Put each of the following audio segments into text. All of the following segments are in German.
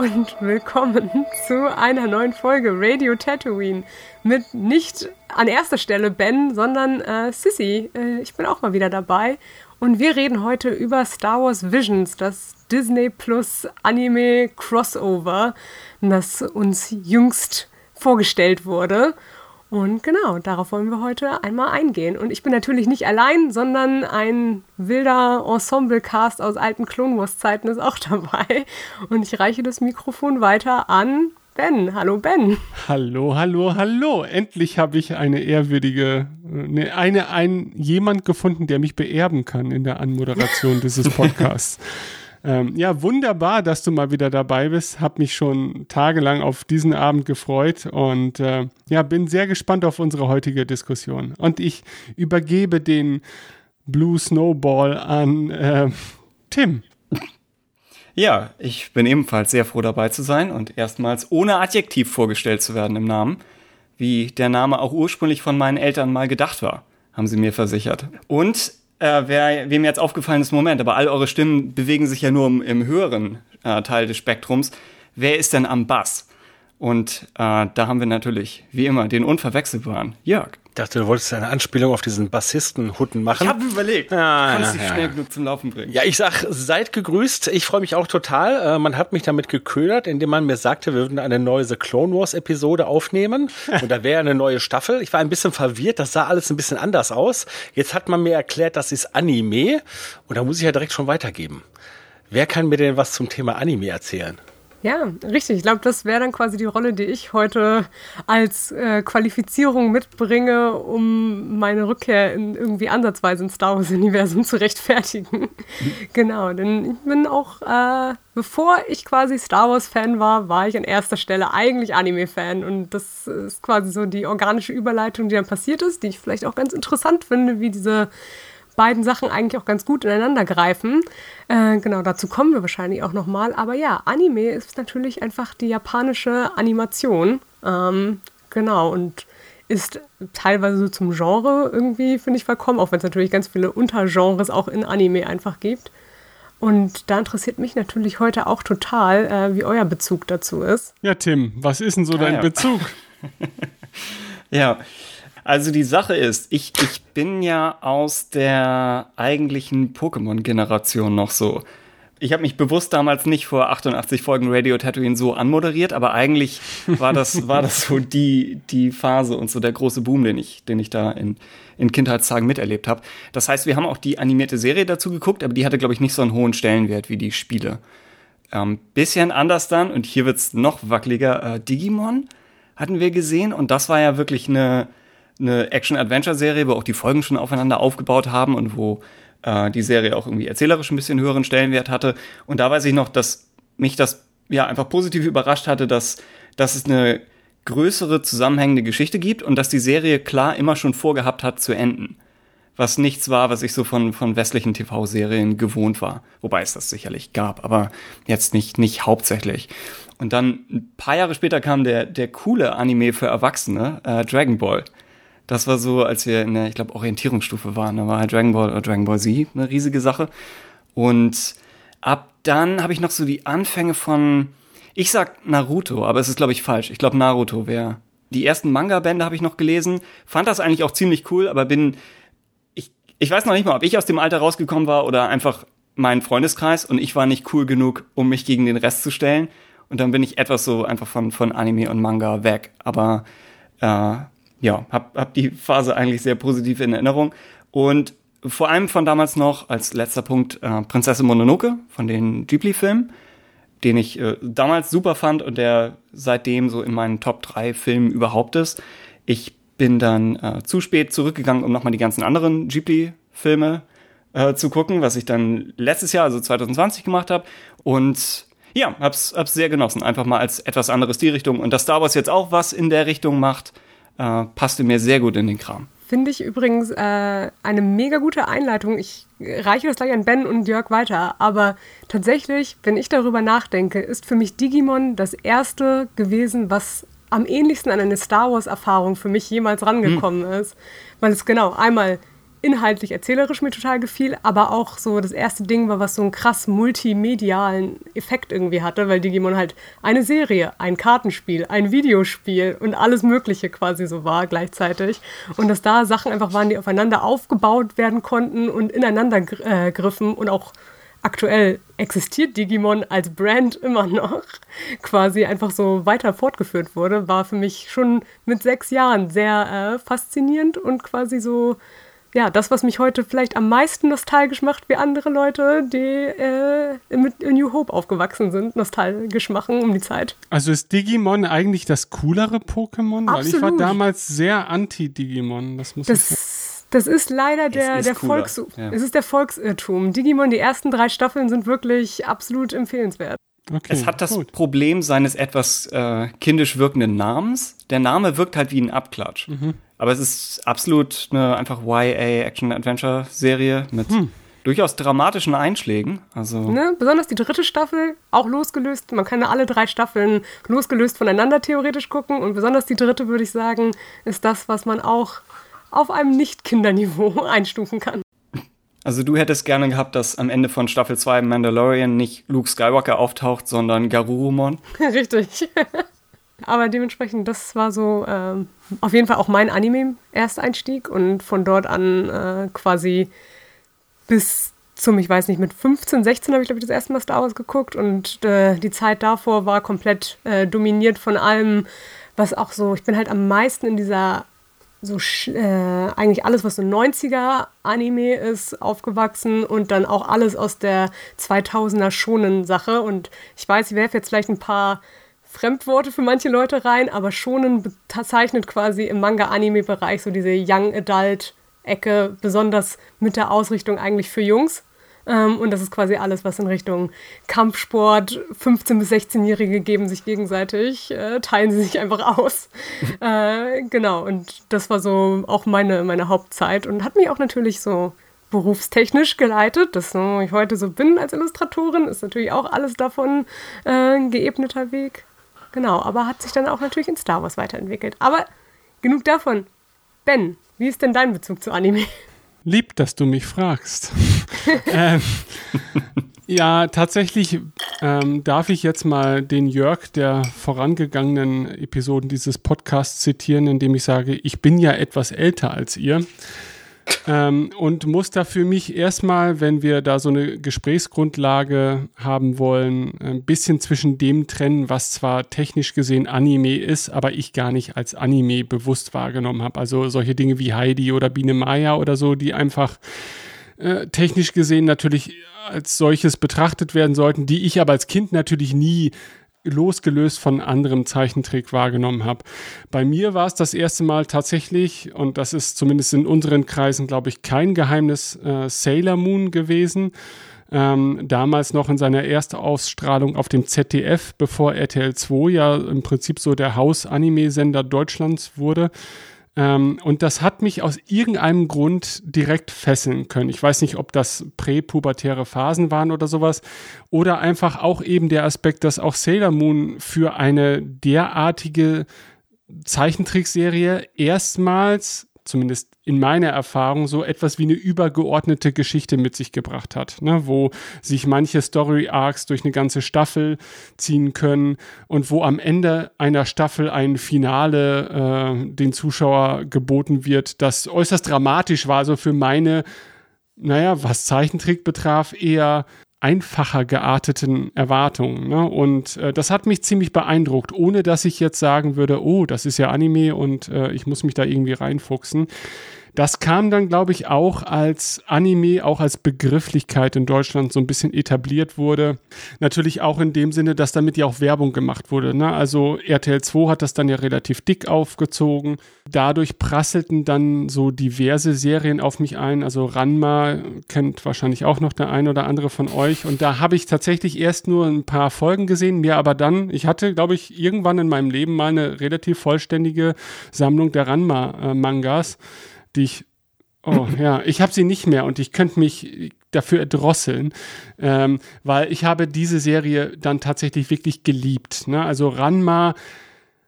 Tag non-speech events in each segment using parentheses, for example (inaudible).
Und willkommen zu einer neuen Folge Radio Tatooine mit nicht an erster Stelle Ben, sondern äh, Sissy. Äh, ich bin auch mal wieder dabei und wir reden heute über Star Wars Visions, das Disney Plus Anime Crossover, das uns jüngst vorgestellt wurde. Und genau, darauf wollen wir heute einmal eingehen. Und ich bin natürlich nicht allein, sondern ein wilder Ensemble-Cast aus alten Clone Wars-Zeiten ist auch (laughs) dabei. Und ich reiche das Mikrofon weiter an Ben. Hallo Ben. Hallo, hallo, hallo. Endlich habe ich eine ehrwürdige, eine, eine, ein, jemand gefunden, der mich beerben kann in der Anmoderation dieses (laughs) Podcasts. Ähm, ja, wunderbar, dass du mal wieder dabei bist. Hab mich schon tagelang auf diesen Abend gefreut und äh, ja, bin sehr gespannt auf unsere heutige Diskussion. Und ich übergebe den Blue Snowball an äh, Tim. Ja, ich bin ebenfalls sehr froh dabei zu sein und erstmals ohne Adjektiv vorgestellt zu werden im Namen, wie der Name auch ursprünglich von meinen Eltern mal gedacht war, haben sie mir versichert. Und äh, wer, wem jetzt aufgefallen ist, Moment, aber all eure Stimmen bewegen sich ja nur im, im höheren äh, Teil des Spektrums. Wer ist denn am Bass? Und äh, da haben wir natürlich, wie immer, den unverwechselbaren Jörg. Ich dachte, du wolltest eine Anspielung auf diesen Bassisten-Hutten machen. Ich habe überlegt. Ja, Kannst ja, dich ja. schnell genug zum Laufen bringen. Ja, ich sag, seid gegrüßt. Ich freue mich auch total. Äh, man hat mich damit geködert, indem man mir sagte, wir würden eine neue The Clone Wars Episode aufnehmen. (laughs) Und da wäre eine neue Staffel. Ich war ein bisschen verwirrt. Das sah alles ein bisschen anders aus. Jetzt hat man mir erklärt, das ist Anime. Und da muss ich ja direkt schon weitergeben. Wer kann mir denn was zum Thema Anime erzählen? Ja, richtig. Ich glaube, das wäre dann quasi die Rolle, die ich heute als äh, Qualifizierung mitbringe, um meine Rückkehr in irgendwie ansatzweise ins Star Wars-Universum zu rechtfertigen. (laughs) genau, denn ich bin auch, äh, bevor ich quasi Star Wars-Fan war, war ich an erster Stelle eigentlich Anime-Fan. Und das ist quasi so die organische Überleitung, die dann passiert ist, die ich vielleicht auch ganz interessant finde, wie diese beiden Sachen eigentlich auch ganz gut ineinander greifen. Äh, genau, dazu kommen wir wahrscheinlich auch nochmal. Aber ja, Anime ist natürlich einfach die japanische Animation. Ähm, genau, und ist teilweise so zum Genre irgendwie, finde ich, verkommen, auch wenn es natürlich ganz viele Untergenres auch in Anime einfach gibt. Und da interessiert mich natürlich heute auch total, äh, wie euer Bezug dazu ist. Ja, Tim, was ist denn so Ah, dein ja. Bezug? (laughs) Ja, also die Sache ist, ich, ich bin ja aus der eigentlichen Pokémon-Generation noch so. Ich habe mich bewusst damals nicht vor 88 Folgen Radio Tatooine so anmoderiert, aber eigentlich war das, (laughs) war das so die, die Phase und so der große Boom, den ich, den ich da in, in Kindheitstagen miterlebt habe. Das heißt, wir haben auch die animierte Serie dazu geguckt, aber die hatte, glaube ich, nicht so einen hohen Stellenwert wie die Spiele. Ähm, bisschen anders dann, und hier wird's noch wackeliger, äh, Digimon hatten wir gesehen und das war ja wirklich eine, eine Action-Adventure-Serie, wo auch die Folgen schon aufeinander aufgebaut haben und wo äh, die Serie auch irgendwie erzählerisch ein bisschen höheren Stellenwert hatte. Und da weiß ich noch, dass mich das ja einfach positiv überrascht hatte, dass, dass es eine größere zusammenhängende Geschichte gibt und dass die Serie klar immer schon vorgehabt hat zu enden. Was nichts war, was ich so von, von westlichen TV-Serien gewohnt war. Wobei es das sicherlich gab, aber jetzt nicht, nicht hauptsächlich. Und dann ein paar Jahre später kam der, der coole Anime für Erwachsene, äh, Dragon Ball. Das war so, als wir in der, ich glaube, Orientierungsstufe waren. Da war halt Dragon Ball oder Dragon Ball Z eine riesige Sache. Und ab dann habe ich noch so die Anfänge von, ich sag Naruto, aber es ist, glaube ich, falsch. Ich glaube, Naruto wäre. Die ersten Manga-Bände habe ich noch gelesen, fand das eigentlich auch ziemlich cool, aber bin, ich, ich weiß noch nicht mal, ob ich aus dem Alter rausgekommen war oder einfach mein Freundeskreis und ich war nicht cool genug, um mich gegen den Rest zu stellen. Und dann bin ich etwas so einfach von, von Anime und Manga weg. Aber äh, ja, hab, hab die Phase eigentlich sehr positiv in Erinnerung. Und vor allem von damals noch als letzter Punkt äh, Prinzessin Mononoke von den Ghibli-Filmen, den ich äh, damals super fand und der seitdem so in meinen Top 3 Filmen überhaupt ist. Ich bin dann äh, zu spät zurückgegangen, um nochmal die ganzen anderen Ghibli-Filme äh, zu gucken, was ich dann letztes Jahr, also 2020 gemacht habe. Und ja, hab's, hab's sehr genossen. Einfach mal als etwas andere Stilrichtung. Und dass Star Wars jetzt auch was in der Richtung macht, äh, passte mir sehr gut in den Kram. Finde ich übrigens äh, eine mega gute Einleitung. Ich reiche das gleich an Ben und Jörg weiter. Aber tatsächlich, wenn ich darüber nachdenke, ist für mich Digimon das erste gewesen, was am ähnlichsten an eine Star Wars-Erfahrung für mich jemals rangekommen ist. Weil es genau einmal inhaltlich, erzählerisch mir total gefiel, aber auch so das erste Ding war, was so einen krass multimedialen Effekt irgendwie hatte, weil Digimon halt eine Serie, ein Kartenspiel, ein Videospiel und alles Mögliche quasi so war gleichzeitig. Und dass da Sachen einfach waren, die aufeinander aufgebaut werden konnten und ineinander äh, griffen und auch aktuell existiert Digimon als Brand immer noch, (laughs) quasi einfach so weiter fortgeführt wurde, war für mich schon mit sechs Jahren sehr äh, faszinierend und quasi so, ja, das, was mich heute vielleicht am meisten nostalgisch macht, wie andere Leute, die äh, mit New Hope aufgewachsen sind, nostalgisch machen um die Zeit. Also ist Digimon eigentlich das coolere Pokémon? Absolut. Weil ich war damals sehr anti-Digimon. Das muss das ich das ist leider der, ist der Volks ja. es ist der Volksirrtum. Digimon, die ersten drei Staffeln sind wirklich absolut empfehlenswert. Okay, es hat das gut. Problem seines etwas äh, kindisch wirkenden Namens. Der Name wirkt halt wie ein Abklatsch. Mhm. Aber es ist absolut eine einfach YA Action-Adventure-Serie mit hm. durchaus dramatischen Einschlägen. Also ne? Besonders die dritte Staffel, auch losgelöst. Man kann alle drei Staffeln losgelöst voneinander theoretisch gucken. Und besonders die dritte, würde ich sagen, ist das, was man auch auf einem Nicht-Kinderniveau (laughs) einstufen kann. Also du hättest gerne gehabt, dass am Ende von Staffel 2 Mandalorian nicht Luke Skywalker auftaucht, sondern Garurumon. (laughs) Richtig. Aber dementsprechend, das war so ähm, auf jeden Fall auch mein Anime-Ersteinstieg und von dort an äh, quasi bis zum, ich weiß nicht, mit 15, 16 habe ich, glaube ich, das erste Mal Star Wars geguckt und äh, die Zeit davor war komplett äh, dominiert von allem, was auch so, ich bin halt am meisten in dieser so äh, eigentlich alles, was so 90er Anime ist, aufgewachsen und dann auch alles aus der 2000er schonen Sache. Und ich weiß, ich werfe jetzt vielleicht ein paar Fremdworte für manche Leute rein, aber schonen bezeichnet quasi im Manga-Anime-Bereich so diese Young Adult-Ecke, besonders mit der Ausrichtung eigentlich für Jungs. Ähm, und das ist quasi alles, was in Richtung Kampfsport, 15- bis 16-Jährige geben sich gegenseitig, äh, teilen sie sich einfach aus. (laughs) äh, genau, und das war so auch meine, meine Hauptzeit und hat mich auch natürlich so berufstechnisch geleitet, dass ich heute so bin als Illustratorin, ist natürlich auch alles davon äh, ein geebneter Weg. Genau, aber hat sich dann auch natürlich in Star Wars weiterentwickelt. Aber genug davon. Ben, wie ist denn dein Bezug zu Anime? Lieb, dass du mich fragst. (laughs) ähm, ja, tatsächlich ähm, darf ich jetzt mal den Jörg der vorangegangenen Episoden dieses Podcasts zitieren, indem ich sage, ich bin ja etwas älter als ihr ähm, und muss da für mich erstmal, wenn wir da so eine Gesprächsgrundlage haben wollen, ein bisschen zwischen dem trennen, was zwar technisch gesehen Anime ist, aber ich gar nicht als Anime bewusst wahrgenommen habe. Also solche Dinge wie Heidi oder Biene Maya oder so, die einfach äh, technisch gesehen natürlich als solches betrachtet werden sollten, die ich aber als Kind natürlich nie losgelöst von anderem Zeichentrick wahrgenommen habe. Bei mir war es das erste Mal tatsächlich, und das ist zumindest in unseren Kreisen, glaube ich, kein Geheimnis, äh, Sailor Moon gewesen. Ähm, damals noch in seiner Erstausstrahlung auf dem ZDF, bevor RTL 2 ja im Prinzip so der Haus-Anime-Sender Deutschlands wurde. Ähm, und das hat mich aus irgendeinem Grund direkt fesseln können. Ich weiß nicht, ob das präpubertäre Phasen waren oder sowas. Oder einfach auch eben der Aspekt, dass auch Sailor Moon für eine derartige Zeichentrickserie erstmals zumindest in meiner Erfahrung, so etwas wie eine übergeordnete Geschichte mit sich gebracht hat, ne? wo sich manche Story-Arcs durch eine ganze Staffel ziehen können und wo am Ende einer Staffel ein Finale äh, den Zuschauer geboten wird, das äußerst dramatisch war, so für meine, naja, was Zeichentrick betraf, eher einfacher gearteten Erwartungen. Ne? Und äh, das hat mich ziemlich beeindruckt, ohne dass ich jetzt sagen würde, oh, das ist ja Anime und äh, ich muss mich da irgendwie reinfuchsen. Das kam dann, glaube ich, auch als Anime, auch als Begrifflichkeit in Deutschland so ein bisschen etabliert wurde. Natürlich auch in dem Sinne, dass damit ja auch Werbung gemacht wurde. Ne? Also RTL 2 hat das dann ja relativ dick aufgezogen. Dadurch prasselten dann so diverse Serien auf mich ein. Also Ranma kennt wahrscheinlich auch noch der ein oder andere von euch. Und da habe ich tatsächlich erst nur ein paar Folgen gesehen, mir aber dann, ich hatte, glaube ich, irgendwann in meinem Leben mal eine relativ vollständige Sammlung der Ranma-Mangas. Äh, die ich, oh (laughs) ja, ich habe sie nicht mehr und ich könnte mich dafür erdrosseln, ähm, weil ich habe diese Serie dann tatsächlich wirklich geliebt. Ne? Also Ranma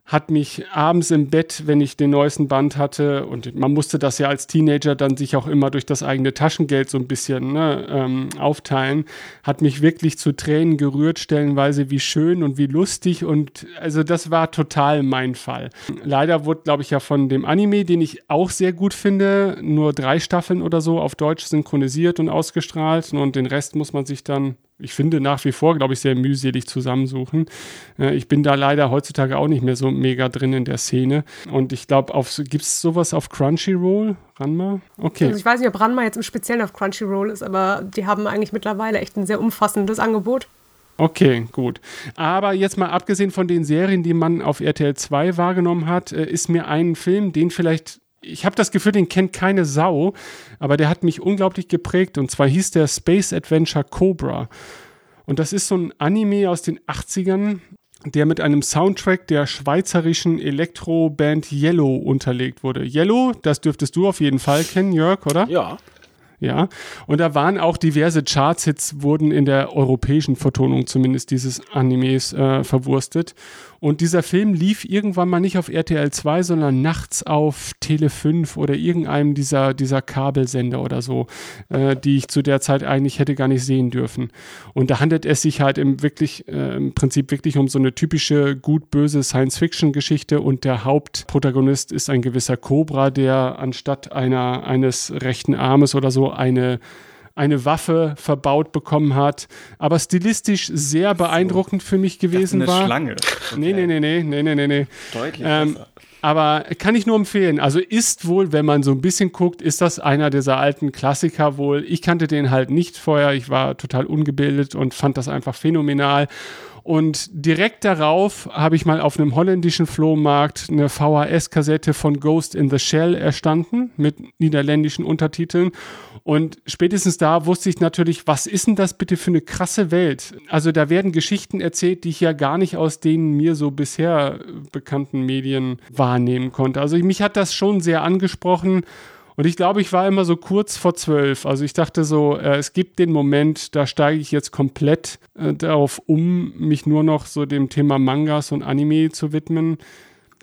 hat mich abends im Bett, wenn ich den neuesten Band hatte, und man musste das ja als Teenager dann sich auch immer durch das eigene Taschengeld so ein bisschen ne, ähm, aufteilen, hat mich wirklich zu Tränen gerührt, stellenweise wie schön und wie lustig und also das war total mein Fall. Leider wurde, glaube ich, ja von dem Anime, den ich auch sehr gut finde, nur drei Staffeln oder so auf Deutsch synchronisiert und ausgestrahlt und den Rest muss man sich dann ich finde nach wie vor, glaube ich, sehr mühselig zusammensuchen. Äh, ich bin da leider heutzutage auch nicht mehr so mega drin in der Szene. Und ich glaube, gibt es sowas auf Crunchyroll? Ranma? Okay. Also ich weiß nicht, ob Ranma jetzt im Speziellen auf Crunchyroll ist, aber die haben eigentlich mittlerweile echt ein sehr umfassendes Angebot. Okay, gut. Aber jetzt mal abgesehen von den Serien, die man auf RTL 2 wahrgenommen hat, äh, ist mir ein Film, den vielleicht ich habe das Gefühl, den kennt keine Sau, aber der hat mich unglaublich geprägt. Und zwar hieß der Space Adventure Cobra. Und das ist so ein Anime aus den 80ern, der mit einem Soundtrack der schweizerischen Elektroband Yellow unterlegt wurde. Yellow, das dürftest du auf jeden Fall kennen, Jörg, oder? Ja. Ja, und da waren auch diverse Charts-Hits, wurden in der europäischen Vertonung zumindest dieses Animes äh, verwurstet. Und dieser Film lief irgendwann mal nicht auf RTL 2, sondern nachts auf Tele 5 oder irgendeinem dieser, dieser Kabelsender oder so, äh, die ich zu der Zeit eigentlich hätte gar nicht sehen dürfen. Und da handelt es sich halt im wirklich, äh, im Prinzip wirklich um so eine typische gut-böse Science-Fiction-Geschichte und der Hauptprotagonist ist ein gewisser Cobra, der anstatt einer, eines rechten Armes oder so eine eine Waffe verbaut bekommen hat, aber stilistisch sehr beeindruckend so. für mich gewesen das eine war. Schlange. Okay. Nee, nee, nee, nee, nee, nee, nee. Deutlich ähm, besser. Aber kann ich nur empfehlen. Also ist wohl, wenn man so ein bisschen guckt, ist das einer dieser alten Klassiker wohl. Ich kannte den halt nicht vorher. Ich war total ungebildet und fand das einfach phänomenal. Und direkt darauf habe ich mal auf einem holländischen Flohmarkt eine VHS-Kassette von Ghost in the Shell erstanden mit niederländischen Untertiteln. Und spätestens da wusste ich natürlich, was ist denn das bitte für eine krasse Welt? Also da werden Geschichten erzählt, die ich ja gar nicht aus den mir so bisher bekannten Medien wahrnehmen konnte. Also mich hat das schon sehr angesprochen. Und ich glaube, ich war immer so kurz vor zwölf. Also ich dachte so, äh, es gibt den Moment, da steige ich jetzt komplett äh, darauf um, mich nur noch so dem Thema Mangas und Anime zu widmen.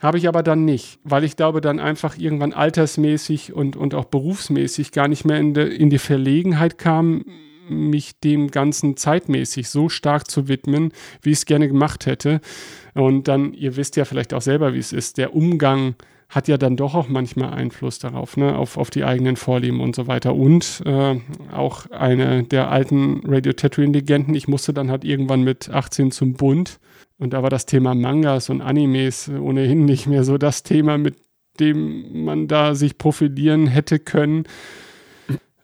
Habe ich aber dann nicht, weil ich glaube, dann einfach irgendwann altersmäßig und, und auch berufsmäßig gar nicht mehr in, de, in die Verlegenheit kam, mich dem Ganzen zeitmäßig so stark zu widmen, wie ich es gerne gemacht hätte. Und dann, ihr wisst ja vielleicht auch selber, wie es ist, der Umgang hat ja dann doch auch manchmal Einfluss darauf, ne, auf, auf die eigenen Vorlieben und so weiter. Und äh, auch eine der alten Radio Tatooine-Legenden, ich musste dann halt irgendwann mit 18 zum Bund. Und da war das Thema Mangas und Animes ohnehin nicht mehr so das Thema, mit dem man da sich profilieren hätte können.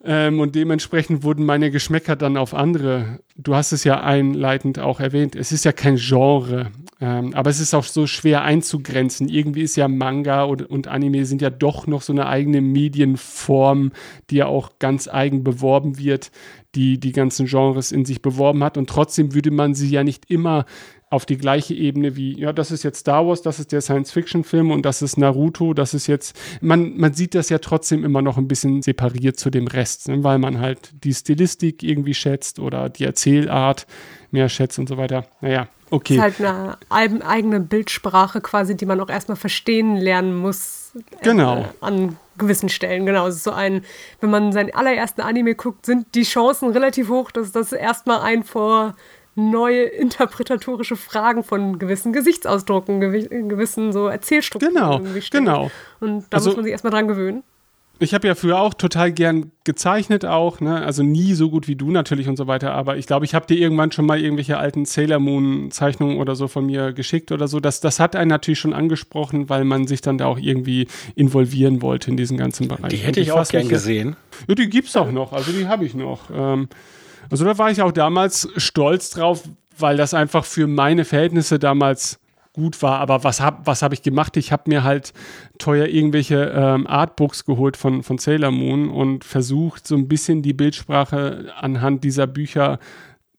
Ähm, und dementsprechend wurden meine Geschmäcker dann auf andere. Du hast es ja einleitend auch erwähnt. Es ist ja kein Genre, ähm, aber es ist auch so schwer einzugrenzen. Irgendwie ist ja Manga und, und Anime sind ja doch noch so eine eigene Medienform, die ja auch ganz eigen beworben wird, die die ganzen Genres in sich beworben hat. Und trotzdem würde man sie ja nicht immer auf die gleiche Ebene wie, ja, das ist jetzt Star Wars, das ist der Science-Fiction-Film und das ist Naruto, das ist jetzt, man, man sieht das ja trotzdem immer noch ein bisschen separiert zu dem Rest, ne, weil man halt die Stilistik irgendwie schätzt oder die Erzählart mehr schätzt und so weiter. Naja, okay. Das ist halt eine eigene Bildsprache quasi, die man auch erstmal verstehen lernen muss. Äh, genau. Äh, an gewissen Stellen, genau. Es ist so ein, wenn man seinen allerersten Anime guckt, sind die Chancen relativ hoch, dass das erstmal ein vor neue interpretatorische Fragen von gewissen Gesichtsausdrucken, gewissen so Erzählstrukturen. Genau, genau. Und da also, muss man sich erstmal dran gewöhnen. Ich habe ja früher auch total gern gezeichnet auch, ne? Also nie so gut wie du natürlich und so weiter, aber ich glaube, ich habe dir irgendwann schon mal irgendwelche alten Sailor Moon Zeichnungen oder so von mir geschickt oder so. Das, das hat einen natürlich schon angesprochen, weil man sich dann da auch irgendwie involvieren wollte in diesen ganzen Bereich. Die hätte ich, ich auch gern gesehen. Ja, die gibt's auch noch, also die habe ich noch. Ähm, also da war ich auch damals stolz drauf, weil das einfach für meine Verhältnisse damals gut war. Aber was habe was hab ich gemacht? Ich habe mir halt teuer irgendwelche ähm, Artbooks geholt von, von Sailor Moon und versucht, so ein bisschen die Bildsprache anhand dieser Bücher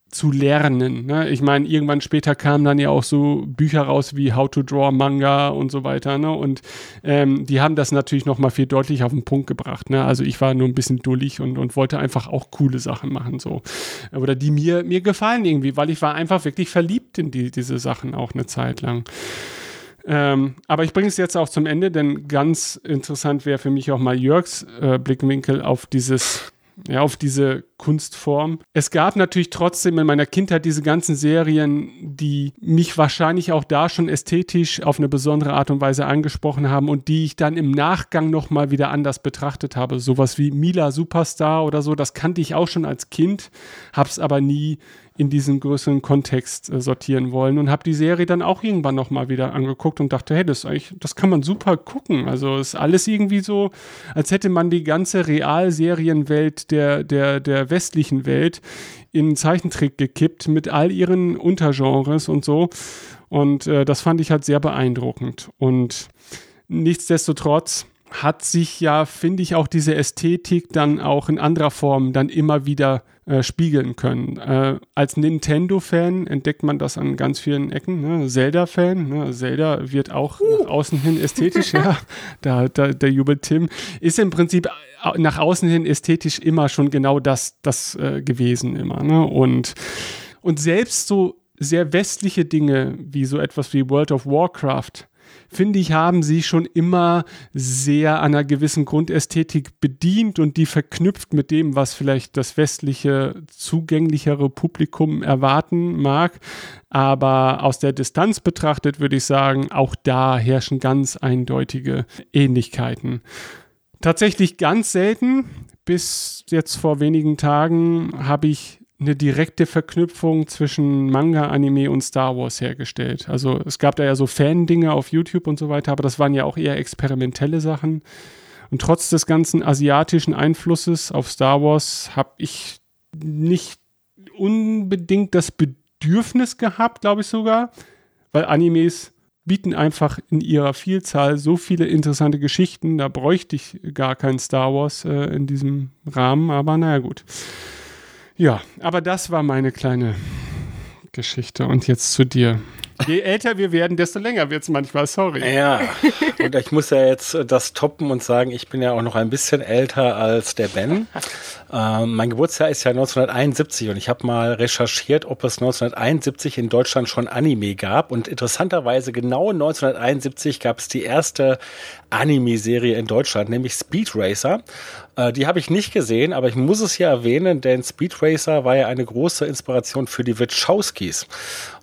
zu lernen. Ne? Ich meine, irgendwann später kamen dann ja auch so Bücher raus wie How to Draw Manga und so weiter. Ne? Und ähm, die haben das natürlich noch mal viel deutlich auf den Punkt gebracht. Ne? Also ich war nur ein bisschen dullig und, und wollte einfach auch coole Sachen machen. so Oder die mir, mir gefallen irgendwie, weil ich war einfach wirklich verliebt in die, diese Sachen auch eine Zeit lang. Ähm, aber ich bringe es jetzt auch zum Ende, denn ganz interessant wäre für mich auch mal Jörgs äh, Blickwinkel auf dieses ja, auf diese Kunstform. Es gab natürlich trotzdem in meiner Kindheit diese ganzen Serien, die mich wahrscheinlich auch da schon ästhetisch auf eine besondere Art und Weise angesprochen haben und die ich dann im Nachgang nochmal wieder anders betrachtet habe. Sowas wie Mila Superstar oder so, das kannte ich auch schon als Kind, hab's aber nie in diesen größeren Kontext äh, sortieren wollen und habe die Serie dann auch irgendwann noch mal wieder angeguckt und dachte, hey, das eigentlich, das kann man super gucken. Also ist alles irgendwie so, als hätte man die ganze Realserienwelt der der der westlichen Welt in Zeichentrick gekippt mit all ihren Untergenres und so. Und äh, das fand ich halt sehr beeindruckend. Und nichtsdestotrotz hat sich ja, finde ich, auch diese Ästhetik dann auch in anderer Form dann immer wieder äh, spiegeln können. Äh, als Nintendo-Fan entdeckt man das an ganz vielen Ecken. Ne? Zelda-Fan, ne? Zelda wird auch uh. nach außen hin ästhetisch, (laughs) ja, da, da, da jubelt Tim, ist im Prinzip nach außen hin ästhetisch immer schon genau das, das äh, gewesen immer. Ne? Und, und selbst so sehr westliche Dinge wie so etwas wie World of Warcraft finde ich, haben sie schon immer sehr an einer gewissen Grundästhetik bedient und die verknüpft mit dem, was vielleicht das westliche, zugänglichere Publikum erwarten mag. Aber aus der Distanz betrachtet würde ich sagen, auch da herrschen ganz eindeutige Ähnlichkeiten. Tatsächlich ganz selten, bis jetzt vor wenigen Tagen habe ich eine direkte Verknüpfung zwischen Manga, Anime und Star Wars hergestellt. Also es gab da ja so Fan-Dinge auf YouTube und so weiter, aber das waren ja auch eher experimentelle Sachen. Und trotz des ganzen asiatischen Einflusses auf Star Wars habe ich nicht unbedingt das Bedürfnis gehabt, glaube ich sogar, weil Animes bieten einfach in ihrer Vielzahl so viele interessante Geschichten. Da bräuchte ich gar kein Star Wars äh, in diesem Rahmen, aber naja gut. Ja, aber das war meine kleine Geschichte. Und jetzt zu dir. Je älter wir werden, desto länger wird es manchmal, sorry. Ja, und ich muss ja jetzt das toppen und sagen, ich bin ja auch noch ein bisschen älter als der Ben. (laughs) Ähm, mein Geburtsjahr ist ja 1971 und ich habe mal recherchiert, ob es 1971 in Deutschland schon Anime gab. Und interessanterweise genau 1971 gab es die erste Anime-Serie in Deutschland, nämlich Speed Racer. Äh, die habe ich nicht gesehen, aber ich muss es hier erwähnen, denn Speed Racer war ja eine große Inspiration für die Wachowskis.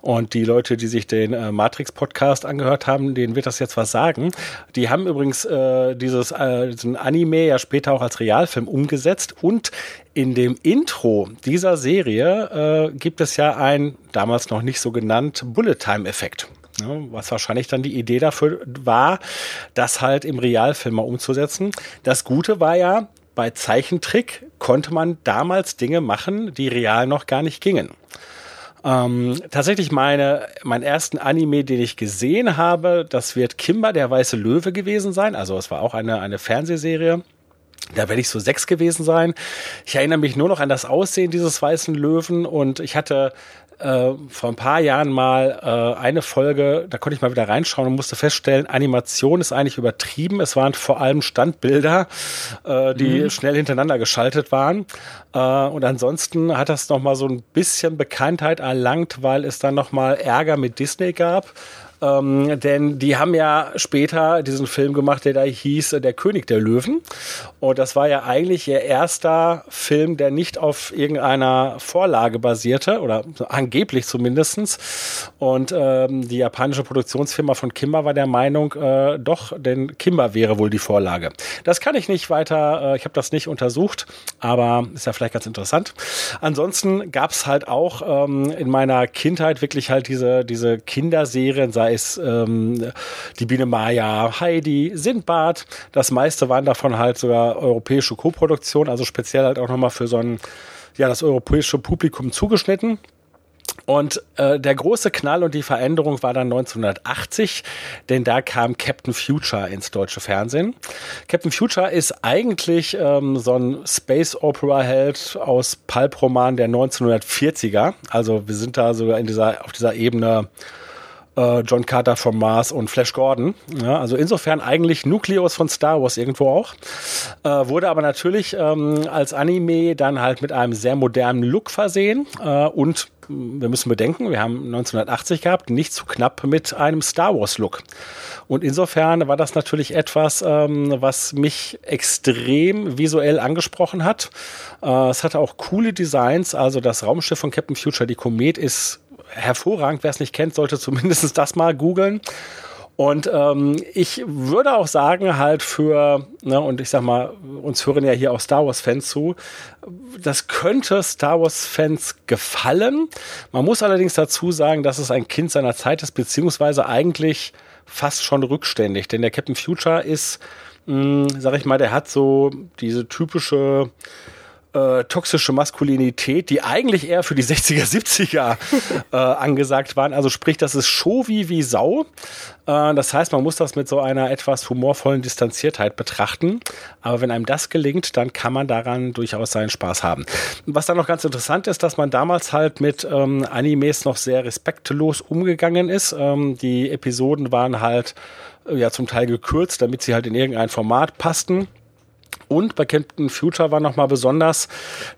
Und die Leute, die sich den äh, Matrix-Podcast angehört haben, denen wird das jetzt was sagen. Die haben übrigens äh, dieses äh, diesen Anime ja später auch als Realfilm umgesetzt und in dem Intro dieser Serie äh, gibt es ja ein damals noch nicht so genannt Bullet-Time-Effekt. Ja, was wahrscheinlich dann die Idee dafür war, das halt im Realfilm mal umzusetzen. Das Gute war ja, bei Zeichentrick konnte man damals Dinge machen, die real noch gar nicht gingen. Ähm, tatsächlich meine, mein ersten Anime, den ich gesehen habe, das wird Kimber, der weiße Löwe gewesen sein. Also es war auch eine, eine Fernsehserie. Da werde ich so sechs gewesen sein. Ich erinnere mich nur noch an das Aussehen dieses weißen Löwen und ich hatte äh, vor ein paar Jahren mal äh, eine Folge, da konnte ich mal wieder reinschauen und musste feststellen, Animation ist eigentlich übertrieben. Es waren vor allem Standbilder, äh, die mhm. schnell hintereinander geschaltet waren. Äh, und ansonsten hat das noch mal so ein bisschen Bekanntheit erlangt, weil es dann noch mal Ärger mit Disney gab ähm, denn die haben ja später diesen Film gemacht, der da hieß äh, Der König der Löwen. Und das war ja eigentlich ihr erster Film, der nicht auf irgendeiner Vorlage basierte, oder angeblich zumindestens. Und ähm, die japanische Produktionsfirma von Kimber war der Meinung, äh, doch, denn Kimber wäre wohl die Vorlage. Das kann ich nicht weiter, äh, ich habe das nicht untersucht, aber ist ja vielleicht ganz interessant. Ansonsten gab es halt auch ähm, in meiner Kindheit wirklich halt diese, diese Kinderserien, sei es ähm, die Biene Maya, Heidi, Sindbad. Das meiste waren davon halt sogar europäische Koproduktionen, also speziell halt auch nochmal für so ein, ja, das europäische Publikum zugeschnitten. Und äh, der große Knall und die Veränderung war dann 1980, denn da kam Captain Future ins deutsche Fernsehen. Captain Future ist eigentlich ähm, so ein Space Opera Held aus Pulp-Roman der 1940er. Also wir sind da sogar in dieser auf dieser Ebene äh, John Carter vom Mars und Flash Gordon. Ja, also insofern eigentlich Nukleus von Star Wars irgendwo auch. Äh, wurde aber natürlich ähm, als Anime dann halt mit einem sehr modernen Look versehen äh, und wir müssen bedenken, wir haben 1980 gehabt, nicht zu knapp mit einem Star Wars Look. Und insofern war das natürlich etwas, ähm, was mich extrem visuell angesprochen hat. Äh, es hatte auch coole Designs, also das Raumschiff von Captain Future, die Komet, ist hervorragend. Wer es nicht kennt, sollte zumindest das mal googeln. Und ähm, ich würde auch sagen, halt für, ne, und ich sag mal, uns hören ja hier auch Star Wars-Fans zu, das könnte Star Wars-Fans gefallen. Man muss allerdings dazu sagen, dass es ein Kind seiner Zeit ist, beziehungsweise eigentlich fast schon rückständig. Denn der Captain Future ist, mh, sag ich mal, der hat so diese typische äh, toxische Maskulinität, die eigentlich eher für die 60er, 70er (laughs) äh, angesagt waren. Also sprich, das ist Show wie Sau. Äh, das heißt, man muss das mit so einer etwas humorvollen Distanziertheit betrachten. Aber wenn einem das gelingt, dann kann man daran durchaus seinen Spaß haben. Was dann noch ganz interessant ist, dass man damals halt mit ähm, Animes noch sehr respektlos umgegangen ist. Ähm, die Episoden waren halt äh, ja zum Teil gekürzt, damit sie halt in irgendein Format passten. Und bei Captain Future war nochmal besonders,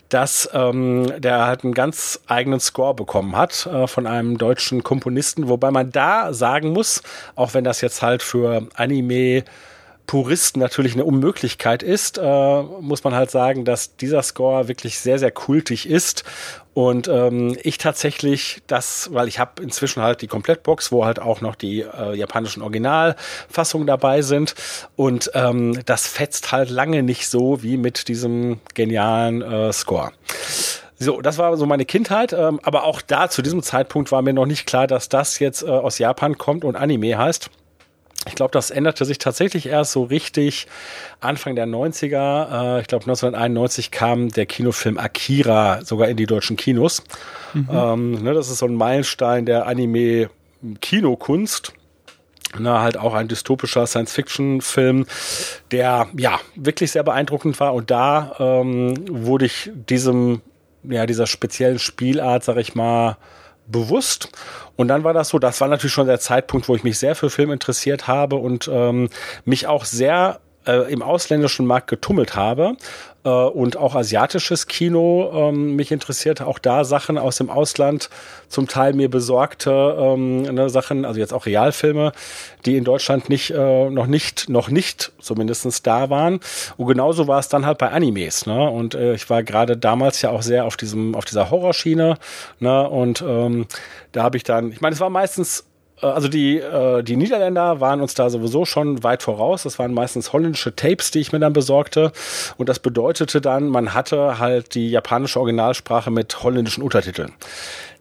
dass ähm, der halt einen ganz eigenen Score bekommen hat äh, von einem deutschen Komponisten, wobei man da sagen muss, auch wenn das jetzt halt für Anime Puristen natürlich eine Unmöglichkeit ist, äh, muss man halt sagen, dass dieser Score wirklich sehr, sehr kultig ist. Und ähm, ich tatsächlich das, weil ich habe inzwischen halt die Komplettbox, wo halt auch noch die äh, japanischen Originalfassungen dabei sind. Und ähm, das fetzt halt lange nicht so wie mit diesem genialen äh, Score. So, das war so meine Kindheit, ähm, aber auch da zu diesem Zeitpunkt war mir noch nicht klar, dass das jetzt äh, aus Japan kommt und Anime heißt. Ich glaube, das änderte sich tatsächlich erst so richtig Anfang der 90er. Äh, ich glaube, 1991 kam der Kinofilm Akira sogar in die deutschen Kinos. Mhm. Ähm, ne, das ist so ein Meilenstein der Anime-Kinokunst. Na, halt auch ein dystopischer Science-Fiction-Film, der ja wirklich sehr beeindruckend war. Und da ähm, wurde ich diesem, ja, dieser speziellen Spielart, sag ich mal, bewusst. Und dann war das so, das war natürlich schon der Zeitpunkt, wo ich mich sehr für Film interessiert habe und ähm, mich auch sehr äh, im ausländischen Markt getummelt habe äh, und auch asiatisches Kino ähm, mich interessiert, auch da Sachen aus dem Ausland zum Teil mir besorgte ähm, ne, Sachen, also jetzt auch Realfilme, die in Deutschland nicht äh, noch nicht noch nicht zumindestens da waren. Und genauso war es dann halt bei Animes. Ne? Und äh, ich war gerade damals ja auch sehr auf diesem auf dieser Horrorschiene. Ne? Und ähm, da habe ich dann, ich meine, es war meistens also die, äh, die Niederländer waren uns da sowieso schon weit voraus. Das waren meistens holländische Tapes, die ich mir dann besorgte. Und das bedeutete dann, man hatte halt die japanische Originalsprache mit holländischen Untertiteln.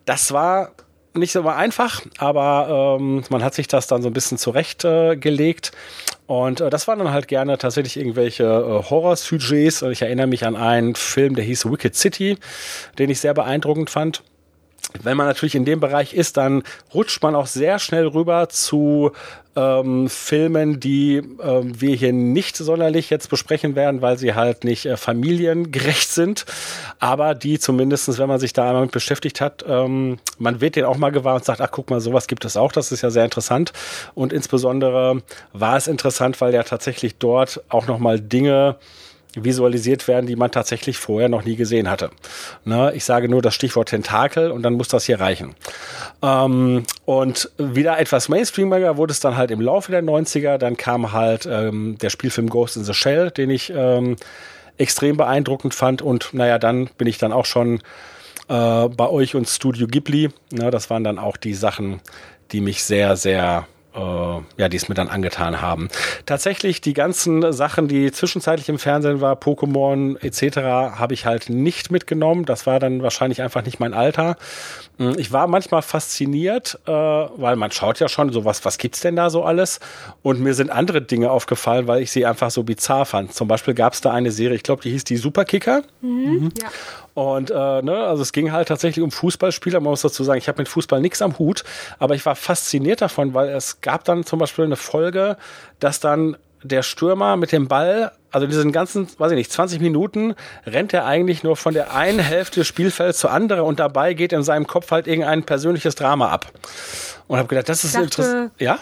Das war nicht so einfach, aber ähm, man hat sich das dann so ein bisschen zurechtgelegt. Äh, und äh, das waren dann halt gerne tatsächlich irgendwelche äh, Horror-Sujets. Ich erinnere mich an einen Film, der hieß Wicked City, den ich sehr beeindruckend fand wenn man natürlich in dem Bereich ist, dann rutscht man auch sehr schnell rüber zu ähm, Filmen, die ähm, wir hier nicht sonderlich jetzt besprechen werden, weil sie halt nicht äh, familiengerecht sind, aber die zumindestens, wenn man sich da einmal mit beschäftigt hat, ähm, man wird den auch mal gewahr und sagt, ach guck mal, sowas gibt es auch, das ist ja sehr interessant. Und insbesondere war es interessant, weil ja tatsächlich dort auch nochmal Dinge visualisiert werden, die man tatsächlich vorher noch nie gesehen hatte. Ne, ich sage nur das Stichwort Tentakel und dann muss das hier reichen. Ähm, und wieder etwas Mainstreamiger wurde es dann halt im Laufe der 90er. Dann kam halt ähm, der Spielfilm Ghost in the Shell, den ich ähm, extrem beeindruckend fand. Und naja, dann bin ich dann auch schon äh, bei euch und Studio Ghibli. Ne, das waren dann auch die Sachen, die mich sehr, sehr ja, die es mir dann angetan haben. Tatsächlich die ganzen Sachen, die zwischenzeitlich im Fernsehen war, Pokémon etc., habe ich halt nicht mitgenommen. Das war dann wahrscheinlich einfach nicht mein Alter. Hm, ich war manchmal fasziniert, äh, weil man schaut ja schon so was, was gibt's denn da so alles? Und mir sind andere Dinge aufgefallen, weil ich sie einfach so bizarr fand. Zum Beispiel gab es da eine Serie, ich glaube, die hieß die Superkicker. Mhm. Mhm. Ja. Und äh, ne, also es ging halt tatsächlich um Fußballspieler. Man muss dazu sagen, ich habe mit Fußball nichts am Hut, aber ich war fasziniert davon, weil es gab dann zum Beispiel eine Folge, dass dann der Stürmer mit dem Ball, also diesen ganzen, weiß ich nicht, 20 Minuten rennt er eigentlich nur von der einen Hälfte des Spielfelds zur anderen und dabei geht in seinem Kopf halt irgendein persönliches Drama ab. Und habe gedacht, das ist interessant. Ja?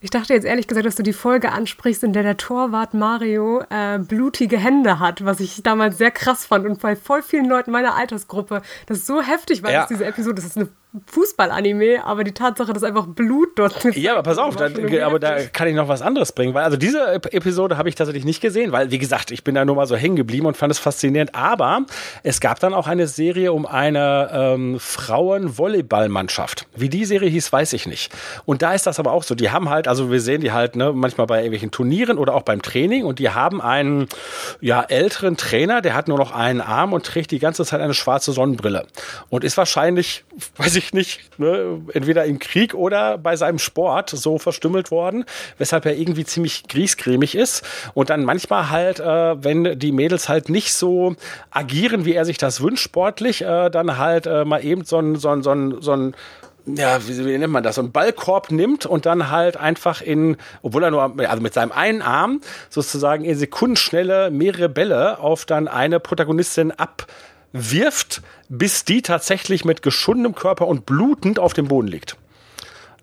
Ich dachte jetzt ehrlich gesagt, dass du die Folge ansprichst, in der der Torwart Mario äh, blutige Hände hat, was ich damals sehr krass fand und bei voll vielen Leuten meiner Altersgruppe das so heftig war, Ja. dass diese Episode, das ist eine Fußball-Anime, aber die Tatsache, dass einfach Blut dort Ja, aber pass auf, da, aber da kann ich noch was anderes bringen, weil also diese Ep- Episode habe ich tatsächlich nicht gesehen, weil wie gesagt, ich bin da nur mal so hängen geblieben und fand es faszinierend. Aber es gab dann auch eine Serie um eine ähm, Frauen-Volleyball-Mannschaft. Wie die Serie hieß, weiß ich nicht. Und da ist das aber auch so. Die haben halt, also wir sehen die halt ne, manchmal bei irgendwelchen Turnieren oder auch beim Training und die haben einen ja älteren Trainer, der hat nur noch einen Arm und trägt die ganze Zeit eine schwarze Sonnenbrille und ist wahrscheinlich, (laughs) weiß ich nicht, ne, entweder im Krieg oder bei seinem Sport so verstümmelt worden, weshalb er irgendwie ziemlich griesgrämig ist. Und dann manchmal halt, äh, wenn die Mädels halt nicht so agieren, wie er sich das wünscht sportlich, äh, dann halt äh, mal eben so ein, so ein, so ein, so ein ja, wie, wie nennt man das, so einen Ballkorb nimmt und dann halt einfach in, obwohl er nur, also mit seinem einen Arm sozusagen in Sekundenschnelle mehrere Bälle auf dann eine Protagonistin abwirft, bis die tatsächlich mit geschundenem Körper und blutend auf dem Boden liegt.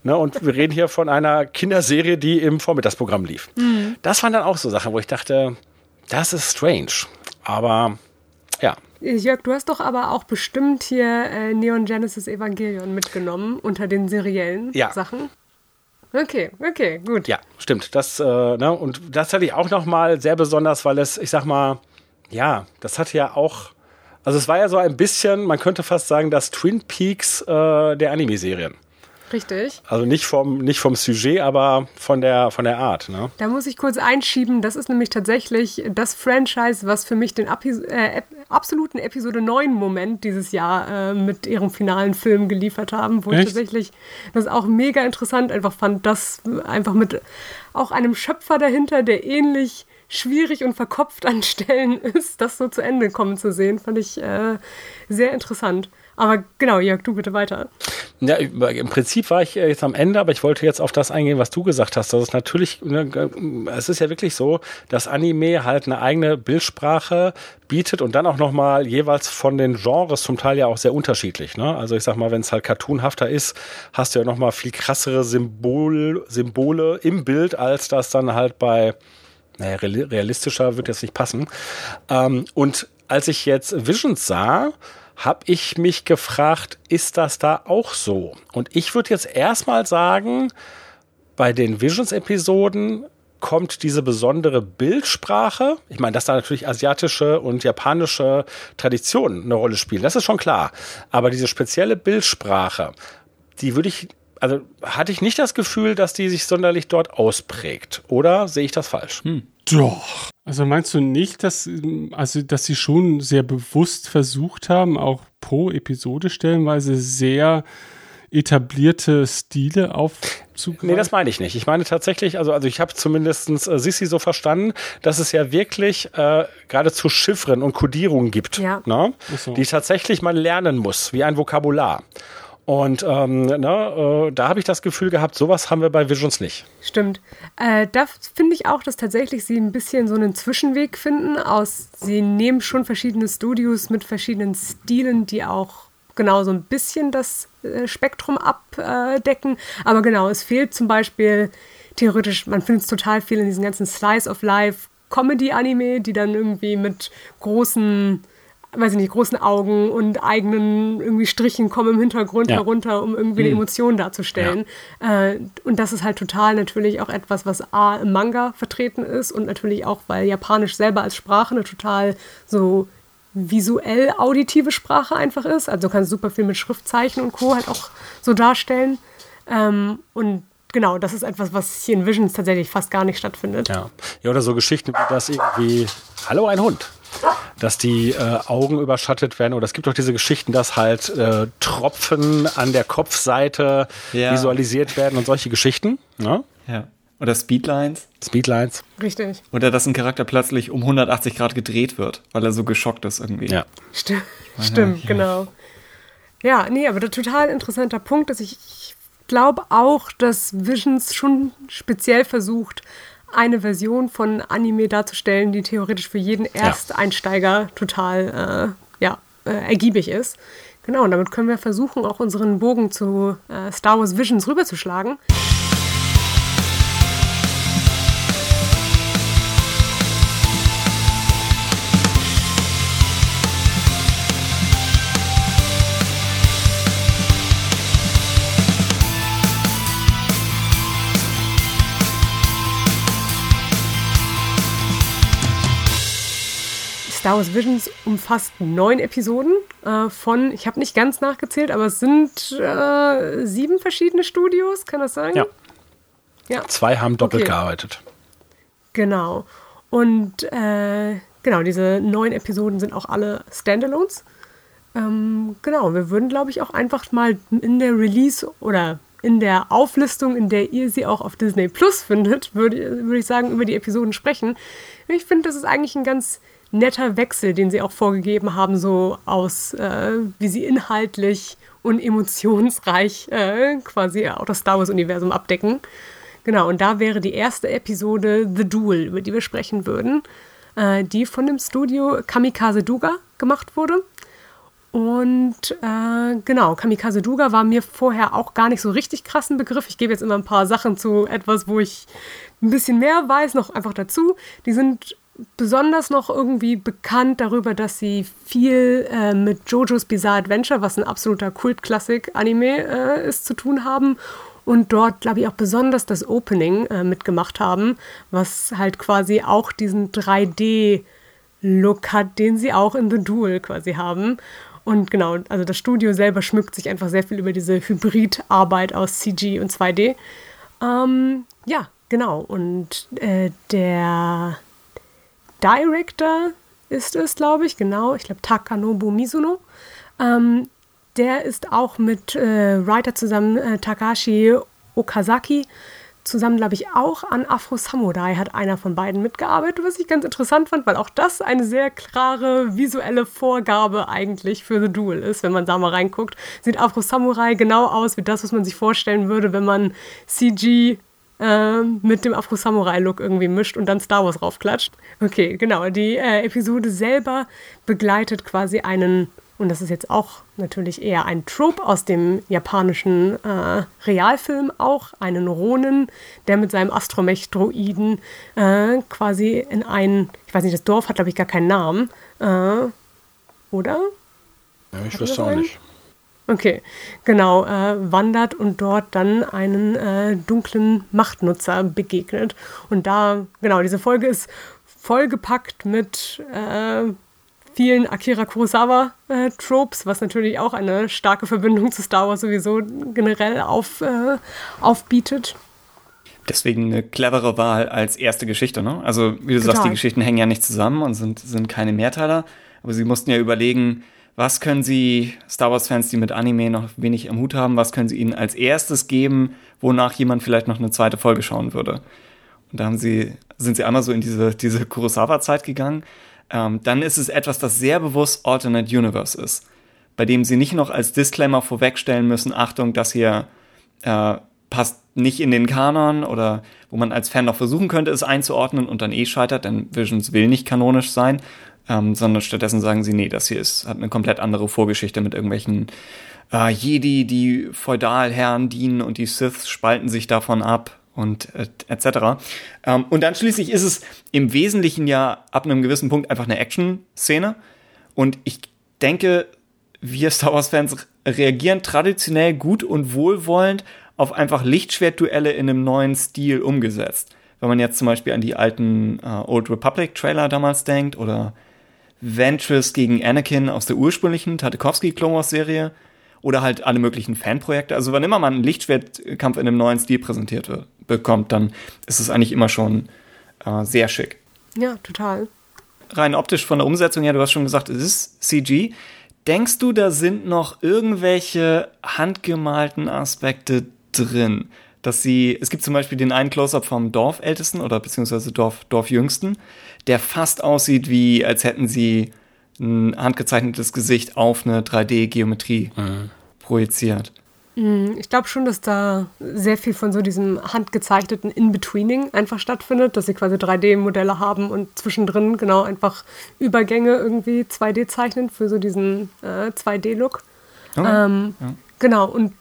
Ne, und wir reden hier von einer Kinderserie, die im Vormittagsprogramm lief. Das waren dann auch so Sachen, wo ich dachte, das ist strange. Aber ja, Jörg, du hast doch aber auch bestimmt hier äh, Neon Genesis Evangelion mitgenommen unter den seriellen Ja. Sachen. Okay, okay, gut. Ja, stimmt. Das, äh, ne, und das hatte ich auch nochmal sehr besonders, weil es, ich sag mal, ja, das hat ja auch, also es war ja so ein bisschen, man könnte fast sagen, das Twin Peaks äh, der Anime-Serien. Richtig. Also nicht vom, nicht vom Sujet, aber von der, von der Art. Ne? Da muss ich kurz einschieben, das ist nämlich tatsächlich das Franchise, was für mich den Api äh, absoluten Episode 9 Moment dieses Jahr äh, mit ihrem finalen Film geliefert haben, wo ich Echt? tatsächlich das auch mega interessant einfach fand, das einfach mit auch einem Schöpfer dahinter, der ähnlich schwierig und verkopft an Stellen (laughs) ist, das so zu Ende kommen zu sehen, fand ich äh, sehr interessant. Aber genau, Jörg, du bitte weiter. Ja, im Prinzip war ich äh, jetzt am Ende, aber ich wollte jetzt auf das eingehen, was du gesagt hast. Das ist natürlich, ne, es ist ja wirklich so, dass Anime halt eine eigene Bildsprache bietet und dann auch nochmal jeweils von den Genres zum Teil ja auch sehr unterschiedlich. Ne? Also ich sag mal, wenn es halt cartoonhafter ist, hast du ja nochmal viel krassere Symbol, Symbole im Bild, als das dann halt bei naja, reali- realistischer wird jetzt nicht passen. Ähm, und als ich jetzt Visions sah, habe ich mich gefragt, ist das da auch so? Und ich würde jetzt erstmal sagen, bei den Visions-Episoden kommt diese besondere Bildsprache. Ich meine, dass da natürlich asiatische und japanische Traditionen eine Rolle spielen, das ist schon klar. Aber diese spezielle Bildsprache, die würde ich, also hatte ich nicht das Gefühl, dass die sich sonderlich dort ausprägt. Oder sehe ich das falsch? Doch. Also meinst du nicht, dass, also, dass sie schon sehr bewusst versucht haben, auch pro Episode stellenweise sehr etablierte Stile aufzugreifen? Nee, das meine ich nicht. Ich meine tatsächlich, also, also ich habe zumindest äh, Sissi so verstanden, dass es ja wirklich äh, geradezu Chiffren und Kodierungen gibt, Ja. ne? So. die tatsächlich man lernen muss, wie ein Vokabular. Und ähm, ne, äh, da habe ich das Gefühl gehabt, sowas haben wir bei Visions nicht. Stimmt. Äh, da finde ich auch, dass tatsächlich sie ein bisschen so einen Zwischenweg finden aus, sie nehmen schon verschiedene Studios mit verschiedenen Stilen, die auch genau so ein bisschen das äh, Spektrum abdecken. Aber genau, es fehlt zum Beispiel theoretisch, man findet es total viel in diesen ganzen Slice of Life Comedy-Anime, die dann irgendwie mit großen weiß ich nicht, großen Augen und eigenen irgendwie Strichen kommen im Hintergrund Ja. herunter, um irgendwie eine Emotion darzustellen. Äh, und das ist halt total natürlich auch etwas, was A im Manga vertreten ist und natürlich auch, weil Japanisch selber als Sprache eine total so visuell auditive Sprache einfach ist. Also du kannst super viel mit Schriftzeichen und Co. halt auch so darstellen. Ähm, und genau, das ist etwas, was hier in Visions tatsächlich fast gar nicht stattfindet. Ja. ja, oder so Geschichten wie das irgendwie, hallo ein Hund, dass die äh, Augen überschattet werden. Oder es gibt auch diese Geschichten, dass halt äh, Tropfen an der Kopfseite Ja. visualisiert werden und solche Geschichten. Ne? Ja. Oder Speedlines. Speedlines. Richtig. Oder dass ein Charakter plötzlich um 180 Grad gedreht wird, weil er so geschockt ist irgendwie. Ja. Stimmt, stimmt genau. Ja, nee, aber der total interessanter Punkt ist, ich, ich glaube auch, dass Visions schon speziell versucht, eine Version von Anime darzustellen, die theoretisch für jeden Ersteinsteiger total äh, ja, äh, ergiebig ist. Genau, und damit können wir versuchen, auch unseren Bogen zu äh, Star Wars Visions rüberzuschlagen. Star Wars Visions umfasst neun Episoden äh, von, ich habe nicht ganz nachgezählt, aber es sind äh, sieben verschiedene Studios, kann das sein? Ja. ja. Zwei haben doppelt okay. gearbeitet. Genau. Und äh, genau, diese neun Episoden sind auch alle Standalones. Ähm, genau, wir würden, glaube ich, auch einfach mal in der Release oder in der Auflistung, in der ihr sie auch auf Disney Plus findet, würde würd ich sagen, über die Episoden sprechen. Ich finde, das ist eigentlich ein ganz netter Wechsel, den sie auch vorgegeben haben, so aus, äh, wie sie inhaltlich und emotionsreich äh, quasi auch das Star Wars-Universum abdecken. Genau, und da wäre die erste Episode The Duel, über die wir sprechen würden, äh, die von dem Studio Kamikaze Duga gemacht wurde. Und äh, genau, Kamikaze Duga war mir vorher auch gar nicht so richtig krassen Begriff. Ich gebe jetzt immer ein paar Sachen zu etwas, wo ich ein bisschen mehr weiß, noch einfach dazu. Die sind besonders noch irgendwie bekannt darüber, dass sie viel äh, mit JoJo's Bizarre Adventure, was ein absoluter Kultklassik-Anime äh, ist, zu tun haben. Und dort, glaube ich, auch besonders das Opening äh, mitgemacht haben, was halt quasi auch diesen 3D-Look hat, den sie auch in The Duel quasi haben. Und genau, also das Studio selber schmückt sich einfach sehr viel über diese Hybridarbeit aus CG und 2D. Ähm, ja, genau. Und äh, der Director ist es, glaube ich, genau. Ich glaube Takanobu Mizuno. Ähm, der ist auch mit äh, Writer zusammen, äh, Takashi Okazaki, zusammen, glaube ich, auch an Afro Samurai hat einer von beiden mitgearbeitet, was ich ganz interessant fand, weil auch das eine sehr klare visuelle Vorgabe eigentlich für The Duel ist, wenn man da mal reinguckt. Sieht Afro Samurai genau aus wie das, was man sich vorstellen würde, wenn man CG ähm, mit dem Afro-Samurai-Look irgendwie mischt und dann Star Wars raufklatscht. Okay, genau. Die äh, Episode selber begleitet quasi einen, und das ist jetzt auch natürlich eher ein Trope aus dem japanischen äh, Realfilm auch, einen Ronin, der mit seinem Astromech-Droiden äh, quasi in ein, ich weiß nicht, das Dorf hat glaube ich gar keinen Namen, äh, oder? Ja, ich wüsste auch nicht. Okay, genau, äh, wandert und dort dann einen äh, dunklen Machtnutzer begegnet. Und da, genau, diese Folge ist vollgepackt mit äh, vielen Akira Kurosawa-Tropes, äh, was natürlich auch eine starke Verbindung zu Star Wars sowieso generell auf, äh, aufbietet. Deswegen eine clevere Wahl als erste Geschichte, ne? Also, wie du Total. sagst, die Geschichten hängen ja nicht zusammen und sind, sind keine Mehrteiler. Aber sie mussten ja überlegen, was können Sie Star Wars-Fans, die mit Anime noch wenig im Hut haben, was können Sie ihnen als erstes geben, wonach jemand vielleicht noch eine zweite Folge schauen würde? Und da haben sie, sind sie einmal so in diese, diese Kurosawa-Zeit gegangen. Ähm, dann ist es etwas, das sehr bewusst Alternate Universe ist, bei dem sie nicht noch als Disclaimer vorwegstellen müssen, Achtung, das hier äh, passt nicht in den Kanon oder wo man als Fan noch versuchen könnte, es einzuordnen und dann eh scheitert, denn Visions will nicht kanonisch sein, ähm, sondern stattdessen sagen sie, nee, das hier ist, hat eine komplett andere Vorgeschichte mit irgendwelchen äh, Jedi, die Feudalherren dienen und die Siths spalten sich davon ab und äh, etc. Ähm, und dann schließlich ist es im Wesentlichen ja ab einem gewissen Punkt einfach eine Action-Szene und ich denke, wir Star Wars-Fans reagieren traditionell gut und wohlwollend auf einfach Lichtschwertduelle in einem neuen Stil umgesetzt. Wenn man jetzt zum Beispiel an die alten äh, Old Republic Trailer damals denkt oder Ventress gegen Anakin aus der ursprünglichen Tartakovsky Clone Wars Serie oder halt alle möglichen Fanprojekte. Also wann immer man einen Lichtschwertkampf in einem neuen Stil präsentiert wird, bekommt, dann ist es eigentlich immer schon äh, sehr schick. Ja, total. Rein optisch von der Umsetzung her, du hast schon gesagt, es ist CG. Denkst du, da sind noch irgendwelche handgemalten Aspekte drin? dass sie, es gibt zum Beispiel den einen Close-Up vom Dorfältesten oder beziehungsweise Dorf, Dorfjüngsten, der fast aussieht wie, als hätten sie ein handgezeichnetes Gesicht auf eine 3D-Geometrie mhm. projiziert. Mm, ich glaube schon, dass da sehr viel von so diesem handgezeichneten In-Betweening einfach stattfindet, dass sie quasi 3D-Modelle haben und zwischendrin genau einfach Übergänge irgendwie 2D zeichnen für so diesen äh, 2D-Look. Oh, ähm, ja. Genau, und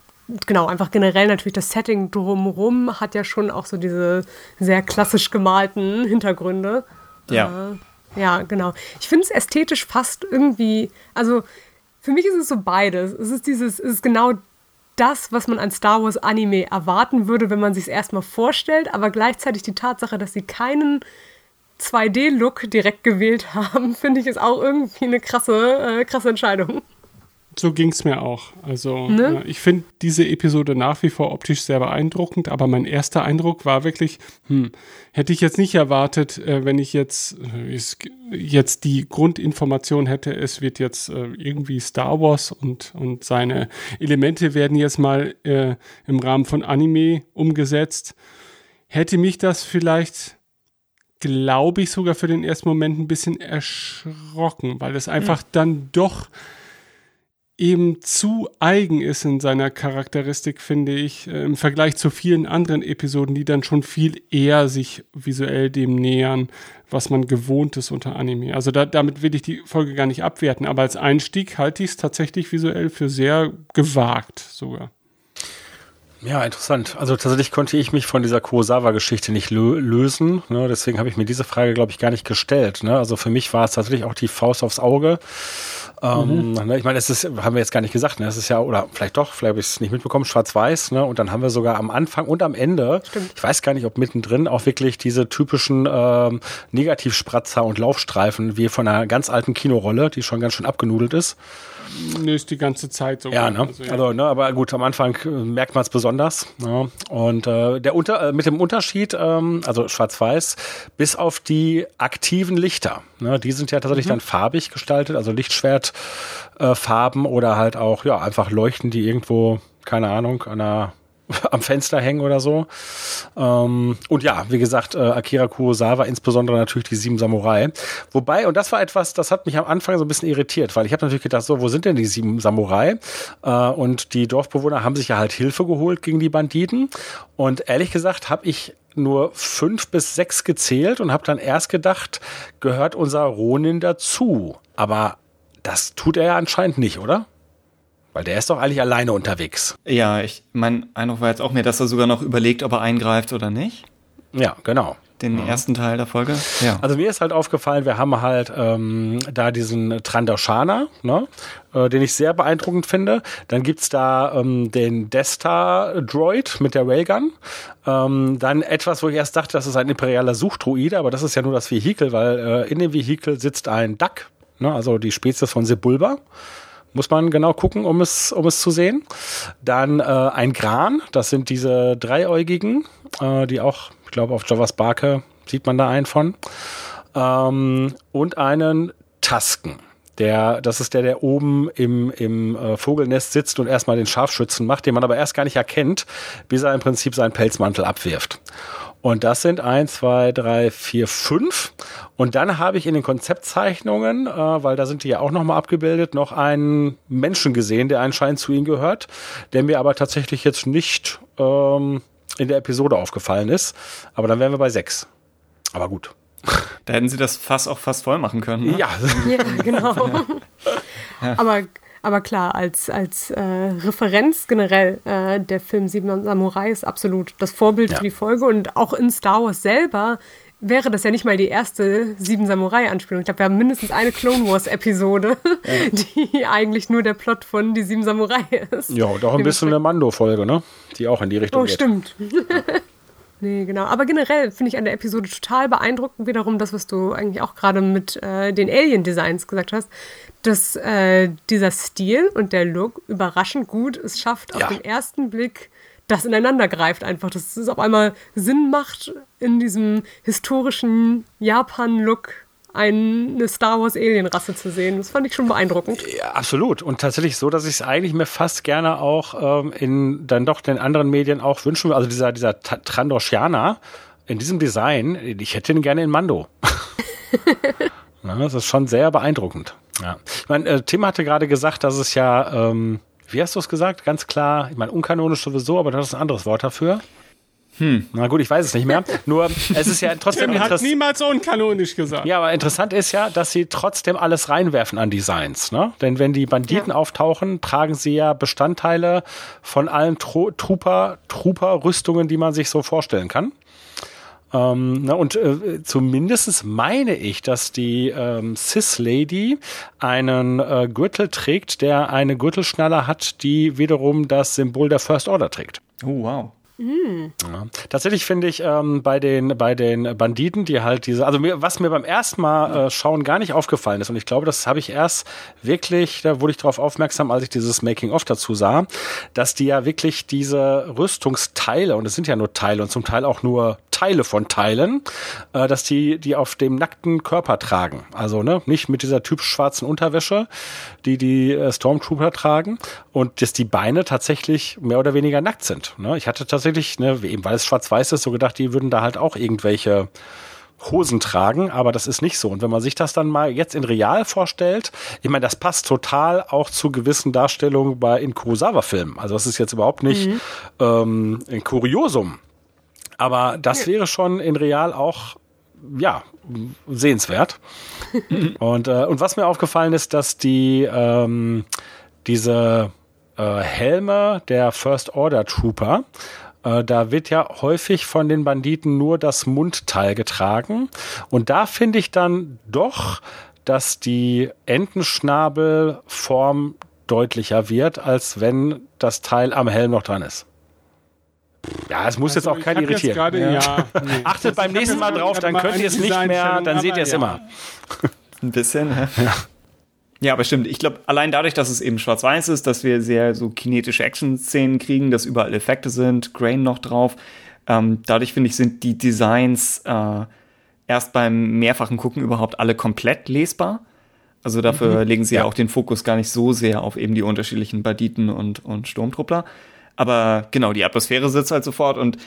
genau, einfach generell natürlich das Setting drumherum hat ja schon auch so diese sehr klassisch gemalten Hintergründe. Ja. Äh, ja, genau. Ich finde es ästhetisch fast irgendwie, also für mich ist es so beides. Es ist dieses, es ist genau das, was man an Star Wars Anime erwarten würde, wenn man sich es erstmal vorstellt, aber gleichzeitig die Tatsache, dass sie keinen 2D-Look direkt gewählt (laughs) haben, finde ich ist auch irgendwie eine krasse, äh, krasse Entscheidung. So ging es mir auch. Also ne? äh, ich finde diese Episode nach wie vor optisch sehr beeindruckend, aber mein erster Eindruck war wirklich, hm, hätte ich jetzt nicht erwartet, äh, wenn ich jetzt, äh, jetzt die Grundinformation hätte, es wird jetzt irgendwie Star Wars und, und seine Elemente werden jetzt mal äh, im Rahmen von Anime umgesetzt. Hätte mich das vielleicht glaube ich sogar für den ersten Moment ein bisschen erschrocken, weil es einfach mhm. dann doch eben zu eigen ist in seiner Charakteristik, finde ich, äh, im Vergleich zu vielen anderen Episoden, die dann schon viel eher sich visuell dem nähern, was man gewohnt ist unter Anime. Also da, damit will ich die Folge gar nicht abwerten, aber als Einstieg halte ich es tatsächlich visuell für sehr gewagt sogar. Ja, interessant. Also tatsächlich konnte ich mich von dieser Kurosawa-Geschichte nicht lö lösen. Ne? Deswegen habe ich mir diese Frage, glaube ich, gar nicht gestellt. Ne? Also für mich war es tatsächlich auch die Faust aufs Auge. Ähm, mhm. ne? Ich meine, es ist, haben wir jetzt gar nicht gesagt, ne? Es ist ja, oder vielleicht doch, vielleicht habe ich es nicht mitbekommen, schwarz-weiß, ne? Und dann haben wir sogar am Anfang und am Ende, Stimmt. ich weiß gar nicht, ob mittendrin auch wirklich diese typischen ähm, Negativspratzer und Laufstreifen wie von einer ganz alten Kinorolle, die schon ganz schön abgenudelt ist. Nee, ist die ganze Zeit so. Ja, ne? Also, ja. also ne, aber gut, am Anfang äh, merkt man es besonders. Ja. Und äh, der Unter äh, mit dem Unterschied, ähm, also schwarz-weiß, bis auf die aktiven Lichter. Ne, die sind ja tatsächlich mhm. dann farbig gestaltet, also Lichtschwertfarben äh, oder halt auch, ja, einfach Leuchten, die irgendwo, keine Ahnung, an einer am Fenster hängen oder so. Ähm, und ja, wie gesagt, äh, Akira Kurosawa, insbesondere natürlich die sieben Samurai. Wobei, und das war etwas, das hat mich am Anfang so ein bisschen irritiert, weil ich habe natürlich gedacht, so, wo sind denn die sieben Samurai? Äh, und die Dorfbewohner haben sich ja halt Hilfe geholt gegen die Banditen. Und ehrlich gesagt habe ich nur fünf bis sechs gezählt und habe dann erst gedacht, gehört unser Ronin dazu. Aber das tut er ja anscheinend nicht, oder? Weil der ist doch eigentlich alleine unterwegs. Ja, ich, mein Eindruck war jetzt auch mehr, dass er sogar noch überlegt, ob er eingreift oder nicht. Ja, genau. Den mhm. ersten Teil der Folge. Ja. Also mir ist halt aufgefallen, wir haben halt ähm, da diesen Trandoshana, ne, äh, den ich sehr beeindruckend finde. Dann gibt's da ähm, den Desta-Droid mit der Railgun. Ähm, dann etwas, wo ich erst dachte, das ist ein imperialer Suchdruide, aber das ist ja nur das Vehikel, weil äh, in dem Vehikel sitzt ein Duck, ne, also die Spezies von Sebulba. Muss man genau gucken, um es, um es zu sehen. Dann äh, ein Gran, das sind diese Dreiäugigen, äh, die auch, ich glaube, auf Javas Barke sieht man da einen von. Ähm, und einen Tasken. Der, das ist der, der oben im, im äh, Vogelnest sitzt und erstmal den Scharfschützen macht, den man aber erst gar nicht erkennt, bis er im Prinzip seinen Pelzmantel abwirft. Und das sind eins, zwei, drei, vier, fünf. Und dann habe ich in den Konzeptzeichnungen, äh, weil da sind die ja auch nochmal abgebildet, noch einen Menschen gesehen, der anscheinend zu ihnen gehört, der mir aber tatsächlich jetzt nicht ähm, in der Episode aufgefallen ist. Aber dann wären wir bei sechs. Aber gut. Da hätten sie das Fass auch fast voll machen können. Ne? Ja. ja, genau. (laughs) ja. Aber aber klar, als, als äh, Referenz generell, äh, der Film Sieben Samurai ist absolut das Vorbild ja. für die Folge. Und auch in Star Wars selber wäre das ja nicht mal die erste Sieben Samurai-Anspielung. Ich glaube, wir haben mindestens eine Clone Wars-Episode, (laughs) ja. die eigentlich nur der Plot von Die Sieben Samurai ist. Ja, und auch ein bisschen eine Mando-Folge, ne? Die auch in die Richtung oh, geht. Oh, stimmt. (laughs) Nee, genau. Aber generell finde ich an der Episode total beeindruckend wiederum das, was du eigentlich auch gerade mit äh, den Alien-Designs gesagt hast, dass äh, dieser Stil und der Look überraschend gut es schafft, ja. auf den ersten Blick das ineinander greift einfach, dass es auf einmal Sinn macht, in diesem historischen Japan-Look eine Star Wars Alien-Rasse zu sehen. Das fand ich schon beeindruckend. Ja, absolut. Und tatsächlich so, dass ich es eigentlich mir fast gerne auch ähm, in dann doch den anderen Medien auch wünschen würde. Also dieser, dieser Trandoshiana in diesem Design, ich hätte ihn gerne in Mando. (laughs) Na, das ist schon sehr beeindruckend. Ja. Ich meine, äh, Tim hatte gerade gesagt, dass es ja ähm, wie hast du es gesagt? Ganz klar, ich meine, unkanonisch sowieso, aber du hast ein anderes Wort dafür. Hm. Na gut, ich weiß es nicht mehr. Nur es ist ja (laughs) trotzdem Tim hat niemals unkanonisch gesagt. Ja, aber interessant ist ja, dass sie trotzdem alles reinwerfen an Designs. Ne? Denn wenn die Banditen ja. auftauchen, tragen sie ja Bestandteile von allen Tro Trooper, Trooper-Rüstungen, die man sich so vorstellen kann. Ähm, na, und äh, zumindest meine ich, dass die ähm, Cis-Lady einen äh, Gürtel trägt, der eine Gürtelschnalle hat, die wiederum das Symbol der First Order trägt. Oh, wow. Ja. Tatsächlich finde ich ähm, bei den bei den Banditen, die halt diese, also mir, was mir beim ersten Mal äh, schauen gar nicht aufgefallen ist und ich glaube, das habe ich erst wirklich, da wurde ich darauf aufmerksam, als ich dieses Making of dazu sah, dass die ja wirklich diese Rüstungsteile und es sind ja nur Teile und zum Teil auch nur Teile von Teilen, äh, dass die die auf dem nackten Körper tragen. Also ne, nicht mit dieser typisch schwarzen Unterwäsche, die die äh, Stormtrooper tragen und dass die Beine tatsächlich mehr oder weniger nackt sind. Ne? Ich hatte tatsächlich, ne, eben weil es schwarz-weiß ist, so gedacht, die würden da halt auch irgendwelche Hosen tragen, aber das ist nicht so. Und wenn man sich das dann mal jetzt in real vorstellt, ich meine, das passt total auch zu gewissen Darstellungen bei in Kurosawa-Filmen. Also das ist jetzt überhaupt nicht mhm. ähm, ein Kuriosum. Aber das wäre schon in real auch ja, sehenswert. (laughs) und, äh, und was mir aufgefallen ist, dass die ähm, diese äh, Helme der First Order Trooper, äh, da wird ja häufig von den Banditen nur das Mundteil getragen. Und da finde ich dann doch, dass die Entenschnabelform deutlicher wird, als wenn das Teil am Helm noch dran ist. Ja, es muss also jetzt auch kein irritieren. Grade, ja. Ja, nee. (laughs) Achtet beim nächsten Mal drauf, dann könnt ihr es nicht mehr, dann seht ihr es ja. immer. Ein bisschen, ja. Ja, aber stimmt. Ich glaube, allein dadurch, dass es eben schwarz-weiß ist, dass wir sehr so kinetische Action-Szenen kriegen, dass überall Effekte sind, Grain noch drauf, ähm, dadurch finde ich, sind die Designs äh, erst beim mehrfachen Gucken überhaupt alle komplett lesbar. Also dafür mhm. legen sie ja. ja auch den Fokus gar nicht so sehr auf eben die unterschiedlichen Banditen und, und Sturmtruppler. Aber genau, die Atmosphäre sitzt halt sofort und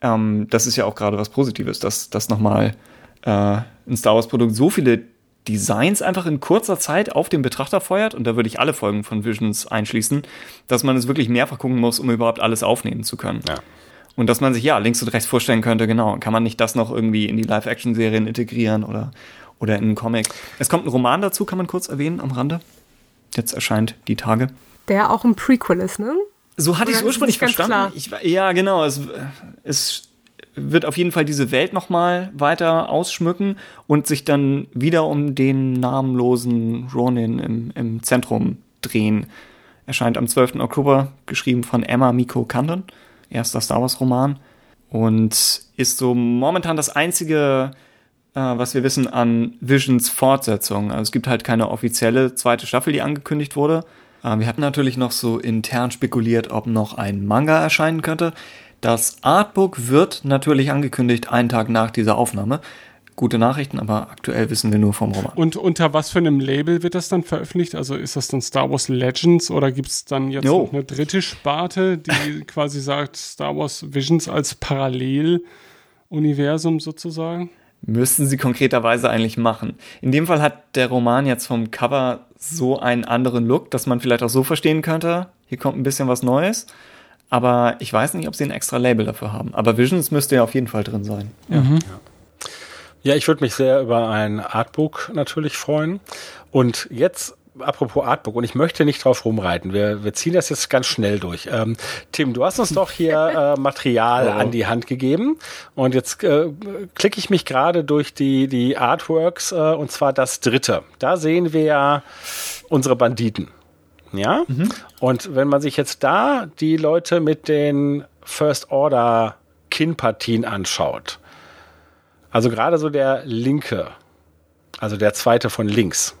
ähm, das ist ja auch gerade was Positives, dass das nochmal äh, ein Star Wars-Produkt so viele Designs einfach in kurzer Zeit auf den Betrachter feuert, und da würde ich alle Folgen von Visions einschließen, dass man es wirklich mehrfach gucken muss, um überhaupt alles aufnehmen zu können. Ja. Und dass man sich ja links und rechts vorstellen könnte, genau, kann man nicht das noch irgendwie in die Live-Action-Serien integrieren oder, oder in einen Comic. Es kommt ein Roman dazu, kann man kurz erwähnen am Rande. Jetzt erscheint die Tage. Der auch ein Prequel ist, ne? So hatte ich es ursprünglich verstanden. Ich, ja, genau. Es, es wird auf jeden Fall diese Welt noch mal weiter ausschmücken und sich dann wieder um den namenlosen Ronin im, im Zentrum drehen. Erscheint am 12. Oktober, geschrieben von Emma Miko Kandon, erster Star Wars Roman und ist so momentan das einzige, äh, was wir wissen an Visions Fortsetzung. Also es gibt halt keine offizielle zweite Staffel, die angekündigt wurde. Äh, wir hatten natürlich noch so intern spekuliert, ob noch ein Manga erscheinen könnte. Das Artbook wird natürlich angekündigt, einen Tag nach dieser Aufnahme. Gute Nachrichten, aber aktuell wissen wir nur vom Roman. Und unter was für einem Label wird das dann veröffentlicht? Also ist das dann Star Wars Legends oder gibt es dann jetzt noch eine dritte Sparte, die (laughs) quasi sagt Star Wars Visions als Paralleluniversum sozusagen? Müssten sie konkreterweise eigentlich machen. In dem Fall hat der Roman jetzt vom Cover so einen anderen Look, dass man vielleicht auch so verstehen könnte, hier kommt ein bisschen was Neues. Aber ich weiß nicht, ob sie ein extra Label dafür haben. Aber Visions müsste ja auf jeden Fall drin sein. Ja, mhm. ja ich würde mich sehr über ein Artbook natürlich freuen. Und jetzt apropos Artbook, und ich möchte nicht drauf rumreiten. Wir, wir ziehen das jetzt ganz schnell durch. Ähm, Tim, du hast uns doch hier (laughs) äh, Material oh. an die Hand gegeben. Und jetzt äh, klicke ich mich gerade durch die, die Artworks, äh, und zwar das dritte. Da sehen wir ja unsere Banditen. Ja? Mhm. Und wenn man sich jetzt da die Leute mit den First Order Kinnpartien anschaut, also gerade so der linke, also der zweite von links,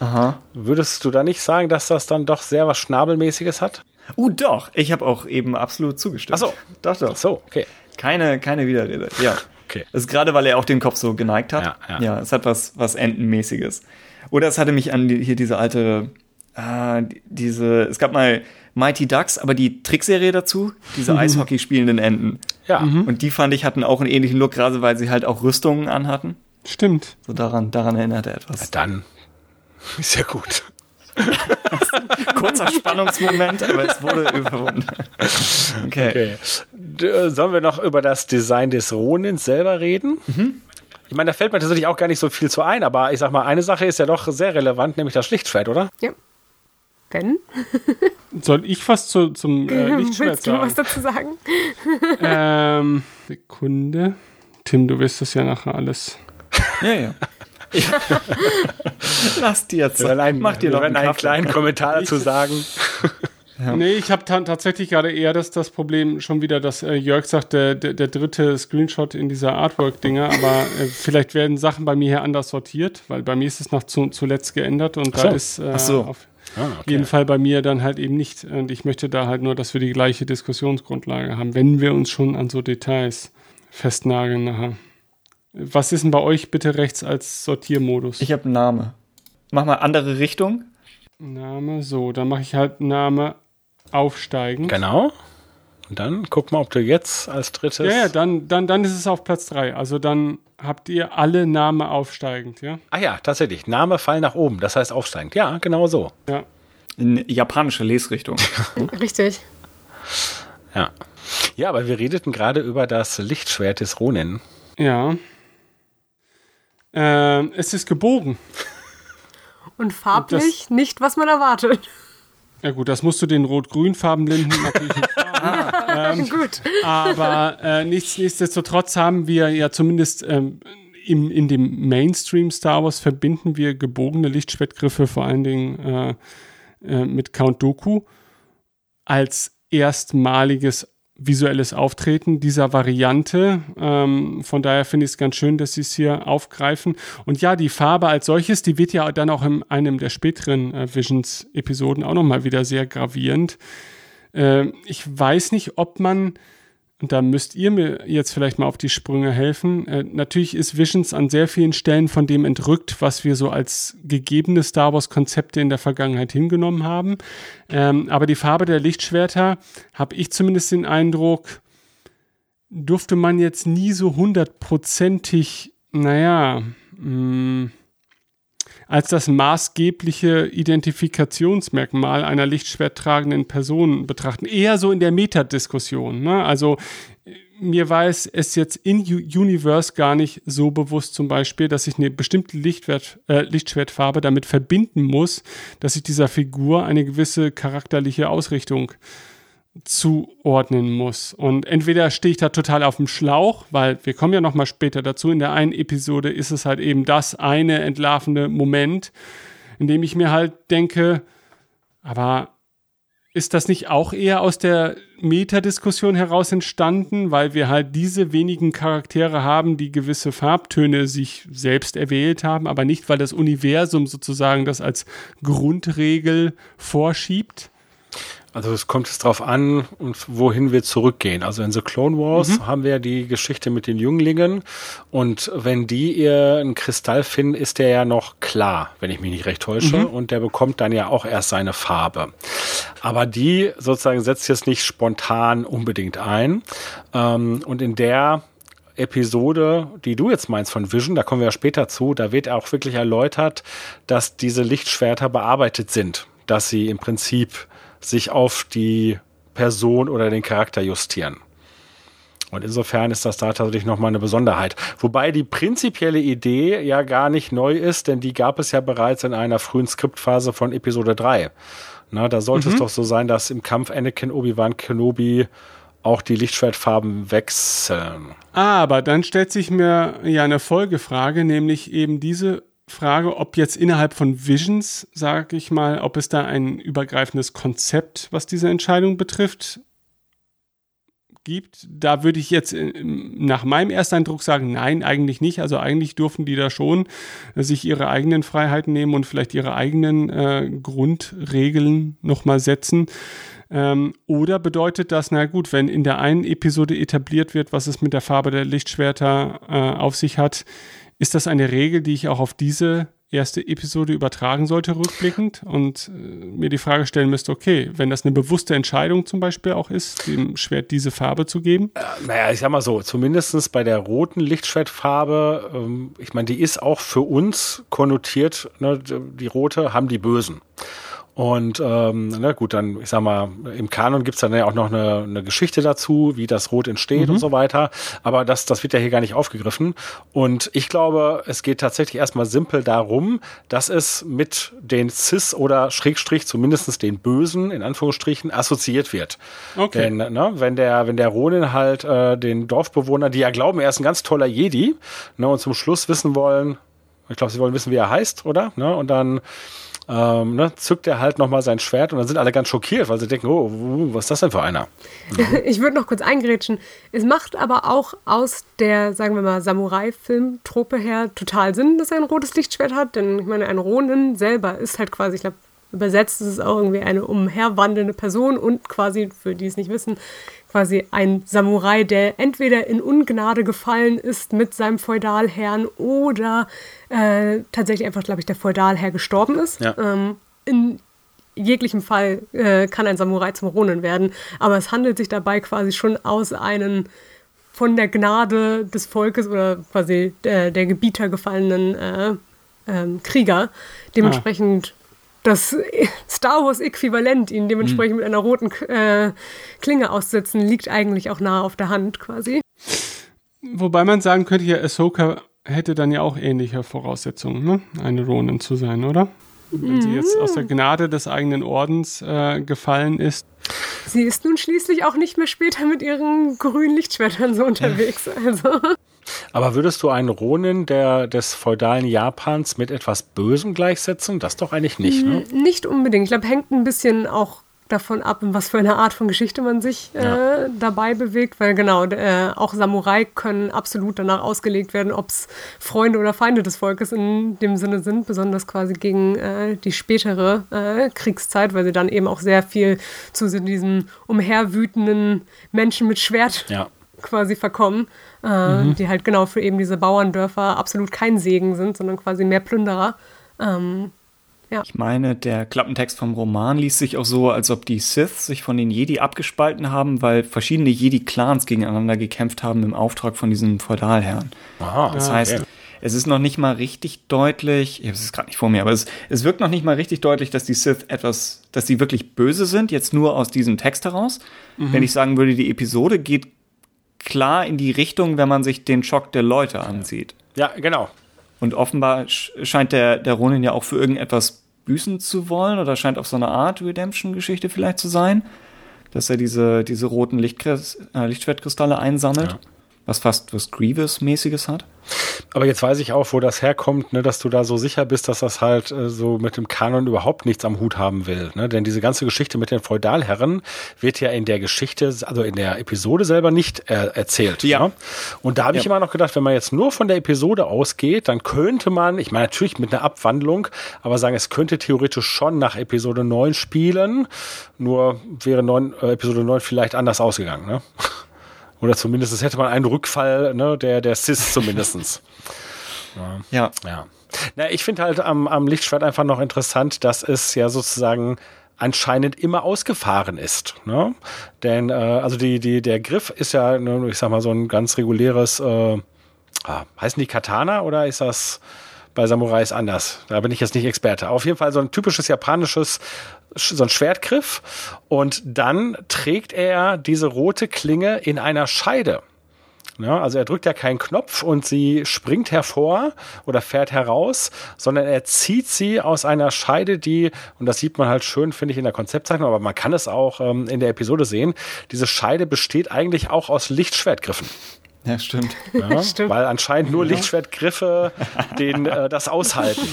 Aha. Würdest du da nicht sagen, dass das dann doch sehr was Schnabelmäßiges hat? Uh, doch. Ich habe auch eben absolut zugestimmt. Ach so. Doch, doch. Ach so, okay. Keine, keine Widerrede. Ja. Okay. Das ist gerade, weil er auch den Kopf so geneigt hat. Ja, ja. ja es hat was, was Entenmäßiges. Oder es hatte mich an die, hier diese alte, äh, diese, es gab mal Mighty Ducks, aber die Trickserie dazu, diese mhm. Eishockey spielenden Enten. Ja. Mhm. Und die fand ich hatten auch einen ähnlichen Look, gerade weil sie halt auch Rüstungen anhatten. Stimmt. So daran, daran erinnert er etwas. Ja, dann (laughs) Ist ja gut. Kurzer Spannungsmoment, aber es wurde (laughs) überwunden. Okay. okay. Äh, sollen wir noch über das Design des Ronins selber reden? Mhm. Ich meine, da fällt mir tatsächlich auch gar nicht so viel zu ein, aber ich sag mal, eine Sache ist ja doch sehr relevant, nämlich das Lichtschwert, oder? Ja. Ben? (laughs) Soll ich was zu, zum äh, Lichtschwert Willst du sagen? was dazu sagen? ähm, Sekunde. Tim, du wirst das ja nachher alles. Ja, ja. (laughs) Lass dir jetzt. Einen, Mach dir noch einen, einen kleinen Kommentar dazu (laughs) sagen. Ja. Nee, ich habe tatsächlich gerade eher das, das Problem schon wieder, dass äh, Jörg sagt, der, der, der, dritte Screenshot in dieser Artwork-Dinger, aber äh, vielleicht werden Sachen bei mir hier anders sortiert, weil bei mir ist es noch zu, zuletzt geändert und so. da ist äh, so. auf ah, okay. jeden Fall bei mir dann halt eben nicht. Und ich möchte da halt nur, dass wir die gleiche Diskussionsgrundlage haben, wenn wir uns schon an so Details festnageln nachher. Was ist denn bei euch bitte rechts als Sortiermodus? Ich habe einen Name. Mach mal andere Richtung. Name, so, dann mache ich halt Name aufsteigen. Genau. Und dann guck mal, ob du jetzt als drittes. Ja, ja, dann, dann, dann ist es auf Platz 3. Also dann habt ihr alle Name aufsteigend, ja? Ah ja, tatsächlich. Name Fall nach oben, das heißt aufsteigend. Ja, genau so. Ja. In japanische Lesrichtung. (laughs) Richtig. Ja. Ja, aber wir redeten gerade über das Lichtschwert des Ronin. Ja. Ähm, es ist gebogen. Und farblich Und nicht, was man erwartet. Ja gut, das musst du den rot-grün-farbenblinden (laughs) natürlich nicht fragen. ähm, gut. Aber äh, nichts, nichtsdestotrotz haben wir ja zumindest ähm, im, in dem Mainstream Star Wars verbinden wir gebogene Lichtschwertgriffe vor allen Dingen äh, äh, mit Count Doku als erstmaliges visuelles Auftreten dieser Variante. Ähm, von daher finde ich es ganz schön, dass sie es hier aufgreifen. Und ja, die Farbe als solches, die wird ja dann auch in einem der späteren äh, Visions-Episoden auch nochmal wieder sehr gravierend. Äh, ich weiß nicht, ob man und da müsst ihr mir jetzt vielleicht mal auf die Sprünge helfen. Äh, natürlich ist Visions an sehr vielen Stellen von dem entrückt, was wir so als gegebene Star Wars-Konzepte in der Vergangenheit hingenommen haben. Ähm, aber die Farbe der Lichtschwerter, habe ich zumindest den Eindruck, durfte man jetzt nie so hundertprozentig, naja, mh, mm, als das maßgebliche Identifikationsmerkmal einer lichtschwerttragenden Person betrachten. Eher so in der Metadiskussion. Ne? Also mir war es, es jetzt in Universe gar nicht so bewusst zum Beispiel, dass ich eine bestimmte Lichtwert, äh, Lichtschwertfarbe damit verbinden muss, dass ich dieser Figur eine gewisse charakterliche Ausrichtung äh, zuordnen muss. Und entweder stehe ich da total auf dem Schlauch, weil wir kommen ja noch mal später dazu. In der einen Episode ist es halt eben das eine entlarvende Moment, in dem ich mir halt denke, aber ist das nicht auch eher aus der Metadiskussion heraus entstanden, weil wir halt diese wenigen Charaktere haben, die gewisse Farbtöne sich selbst erwählt haben, aber nicht, weil das Universum sozusagen das als Grundregel vorschiebt? Also es kommt es drauf an, wohin wir zurückgehen. Also in The Clone Wars mhm. haben wir die Geschichte mit den Jünglingen und wenn die ihr einen Kristall finden, ist der ja noch klar, wenn ich mich nicht recht täusche, mhm. und der bekommt dann ja auch erst seine Farbe. Aber die sozusagen setzt jetzt nicht spontan unbedingt ein. Ähm, und in der Episode, die du jetzt meinst von Vision, da kommen wir ja später zu, da wird auch wirklich erläutert, dass diese Lichtschwerter bearbeitet sind, dass sie im Prinzip sich auf die Person oder den Charakter justieren. Und insofern ist das da tatsächlich nochmal eine Besonderheit. Wobei die prinzipielle Idee ja gar nicht neu ist, denn die gab es ja bereits in einer frühen Skriptphase von Episode 3. Na, da sollte mhm. es doch so sein, dass im Kampf Anakin Obi-Wan Kenobi auch die Lichtschwertfarben wechseln. Aber dann stellt sich mir ja eine Folgefrage, nämlich eben diese Frage, ob jetzt innerhalb von Visions, sage ich mal, ob es da ein übergreifendes Konzept, was diese Entscheidung betrifft, gibt. Da würde ich jetzt äh, nach meinem Ersteindruck sagen, nein, eigentlich nicht. Also eigentlich durften die da schon sich ihre eigenen Freiheiten nehmen und vielleicht ihre eigenen äh, Grundregeln nochmal setzen. Ähm, oder bedeutet das, na gut, wenn in der einen Episode etabliert wird, was es mit der Farbe der Lichtschwerter äh, auf sich hat, ist das eine Regel, die ich auch auf diese erste Episode übertragen sollte, rückblickend und äh, mir die Frage stellen müsste, okay, wenn das eine bewusste Entscheidung zum Beispiel auch ist, dem Schwert diese Farbe zu geben? Äh, naja, ich sag mal so, zumindest bei der roten Lichtschwertfarbe, ähm, ich meine, die ist auch für uns konnotiert, ne, die rote haben die Bösen. Und ähm, na gut, dann, ich sag mal, im Kanon gibt's dann ja auch noch eine, eine Geschichte dazu, wie das Rot entsteht mhm. und so weiter. Aber das, das wird ja hier gar nicht aufgegriffen. Und ich glaube, es geht tatsächlich erstmal simpel darum, dass es mit den Cis oder Schrägstrich zumindestens den Bösen, in Anführungsstrichen, assoziiert wird. Okay. Denn, ne, wenn der, wenn der Ronin halt äh, den Dorfbewohner, die ja glauben, er ist ein ganz toller Jedi, ne, und zum Schluss wissen wollen, ich glaube, sie wollen wissen, wie er heißt, oder? Ne, und dann ähm, ne, zückt er halt nochmal sein Schwert und dann sind alle ganz schockiert, weil sie denken, oh, was ist das denn für einer? (laughs) ich würde noch kurz eingrätschen. Es macht aber auch aus der, sagen wir mal, Samurai-Film-Trope her total Sinn, dass er ein rotes Lichtschwert hat, denn ich meine, ein Ronin selber ist halt quasi, ich glaube, übersetzt ist es auch irgendwie eine umherwandelnde Person und quasi, für die es nicht wissen, quasi ein Samurai, der entweder in Ungnade gefallen ist mit seinem Feudalherrn oder äh, tatsächlich einfach, glaube ich, der Feudalherr gestorben ist. Ja. Ähm, in jeglichem Fall äh, kann ein Samurai zum Ronin werden, aber es handelt sich dabei quasi schon aus einem von der Gnade des Volkes oder quasi der, der Gebieter gefallenen äh, ähm, Krieger. Dementsprechend ah das (laughs) Star Wars-Äquivalent, ihn dementsprechend mhm. mit einer roten äh, Klinge aussetzen, liegt eigentlich auch nahe auf der Hand quasi. Wobei man sagen könnte, ja, Ahsoka hätte dann ja auch ähnliche Voraussetzungen, ne? eine Ronin zu sein, oder? Wenn sie jetzt aus der mhm. Gnade des eigenen Ordens äh, gefallen ist. Sie ist nun schließlich auch nicht mehr später mit ihren grünen Lichtschwertern so unterwegs. Also. Aber würdest du einen Ronin der, des feudalen Japans mit etwas Bösem gleichsetzen? Das doch eigentlich nicht, ne? Nicht unbedingt. Ich glaube, hängt ein bisschen auch davon ab, in was für eine Art von Geschichte man sich äh, ja. dabei bewegt, weil genau, äh, auch Samurai können absolut danach ausgelegt werden, ob es Freunde oder Feinde des Volkes in dem Sinne sind, besonders quasi gegen äh, die spätere äh, Kriegszeit, weil sie dann eben auch sehr viel zu diesen umherwütenden Menschen mit Schwert ja. quasi verkommen äh, mhm. die halt genau für eben diese Bauerndörfer absolut kein Segen sind, sondern quasi mehr Plünderer. Ähm, ja. Ich meine, der Klappentext vom Roman liest sich auch so, als ob die Sith sich von den Jedi abgespalten haben, weil verschiedene Jedi-Clans gegeneinander gekämpft haben im Auftrag von diesem Feudalherrn. Aha, das heißt, okay. es ist noch nicht mal richtig deutlich, ich habe es gerade nicht vor mir, aber es, es wirkt noch nicht mal richtig deutlich, dass die Sith etwas, dass sie wirklich böse sind, jetzt nur aus diesem Text heraus. Mhm. Wenn ich sagen würde, die Episode geht klar in die Richtung, wenn man sich den Schock der Leute ansieht. Ja, genau. Und offenbar scheint der, der Ronin ja auch für irgendetwas büßen zu wollen oder scheint auf so eine Art Redemption-Geschichte vielleicht zu sein, dass er diese, diese roten Lichtkris äh, Lichtschwertkristalle einsammelt. Ja was fast was Grievous-mäßiges hat. Aber jetzt weiß ich auch, wo das herkommt, ne, dass du da so sicher bist, dass das halt äh, so mit dem Kanon überhaupt nichts am Hut haben will. Ne? Denn diese ganze Geschichte mit den Feudalherren wird ja in der Geschichte, also in der Episode selber nicht äh, erzählt. Ja. Ne? Und da habe ich ja. immer noch gedacht, wenn man jetzt nur von der Episode ausgeht, dann könnte man, ich meine natürlich mit einer Abwandlung, aber sagen, es könnte theoretisch schon nach Episode 9 spielen, nur wäre 9, äh, Episode 9 vielleicht anders ausgegangen. Ne? Oder zumindest hätte man einen Rückfall, ne, der, der Cis (laughs) zumindestens. ja. ja. ja. Na, ich finde halt am, am Lichtschwert einfach noch interessant, dass es ja sozusagen anscheinend immer ausgefahren ist. Ne? Denn äh, also die, die, der Griff ist ja, ne, ich sag mal, so ein ganz reguläres, äh, ah, heißen die Katana oder ist das bei Samurais anders? Da bin ich jetzt nicht Experte. Auf jeden Fall so ein typisches japanisches so ein Schwertgriff und dann trägt er diese rote Klinge in einer Scheide. Ja, also er drückt ja keinen Knopf und sie springt hervor oder fährt heraus, sondern er zieht sie aus einer Scheide, die, und das sieht man halt schön, finde ich, in der Konzeptzeichnung, aber man kann es auch ähm, in der Episode sehen, diese Scheide besteht eigentlich auch aus Lichtschwertgriffen. Ja, stimmt. Ja, (laughs) stimmt. Weil anscheinend nur Lichtschwertgriffe (laughs) den, äh, das aushalten.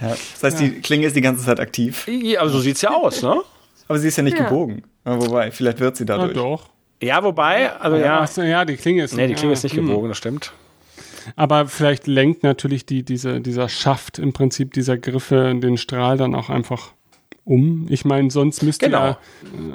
Ja, das heißt, die Klinge ist die ganze Zeit aktiv. Ja, aber so sieht's ja aus, ne? Aber sie ist ja nicht ja. gebogen. Wobei, vielleicht wird sie dadurch. Ja, doch. Ja, wobei, also ja. Ja, ja die Klinge ist. Nee, die Klinge ist nicht gebogen, das stimmt. Aber vielleicht lenkt natürlich die, diese, dieser Schaft im Prinzip dieser Griffe den Strahl dann auch einfach um. Ich meine, sonst müsste genau. ja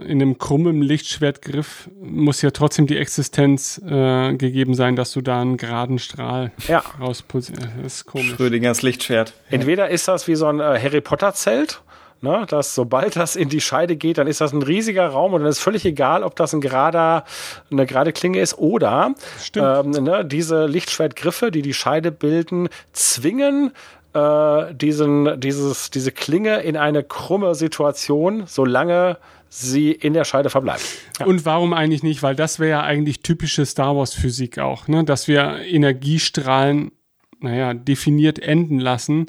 äh, in einem krummen Lichtschwertgriff muss ja trotzdem die Existenz äh, gegeben sein, dass du da einen geraden Strahl ja. rauspulst. Das ist komisch. Schrödingers Lichtschwert. Entweder ist das wie so ein äh, Harry Potter Zelt. Ne, dass sobald das in die Scheide geht, dann ist das ein riesiger Raum und dann ist völlig egal, ob das ein gerader, eine gerade Klinge ist oder ähm, ne, diese Lichtschwertgriffe, die die Scheide bilden, zwingen äh, diesen, dieses, diese Klinge in eine krumme Situation, solange sie in der Scheide verbleibt. Ja. Und warum eigentlich nicht? Weil das wäre ja eigentlich typische Star Wars Physik auch, ne? dass wir Energiestrahlen, naja, definiert enden lassen,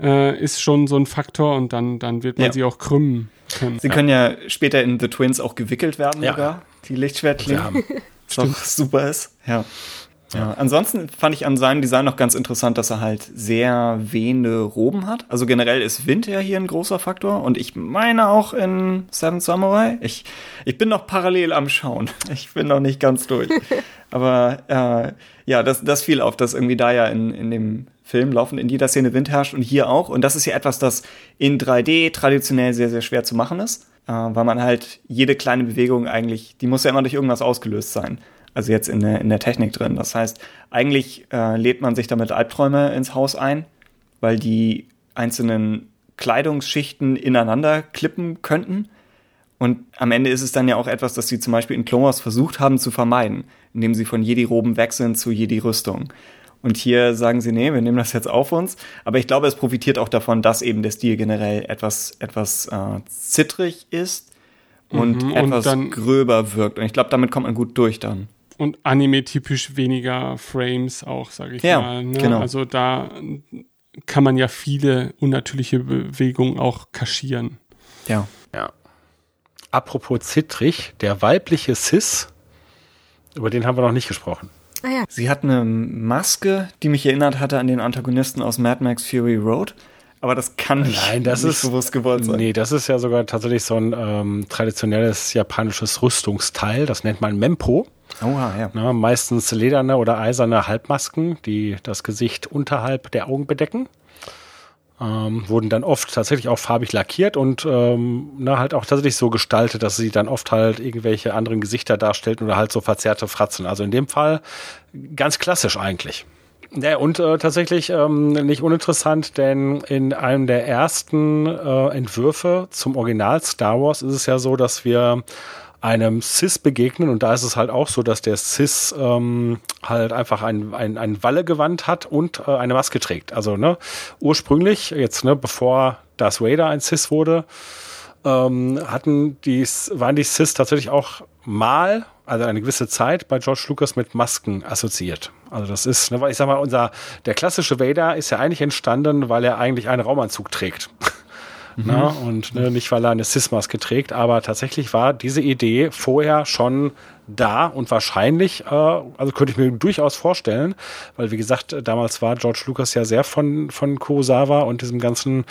äh, ist schon so ein Faktor und dann, dann wird man ja. sie auch krümmen können. Sie ja. können ja später in The Twins auch gewickelt werden sogar, die Lichtschwertklingen. (laughs) Was auch super ist. Ja. Ja, ansonsten fand ich an seinem Design noch ganz interessant, dass er halt sehr wehende Roben hat. Also generell ist Wind ja hier ein großer Faktor und ich meine auch in Seven Samurai. Ich, ich bin noch parallel am Schauen. (laughs) Ich bin noch nicht ganz durch. (laughs) Aber äh, ja, das, das fiel auf, dass irgendwie da ja in, in dem Film laufen in jeder Szene Wind herrscht und hier auch. Und das ist ja etwas, das in 3D traditionell sehr, sehr schwer zu machen ist, äh, weil man halt jede kleine Bewegung eigentlich, die muss ja immer durch irgendwas ausgelöst sein also jetzt in der, in der Technik drin. Das heißt, eigentlich äh, lädt man sich damit Albträume ins Haus ein, weil die einzelnen Kleidungsschichten ineinander klippen könnten. Und am Ende ist es dann ja auch etwas, das sie zum Beispiel in Clone Wars versucht haben zu vermeiden, indem sie von Jedi-Roben sind zu Jedi-Rüstung. Und hier sagen sie, nee, wir nehmen das jetzt auf uns. Aber ich glaube, es profitiert auch davon, dass eben der Stil generell etwas, etwas äh, zittrig ist und mhm, etwas und gröber wirkt. Und ich glaube, damit kommt man gut durch dann und anime-typisch weniger Frames auch, sage ich ja, mal. Ne? Genau. Also da kann man ja viele unnatürliche Bewegungen auch kaschieren. Ja. Ja. Apropos zittrig, der weibliche Sis, über den haben wir noch nicht gesprochen. Ah, ja. Sie hat eine Maske, die mich erinnert hatte an den Antagonisten aus Mad Max Fury Road. Aber das kann nicht, Nein, das nicht ist, bewusst gewollt sein. Nee, das ist ja sogar tatsächlich so ein ähm, traditionelles japanisches Rüstungsteil. Das nennt man Mempo. Oha, ja. Na, meistens lederne oder eiserne Halbmasken, die das Gesicht unterhalb der Augen bedecken. Ähm, wurden dann oft tatsächlich auch farbig lackiert und ähm, na, halt auch tatsächlich so gestaltet, dass sie dann oft halt irgendwelche anderen Gesichter darstellten oder halt so verzerrte Fratzen. Also in dem Fall ganz klassisch eigentlich. Ja, und äh, tatsächlich ähm, nicht uninteressant, denn in einem der ersten äh, Entwürfe zum Original Star Wars ist es ja so, dass wir einem Cis begegnen und da ist es halt auch so, dass der Cis ähm, halt einfach ein, ein, ein Wallegewand hat und äh, eine Maske trägt. Also ne, ursprünglich, jetzt ne, bevor Darth Vader ein Cis wurde, ähm, hatten die, waren die Cis tatsächlich auch mal, also eine gewisse Zeit bei George Lucas mit Masken assoziiert. Also das ist, ne, weil ich sag mal, unser, der klassische Vader ist ja eigentlich entstanden, weil er eigentlich einen Raumanzug trägt. (laughs) Mhm. Na, und ne, nicht, weil er eine Cis-Maske trägt, aber tatsächlich war diese Idee vorher schon da und wahrscheinlich, äh, also könnte ich mir durchaus vorstellen, weil wie gesagt, damals war George Lucas ja sehr von, von Kurosawa und diesem ganzen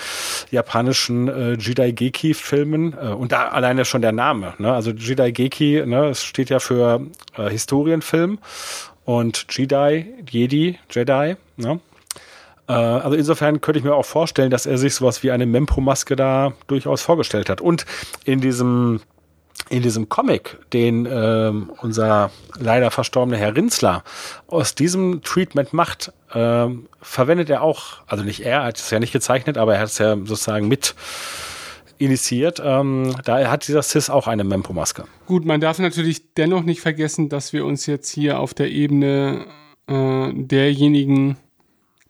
japanischen äh, Jidai Geki-Filmen äh, und da alleine schon der Name, ne? also Jidai Geki, ne, es steht ja für äh, Historienfilm und Jedi, Jedi, Jedi, ne? Äh, also insofern könnte ich mir auch vorstellen, dass er sich sowas wie eine Mempo-Maske da durchaus vorgestellt hat. Und in diesem in diesem Comic, den äh, unser leider verstorbene Herr Rinzler aus diesem Treatment macht, äh, verwendet er auch, also nicht er, er hat es ja nicht gezeichnet, aber er hat es ja sozusagen mit initiiert. Ähm, da hat dieser Cis auch eine Mempo-Maske. Gut, man darf natürlich dennoch nicht vergessen, dass wir uns jetzt hier auf der Ebene äh, derjenigen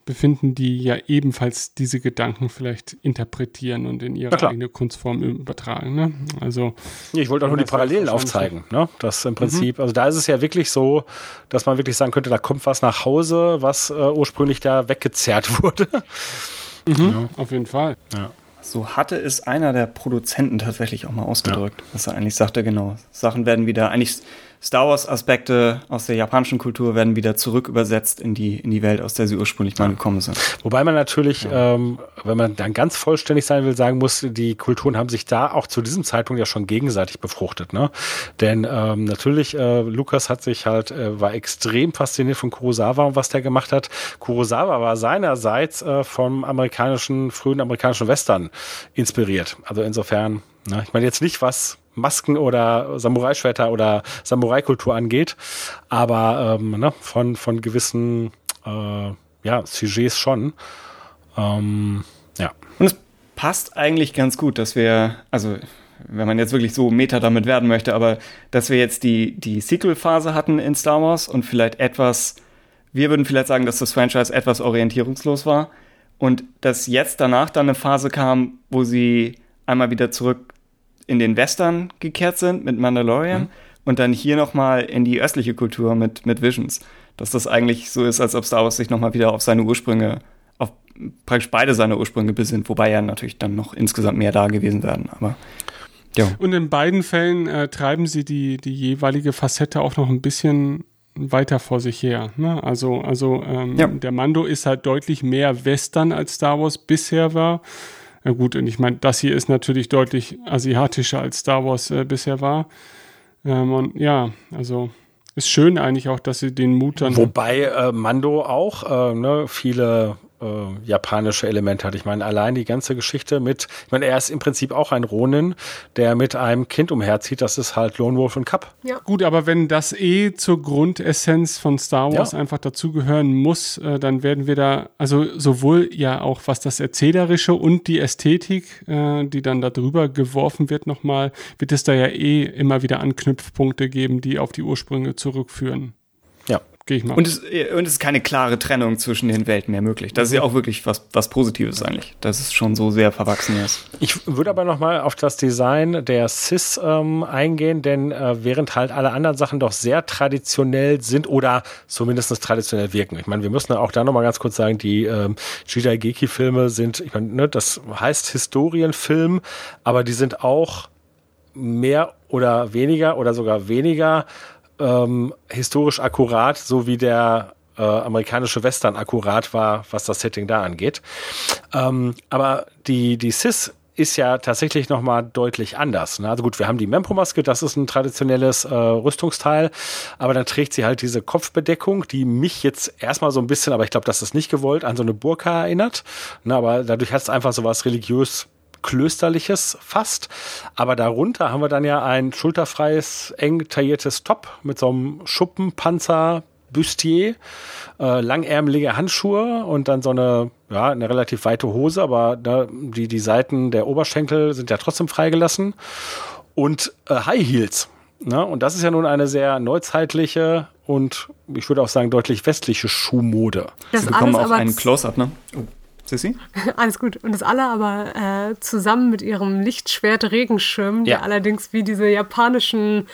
befinden, die ja ebenfalls diese Gedanken vielleicht interpretieren und in ihre eigene Kunstform übertragen. Ne? Also ich wollte auch nur die Parallelen aufzeigen. Ne? Das im Prinzip, mhm. also da ist es ja wirklich so, dass man wirklich sagen könnte, da kommt was nach Hause, was äh, ursprünglich da weggezerrt (laughs) wurde. Mhm. Ja. Auf jeden Fall. Ja. So hatte es einer der Produzenten tatsächlich auch mal ausgedrückt, ja. dass er eigentlich sagte, genau, Sachen werden wieder, eigentlich Star Wars-Aspekte aus der japanischen Kultur werden wieder zurück übersetzt in die, in die Welt, aus der sie ursprünglich mal gekommen sind. Wobei man natürlich, ja. ähm, wenn man dann ganz vollständig sein will, sagen muss, die Kulturen haben sich da auch zu diesem Zeitpunkt ja schon gegenseitig befruchtet. Ne? Denn ähm, natürlich, äh, Lukas hat sich halt, äh, war extrem fasziniert von Kurosawa und was der gemacht hat. Kurosawa war seinerseits äh, vom amerikanischen, frühen amerikanischen Western inspiriert. Also insofern, ne? ich meine jetzt nicht, was Masken oder Samurai-Schwerter oder Samurai-Kultur angeht, aber ähm, ne, von, von gewissen äh, ja, Sujets schon. Ähm, ja. Und es passt eigentlich ganz gut, dass wir, also wenn man jetzt wirklich so Meta damit werden möchte, aber dass wir jetzt die, die Sequel-Phase hatten in Star Wars und vielleicht etwas, wir würden vielleicht sagen, dass das Franchise etwas orientierungslos war Und dass jetzt danach dann eine Phase kam, wo sie einmal wieder zurück in den Western gekehrt sind mit Mandalorian mhm. und dann hier nochmal in die östliche Kultur mit, mit Visions. Dass das eigentlich so ist, als ob Star Wars sich nochmal wieder auf seine Ursprünge, auf praktisch beide seine Ursprünge besinnt, wobei ja natürlich dann noch insgesamt mehr da gewesen werden. Aber ja. Und in beiden Fällen äh, treiben sie die, die jeweilige Facette auch noch ein bisschen weiter vor sich her. Ne? Also, also ähm, ja. der Mando ist halt deutlich mehr Western als Star Wars bisher war. Ja gut, und ich meine, das hier ist natürlich deutlich asiatischer als Star Wars äh, bisher war. Ähm, und ja, also ist schön eigentlich auch, dass sie den Mut dann. Wobei äh, Mando auch äh, ne, viele äh, japanische Elemente hat. Ich meine, allein die ganze Geschichte mit, ich meine, er ist im Prinzip auch ein Ronin, der mit einem Kind umherzieht. Das ist halt Lone Wolf und Cup. Ja. Gut, aber wenn das eh zur Grundessenz von Star Wars ja. einfach dazugehören muss, äh, dann werden wir da, also sowohl ja auch was das Erzählerische und die Ästhetik, äh, die dann da drüber geworfen wird nochmal, wird es da ja eh immer wieder Anknüpfpunkte geben, die auf die Ursprünge zurückführen. Gehe ich mal. Und es, und es ist keine klare Trennung zwischen den Welten mehr möglich. Das ist ja auch wirklich was, was Positives eigentlich, dass es schon so sehr verwachsen ist. Ich würde aber nochmal auf das Design der Cis ähm, eingehen, denn äh, während halt alle anderen Sachen doch sehr traditionell sind oder zumindest traditionell wirken. Ich meine, wir müssen auch da nochmal ganz kurz sagen, die ähm, Geki-Filme sind, ich meine, ne, das heißt Historienfilm, aber die sind auch mehr oder weniger oder sogar weniger ähm, historisch akkurat, so wie der äh, amerikanische Western akkurat war, was das Setting da angeht. Ähm, aber die, die Cis ist ja tatsächlich nochmal deutlich anders. Ne? Also gut, wir haben die Mempo-Maske, das ist ein traditionelles äh, Rüstungsteil, aber dann trägt sie halt diese Kopfbedeckung, die mich jetzt erstmal so ein bisschen, aber ich glaube, das ist nicht gewollt, an so eine Burka erinnert. Ne? Aber dadurch hat es einfach so was religiös klösterliches fast. Aber darunter haben wir dann ja ein schulterfreies, eng tailliertes Top mit so einem Schuppenpanzer. Bustier, äh, langärmelige Handschuhe und dann so eine, ja, eine relativ weite Hose, aber ne, die, die Seiten der Oberschenkel sind ja trotzdem freigelassen. Und äh, High Heels. Ne? Und das ist ja nun eine sehr neuzeitliche und ich würde auch sagen deutlich westliche Schuhmode. Das Sie bekommen auch einen Close-Up, ne? Oh. Sissi? (laughs) Alles gut. Und das alle aber äh, zusammen mit ihrem Lichtschwert-Regenschirm, ja. der allerdings wie diese japanischen,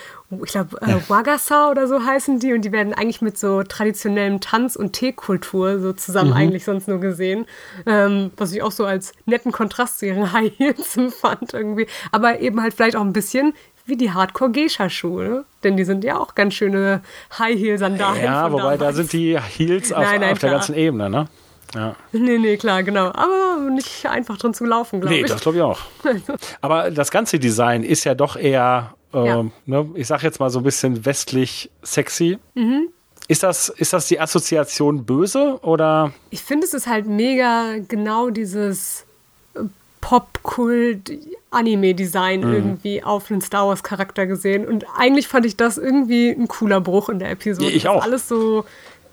ich glaube, äh, Wagasa oder so heißen die. Und die werden eigentlich mit so traditionellem Tanz- und Teekultur so zusammen mhm. eigentlich sonst nur gesehen. Ähm, was ich auch so als netten Kontrast zu ihren (laughs) High Heels fand irgendwie. Aber eben halt vielleicht auch ein bisschen wie die Hardcore-Geisha-Schuhe, ne? denn die sind ja auch ganz schöne High-Heel-Sandalen. Ja, wobei damals. da sind die Heels auf, nein, nein, auf der ganzen Ebene, ne? Ja. (laughs) Nee, nee, klar, genau. Aber nicht einfach drin zu laufen, glaube nee, ich. Nee, das glaube ich auch. (laughs) Aber das ganze Design ist ja doch eher, äh, ja. Ne, ich sag jetzt mal so ein bisschen westlich sexy. Mhm. Ist das, ist das die Assoziation böse oder? Ich finde, es ist halt mega genau dieses äh, Pop-Kult-Anime-Design mhm. irgendwie auf einen Star Wars-Charakter gesehen. Und eigentlich fand ich das irgendwie ein cooler Bruch in der Episode. Ich auch. Alles so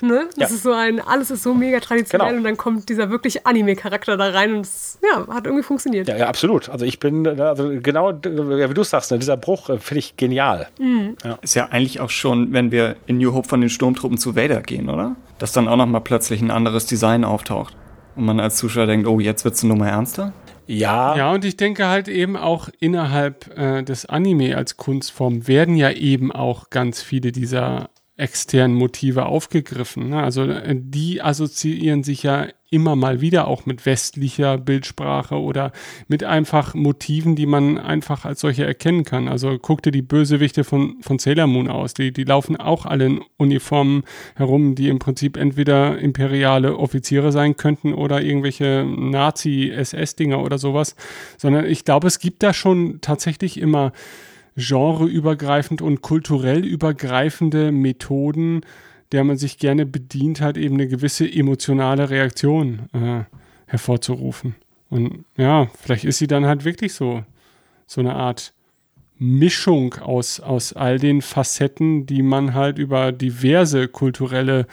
Ne? Das ja. ist so ein, alles ist so mega traditionell genau. und dann kommt dieser wirklich Anime-Charakter da rein und es ja, hat irgendwie funktioniert. Ja, ja, absolut. Also ich bin, also genau, wie du sagst, ne, dieser Bruch äh, finde ich genial. Mhm. Ja. Ist ja eigentlich auch schon, wenn wir in New Hope von den Sturmtruppen zu Vader gehen, oder? Dass dann auch nochmal plötzlich ein anderes Design auftaucht. Und man als Zuschauer denkt, oh, jetzt wird's eine Nummer ernster? Ja. Ja, und ich denke halt eben auch innerhalb äh, des Anime als Kunstform werden ja eben auch ganz viele dieser externen Motive aufgegriffen. Ne? Also äh, die assoziieren sich ja immer mal wieder auch mit westlicher Bildsprache oder mit einfach Motiven, die man einfach als solche erkennen kann. Also guck dir die Bösewichte von, von Sailor Moon aus. Die, die laufen auch alle in Uniformen herum, die im Prinzip entweder imperiale Offiziere sein könnten oder irgendwelche Nazi-SS-Dinger oder sowas. Sondern ich glaube, es gibt da schon tatsächlich immer genreübergreifend und kulturell übergreifende Methoden, der man sich gerne bedient hat, eben eine gewisse emotionale Reaktion äh, hervorzurufen. Und ja, vielleicht ist sie dann halt wirklich so, so eine Art Mischung aus, aus all den Facetten, die man halt über diverse kulturelle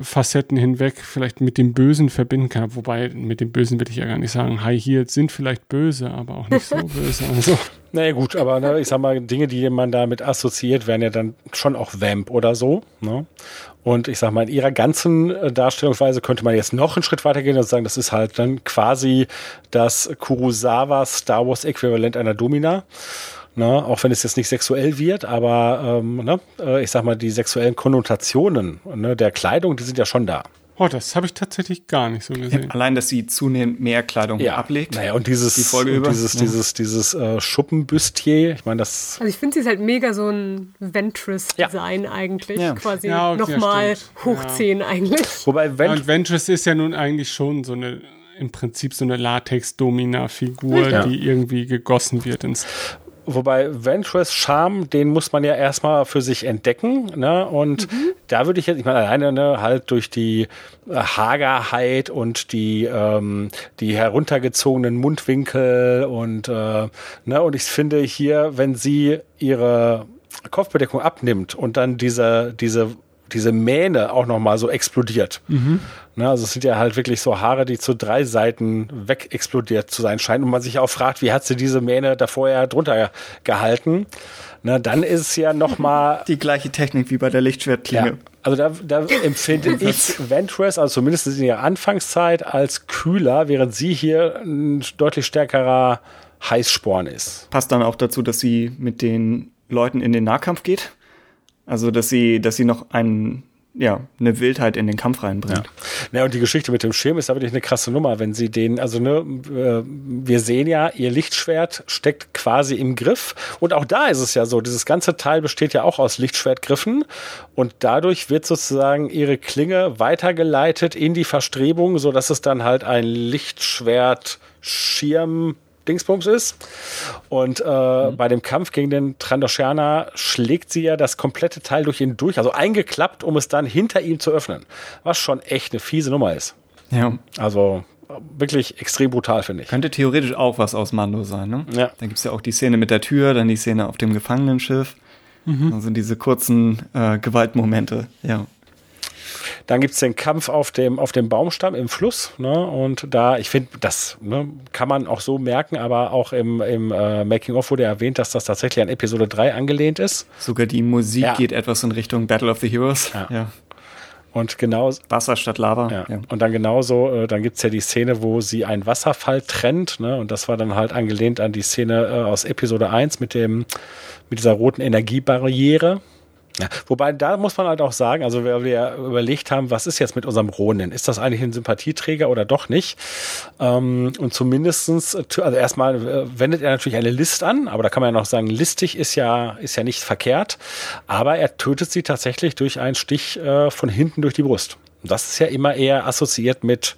Facetten hinweg vielleicht mit dem Bösen verbinden kann. Wobei, mit dem Bösen will ich ja gar nicht sagen, High Heels sind vielleicht böse, aber auch nicht so (laughs) böse. Also. Naja gut, aber ne, ich sag mal, Dinge, die man damit assoziiert, wären ja dann schon auch Vamp oder so. Ne? Und ich sag mal, in ihrer ganzen äh, Darstellungsweise könnte man jetzt noch einen Schritt weitergehen und sagen, das ist halt dann quasi das Kurosawa Star Wars Äquivalent einer Domina. Ne, auch wenn es jetzt nicht sexuell wird, aber ähm, ne, äh, ich sag mal, die sexuellen Konnotationen ne, der Kleidung, die sind ja schon da. Oh, das habe ich tatsächlich gar nicht so gesehen. Allein, dass sie zunehmend mehr Kleidung Ja. ablegt. Naja, und dieses, Die Folge und über. dieses, Ja. dieses, dieses äh, Schuppenbüstier, ich meine, das Also ich finde, sie ist halt mega so ein Ventress-Design eigentlich. Ja. Quasi Ja, okay, nochmal hochziehen eigentlich. Wobei, Ja, wenn, und Ventress ist ja nun eigentlich schon so eine, im Prinzip so eine Latex-Domina-Figur, Ja. die irgendwie gegossen wird ins. Wobei Ventress Charme, den muss man ja erstmal für sich entdecken. Ne? Und da würde ich jetzt, ich meine, alleine ne, halt durch die äh, Hagerheit und die, ähm, die heruntergezogenen Mundwinkel und, äh, ne, und ich finde hier, wenn sie ihre Kopfbedeckung abnimmt und dann diese, diese diese Mähne auch nochmal so explodiert. Ne, also es sind ja halt wirklich so Haare, die zu drei Seiten weg explodiert zu sein scheinen und man sich auch fragt, wie hat sie diese Mähne da vorher drunter gehalten? Ne, dann ist es ja nochmal (laughs) Die gleiche Technik wie bei der Lichtschwertklinge. ja. Also da, da empfinde (laughs) ich Ventress, also zumindest in ihrer Anfangszeit, als kühler, während sie hier ein deutlich stärkerer Heißsporn ist. Passt dann auch dazu, dass sie mit den Leuten in den Nahkampf geht. Also, dass sie, dass sie noch ein, ja, eine Wildheit in den Kampf reinbringt. Ja, und die Geschichte mit dem Schirm ist aber wirklich eine krasse Nummer, wenn sie den, also ne, äh, wir sehen ja, ihr Lichtschwert steckt quasi im Griff. Und auch da ist es ja so, dieses ganze Teil besteht ja auch aus Lichtschwertgriffen. Und dadurch wird sozusagen ihre Klinge weitergeleitet in die Verstrebung, so dass es dann halt ein Lichtschwert-Schirm Dingsbums ist. Und äh, bei dem Kampf gegen den Trandoshaner schlägt sie ja das komplette Teil durch ihn durch, also eingeklappt, um es dann hinter ihm zu öffnen. Was schon echt eine fiese Nummer ist. Ja. Also wirklich extrem brutal, finde ich. Könnte theoretisch auch was aus Mando sein, ne? Ja. Dann gibt's ja auch die Szene mit der Tür, dann die Szene auf dem Gefangenenschiff. Also diese kurzen äh, Gewaltmomente, ja. Dann gibt's den Kampf auf dem, auf dem Baumstamm im Fluss. Ne? Und da, ich finde, das ne, kann man auch so merken, aber auch im, im äh, Making-of wurde erwähnt, dass das tatsächlich an Episode 3 angelehnt ist. Sogar die Musik Ja. geht etwas in Richtung Battle of the Heroes. Ja. Und genau, Wasser statt Lava. Ja. Ja. Und dann genauso, äh, dann gibt's ja die Szene, wo sie einen Wasserfall trennt, ne? Und das war dann halt angelehnt an die Szene äh, aus Episode 1 mit dem, mit dieser roten Energiebarriere. Ja, wobei da muss man halt auch sagen, also wir, wir überlegt haben, was ist jetzt mit unserem Ronin? Ist das eigentlich ein Sympathieträger oder doch nicht? Ähm, und zumindestens, also erstmal äh, wendet er natürlich eine List an, aber da kann man ja noch sagen, listig ist ja, ist ja nicht verkehrt, aber er tötet sie tatsächlich durch einen Stich äh, von hinten durch die Brust. Und das ist ja immer eher assoziiert mit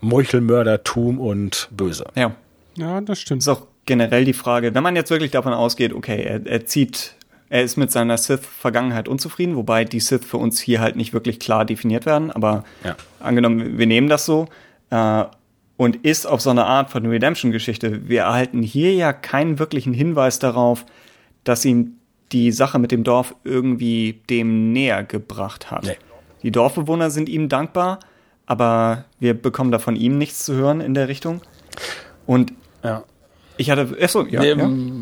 Meuchelmördertum und Böse. ja. Ja, das stimmt. ist auch generell die Frage, wenn man jetzt wirklich davon ausgeht, okay, er, er zieht, er ist mit seiner Sith-Vergangenheit unzufrieden, wobei die Sith für uns hier halt nicht wirklich klar definiert werden, aber Ja. angenommen, wir nehmen das so äh, und ist auf so eine Art von Redemption-Geschichte. Wir erhalten hier ja keinen wirklichen Hinweis darauf, dass ihm die Sache mit dem Dorf irgendwie dem näher gebracht hat. Nee. Die Dorfbewohner sind ihm dankbar, aber wir bekommen da von ihm nichts zu hören in der Richtung. Und Ja. Ich hatte, achso, ja, Nee,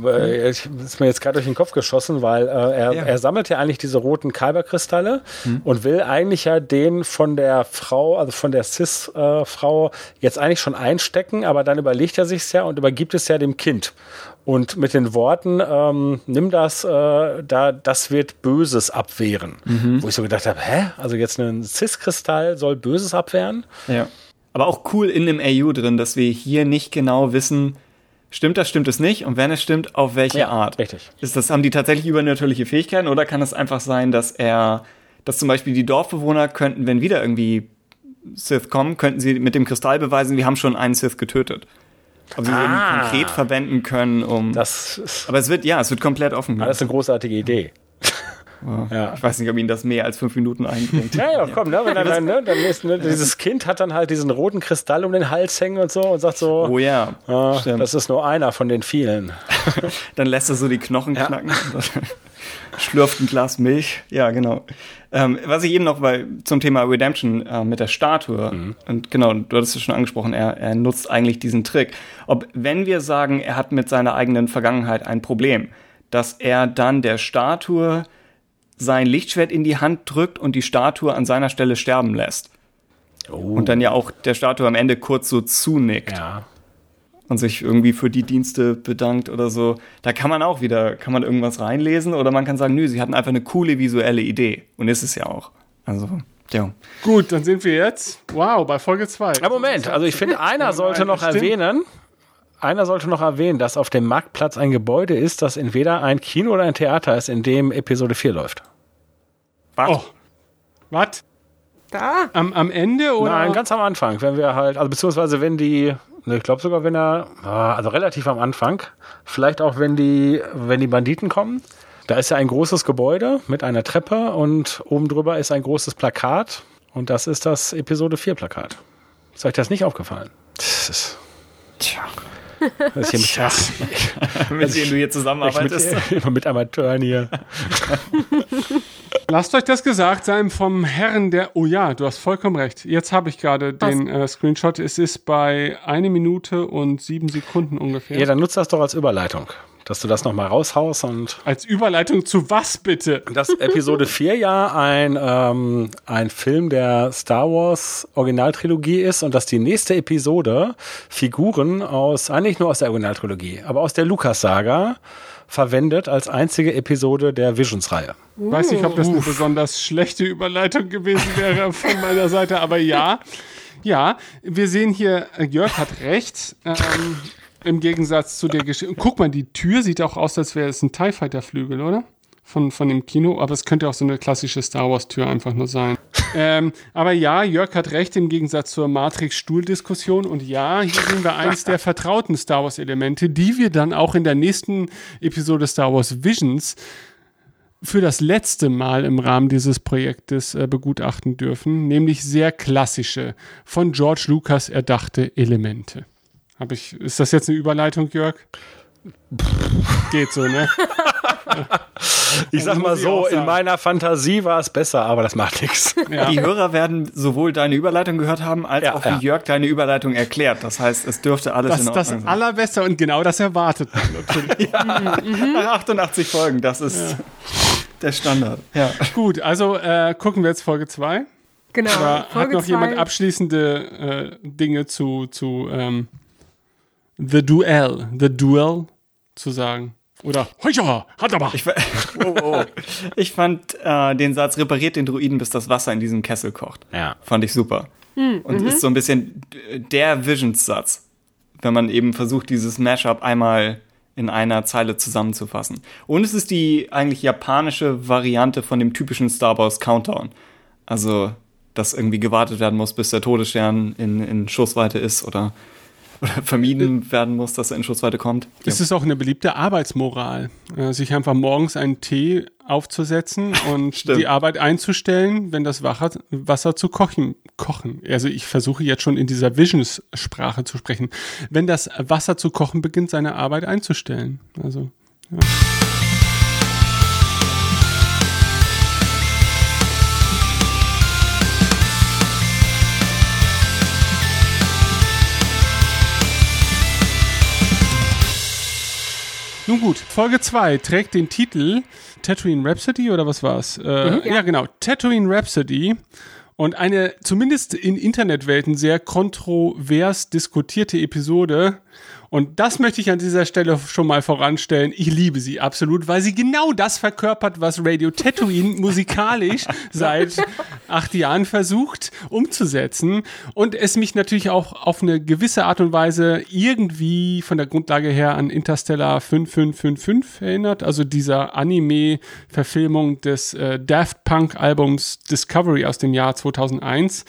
ja. äh, ist mir jetzt gerade durch den Kopf geschossen, weil äh, er, Ja. er sammelt ja eigentlich diese roten Kyberkristalle und will eigentlich ja den von der Frau, also von der Cis-Frau jetzt eigentlich schon einstecken, aber dann überlegt er sich's ja und übergibt es ja dem Kind. Und mit den Worten, ähm, nimm das, äh, da, das wird Böses abwehren. Wo ich so gedacht habe, hä? Also jetzt ein Cis-Kristall soll Böses abwehren? Ja. Aber auch cool in dem AU drin, dass wir hier nicht genau wissen, stimmt das, stimmt es nicht und wenn es stimmt, auf welche Ja, Art. richtig. Ist das, haben die tatsächlich übernatürliche Fähigkeiten oder kann es einfach sein, dass er, dass zum Beispiel die Dorfbewohner könnten, wenn wieder irgendwie Sith kommen, könnten sie mit dem Kristall beweisen, wir haben schon einen Sith getötet. Aber sie würden ihn Ah. konkret verwenden können, um. Das ist, aber es wird, ja, es wird komplett offen. das ist eine großartige Idee. Ja. Ich weiß nicht, ob ihn das mehr als fünf Minuten einbringt. (laughs) Ja, ja, komm, ne, wenn dann, dann, ne, dann ist, ne, dieses Kind hat dann halt diesen roten Kristall um den Hals hängen und so und sagt so, Oh ja, ah, das ist nur einer von den vielen. (laughs) Dann lässt er so die Knochen knacken. (laughs) Schlürft ein Glas Milch. Ja, genau. Ähm, was ich eben noch bei, zum Thema Redemption äh, mit der Statue, und genau, du hattest es schon angesprochen, er, er nutzt eigentlich diesen Trick. Ob, wenn wir sagen, er hat mit seiner eigenen Vergangenheit ein Problem, dass er dann der Statue sein Lichtschwert in die Hand drückt und die Statue an seiner Stelle sterben lässt. Und dann ja auch der Statue am Ende kurz so zunickt Ja. und sich irgendwie für die Dienste bedankt oder so. Da kann man auch wieder, kann man irgendwas reinlesen oder man kann sagen, nö, sie hatten einfach eine coole visuelle Idee. Und ist es ja auch. Also, ja. Gut, dann sind wir jetzt, wow, bei Folge 2. Ja, Moment, also ich finde, (laughs) einer sollte noch Stimmt. erwähnen, einer sollte noch erwähnen, dass auf dem Marktplatz ein Gebäude ist, das entweder ein Kino oder ein Theater ist, in dem Episode 4 läuft. Was? Oh. Was? Da. Am, am Ende oder? Nein, ganz am Anfang, wenn wir halt, also beziehungsweise wenn die, ne, ich glaube sogar, wenn er, ah, also relativ am Anfang, vielleicht auch wenn die, wenn die Banditen kommen, da ist ja ein großes Gebäude mit einer Treppe und oben drüber ist ein großes Plakat und das ist das Episode 4 Plakat. Ist euch das nicht aufgefallen? Das ist, Tja. das ist hier mit, (laughs) Mit denen du hier Ich zusammenarbeitest. mit, (laughs) immer mit Amateuren hier. (laughs) Lasst euch das gesagt sein vom Herrn der. Oh ja, du hast vollkommen recht. Jetzt habe ich gerade den äh, Screenshot. Es ist bei eine Minute und sieben Sekunden ungefähr. Ja, dann nutzt das doch als Überleitung, dass du das nochmal raushaust und Als Überleitung zu was bitte? dass Episode (laughs) 4 ja ein, ähm, ein Film der Star Wars Originaltrilogie ist und dass die nächste Episode Figuren aus, eigentlich nur aus der Originaltrilogie, aber aus der Lucas-Saga verwendet als einzige Episode der Visions-Reihe. Weiß nicht, ob das eine besonders schlechte Überleitung gewesen wäre von meiner Seite, aber ja. Ja, wir sehen hier, äh, Jörg hat recht. Ähm, Im Gegensatz zu der Geschichte. Guck mal, die Tür sieht auch aus, als wäre es ein TIE Fighter Flügel, oder? Von, von dem Kino, aber es könnte auch so eine klassische Star Wars Tür einfach nur sein. ähm, aber ja, Jörg hat recht im Gegensatz zur Matrix-Stuhl-Diskussion. Und ja, hier sehen wir eins der vertrauten Star Wars-Elemente, die wir dann auch in der nächsten Episode Star Wars Visions für das letzte Mal im Rahmen dieses Projektes äh, begutachten dürfen, nämlich sehr klassische, von George Lucas erdachte Elemente. Hab ich, ist das jetzt eine Überleitung, Jörg? (laughs) Geht so, ne? Ich sag mal so, in meiner Fantasie war es besser, aber das macht nichts. Ja. Die Hörer werden sowohl deine Überleitung gehört haben, als Ja, auch ja. wie Jörg deine Überleitung erklärt. Das heißt, es dürfte alles Das in ist das Ordnung sein. Allerbeste und genau das erwartet man. (laughs) Nach 88 Folgen, das ist der Standard. Ja. Gut, also äh, gucken wir jetzt Folge 2. Genau. Hat Folge noch jemand zwei. abschließende äh, Dinge zu, zu ähm, The Duel, The Duel zu sagen? Oder Heucher, hat aber. Ich, fa- (laughs) oh, oh. ich fand äh, den Satz, repariert den Druiden, bis das Wasser in diesem Kessel kocht. Ja. Fand ich super. Und ist so ein bisschen der Visions-Satz, wenn man eben versucht, dieses Mashup einmal in einer Zeile zusammenzufassen. Und es ist die eigentlich japanische Variante von dem typischen Star Wars Countdown. Also, dass irgendwie gewartet werden muss, bis der Todesstern in, in Schussweite ist oder, oder (laughs) vermieden werden muss, dass er in Schussweite kommt. Es ist auch eine beliebte Arbeitsmoral, äh, sich einfach morgens einen Tee aufzusetzen (laughs) und die Arbeit einzustellen, wenn das Wasser, zu kochen, kochen. Also ich versuche jetzt schon in dieser Visions-Sprache zu sprechen. Wenn das Wasser zu kochen beginnt, seine Arbeit einzustellen. Also Nun gut, Folge 2 trägt den Titel Tatooine Rhapsody oder was war's? Äh, ja. genau, Tatooine Rhapsody. Und eine zumindest in Internetwelten sehr kontrovers diskutierte Episode. Und das möchte ich an dieser Stelle schon mal voranstellen. Ich liebe sie absolut, weil sie genau das verkörpert, was Radio Tatooine (laughs) musikalisch seit acht Jahren versucht umzusetzen. Und es mich natürlich auch auf eine gewisse Art und Weise irgendwie von der Grundlage her an Interstellar 5555 erinnert. Also dieser Anime-Verfilmung des äh, Daft Punk-Albums Discovery aus dem Jahr 2001.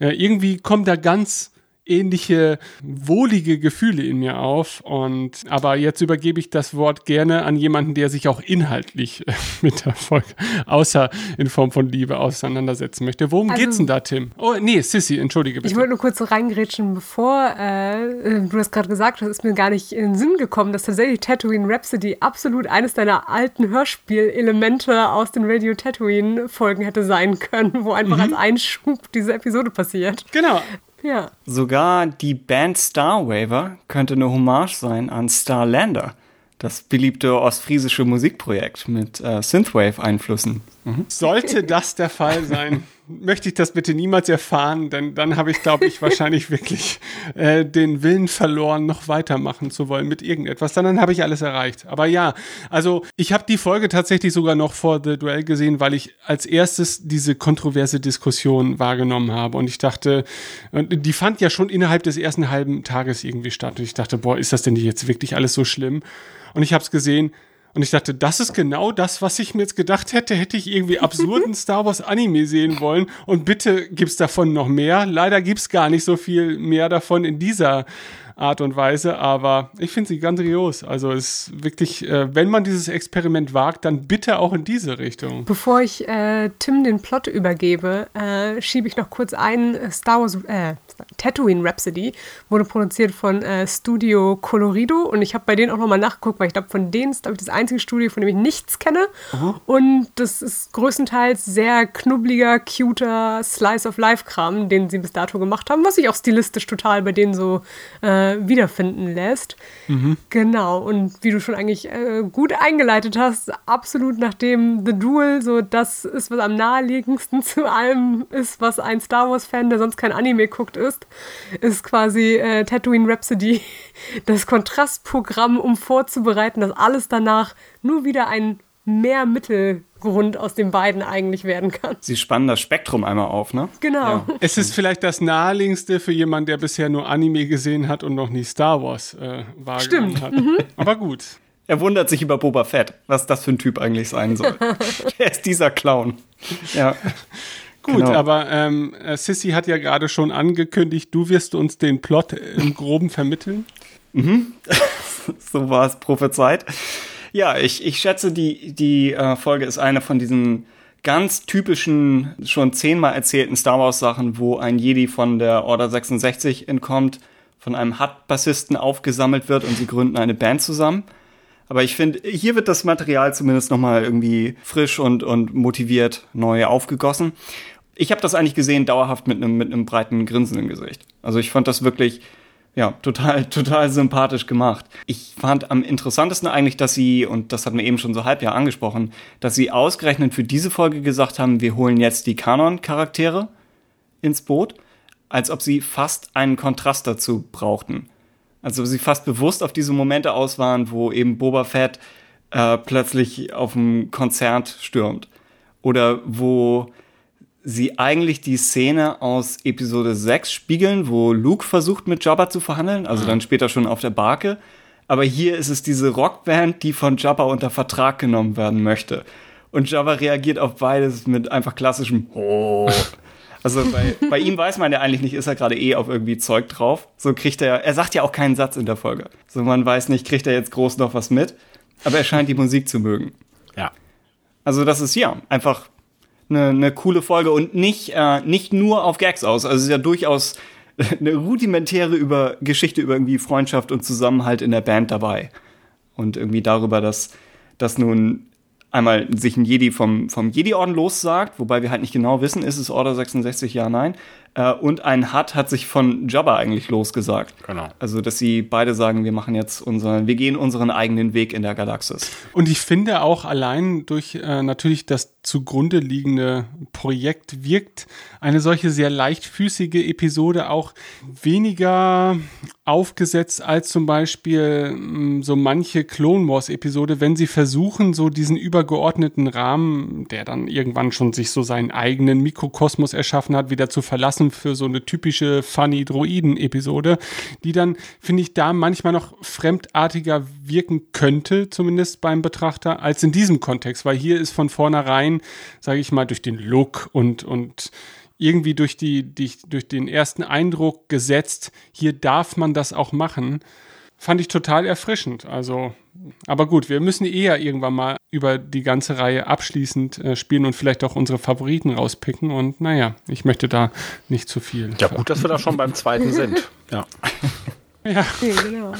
Äh, irgendwie kommt da ganz ähnliche wohlige Gefühle in mir auf. Und aber jetzt übergebe ich das Wort gerne an jemanden, der sich auch inhaltlich (laughs) mit der Folge, außer in Form von Liebe, auseinandersetzen möchte. Worum also, geht's denn da, Tim? Oh, nee, Sissy, entschuldige bitte. Ich wollte nur kurz so reingrätschen, bevor äh, du das gerade gesagt hast, ist mir gar nicht in den Sinn gekommen, dass tatsächlich Tatooine Rhapsody absolut eines deiner alten Hörspielelemente aus den Radio Tatooine-Folgen hätte sein können, wo einfach mhm. als Einschub diese Episode passiert. Genau. Ja. Sogar die Band Star Waver könnte eine Hommage sein an Starlander, das beliebte ostfriesische Musikprojekt mit äh, Synthwave-Einflüssen. Mhm. Sollte das der Fall sein, möchte ich das bitte niemals erfahren, denn dann habe ich, glaube ich, wahrscheinlich (laughs) wirklich äh, den Willen verloren, noch weitermachen zu wollen mit irgendetwas. Dann, dann habe ich alles erreicht. Aber ja, also ich habe die Folge tatsächlich sogar noch vor The Duell gesehen, weil ich als erstes diese kontroverse Diskussion wahrgenommen habe. Und ich dachte, die fand ja schon innerhalb des ersten halben Tages irgendwie statt. Und ich dachte, boah, ist das denn jetzt wirklich alles so schlimm? Und ich habe es gesehen und ich dachte, das ist genau das, was ich mir jetzt gedacht hätte, hätte ich irgendwie absurden (laughs) Star Wars Anime sehen wollen. Und bitte gibt's davon noch mehr. Leider gibt's gar nicht so viel mehr davon in dieser Art und Weise, aber ich finde sie grandios. Also es ist wirklich, äh, wenn man dieses Experiment wagt, dann bitte auch in diese Richtung. Bevor ich äh, Tim den Plot übergebe, äh, schiebe ich noch kurz ein. Äh, Star Wars, äh, Tatooine Rhapsody wurde produziert von äh, Studio Colorido und ich habe bei denen auch nochmal nachgeguckt, weil ich glaube, von denen ist glaube ich das einzige Studio, von dem ich nichts kenne. Aha. Und das ist größtenteils sehr knubbeliger, cuter Slice of Life Kram, den sie bis dato gemacht haben, was sich auch stilistisch total bei denen so äh, wiederfinden lässt. Mhm. Genau, und wie du schon eigentlich äh, gut eingeleitet hast, absolut nachdem The Duel so das ist, was am naheliegendsten (laughs) zu allem ist, was ein Star Wars-Fan, der sonst kein Anime guckt, ist, ist quasi äh, Tatooine Rhapsody (laughs) das Kontrastprogramm, um vorzubereiten, dass alles danach nur wieder ein mehr Mittelgrund aus den beiden eigentlich werden kann. Sie spannen das Spektrum einmal auf, ne? Genau. Ja. Es ist vielleicht das naheliegendste für jemanden, der bisher nur Anime gesehen hat und noch nie Star Wars äh, wahrgenommen Stimmt. hat. Mhm. Aber gut. Er wundert sich über Boba Fett, was das für ein Typ eigentlich sein soll. (laughs) er ist dieser Clown. Ja. Gut, genau. aber ähm, äh, Sissy hat ja gerade schon angekündigt, du wirst uns den Plot im Groben vermitteln. Mhm. (laughs) so war es prophezeit. Ja, ich, ich schätze, die, die äh, Folge ist eine von diesen ganz typischen, schon zehnmal erzählten Star Wars Sachen, wo ein Jedi von der Order 66 entkommt, von einem Hut-Bassisten aufgesammelt wird und sie gründen eine Band zusammen. Aber ich finde, hier wird das Material zumindest nochmal irgendwie frisch und, und motiviert neu aufgegossen. Ich habe das eigentlich gesehen, dauerhaft mit einem mit einem breiten Grinsen im Gesicht. Also ich fand das wirklich ja, total, (laughs) total sympathisch gemacht. Ich fand am interessantesten eigentlich, dass sie, und das hat mir eben schon so halb ja angesprochen, dass sie ausgerechnet für diese Folge gesagt haben, wir holen jetzt die Kanon-Charaktere ins Boot, als ob sie fast einen Kontrast dazu brauchten. Also sie fast bewusst auf diese Momente aus waren, wo eben Boba Fett äh, plötzlich auf dem Konzert stürmt. Oder wo sie eigentlich die Szene aus Episode 6 spiegeln, wo Luke versucht mit Jabba zu verhandeln, also mhm. dann später schon auf der Barke. Aber hier ist es diese Rockband, die von Jabba unter Vertrag genommen werden möchte. Und Jabba reagiert auf beides mit einfach klassischem Oh. (laughs) Also bei, bei ihm weiß man ja eigentlich nicht, ist er gerade eh auf irgendwie Zeug drauf. So kriegt er, er sagt ja auch keinen Satz in der Folge. So man weiß nicht, kriegt er jetzt groß noch was mit. Aber er scheint die Musik zu mögen. Ja. Also das ist ja einfach eine, eine coole Folge und nicht, äh, nicht nur auf Gags aus. Also es ist ja durchaus (laughs) eine rudimentäre über Geschichte über irgendwie Freundschaft und Zusammenhalt in der Band dabei. Und irgendwie darüber, dass, dass nun einmal sich ein Jedi vom, vom Jedi-Orden lossagt, wobei wir halt nicht genau wissen, ist es Order 66, ja, nein. Äh, und ein Hut hat sich von Jabba eigentlich losgesagt. Genau. Also, dass sie beide sagen, wir machen jetzt unseren, wir gehen unseren eigenen Weg in der Galaxis. Und ich finde auch allein durch äh, natürlich das zugrunde liegende Projekt wirkt eine solche sehr leichtfüßige Episode auch weniger aufgesetzt als zum Beispiel mh, so manche Clone Wars Episode, wenn sie versuchen, so diesen übergeordneten Rahmen, der dann irgendwann schon sich so seinen eigenen Mikrokosmos erschaffen hat, wieder zu verlassen offen für so eine typische Funny Droiden-Episode, die dann, finde ich, da manchmal noch fremdartiger wirken könnte, zumindest beim Betrachter, als in diesem Kontext, weil hier ist von vornherein, sage ich mal, durch den Look und, und irgendwie durch, die, die, durch den ersten Eindruck gesetzt, hier darf man das auch machen. Fand ich total erfrischend. Also, aber gut, wir müssen eher irgendwann mal über die ganze Reihe abschließend äh, spielen und vielleicht auch unsere Favoriten rauspicken. Und naja, ich möchte da nicht zu viel. Ja, gut, dass wir da schon beim zweiten sind. (laughs) Ja. Ja. Okay, genau.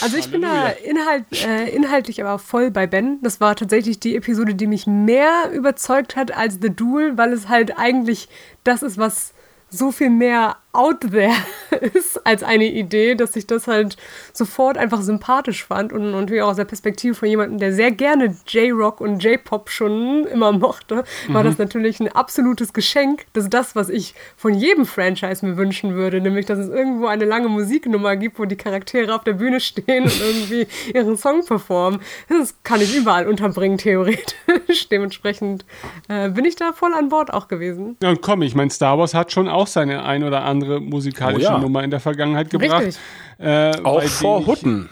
Also ich bin da inhalt, äh, inhaltlich aber voll bei Ben. Das war tatsächlich die Episode, die mich mehr überzeugt hat als The Duel, weil es halt eigentlich das ist, was so viel mehr out there (laughs) ist als eine Idee, dass ich das halt sofort einfach sympathisch fand und, und auch aus der Perspektive von jemandem, der sehr gerne J-Rock und J-Pop schon immer mochte, war mhm. das natürlich ein absolutes Geschenk. Das ist das, was ich von jedem Franchise mir wünschen würde, nämlich, dass es irgendwo eine lange Musiknummer gibt, wo die Charaktere auf der Bühne stehen und irgendwie ihren Song performen. Das kann ich überall unterbringen, theoretisch. (laughs) Dementsprechend äh, bin ich da voll an Bord auch gewesen. Ja, und komm, ich meine, Star Wars hat schon auch seine ein oder andere musikalische oh ja. Nummer in der Vergangenheit gebracht. Äh, auch vor Hutten.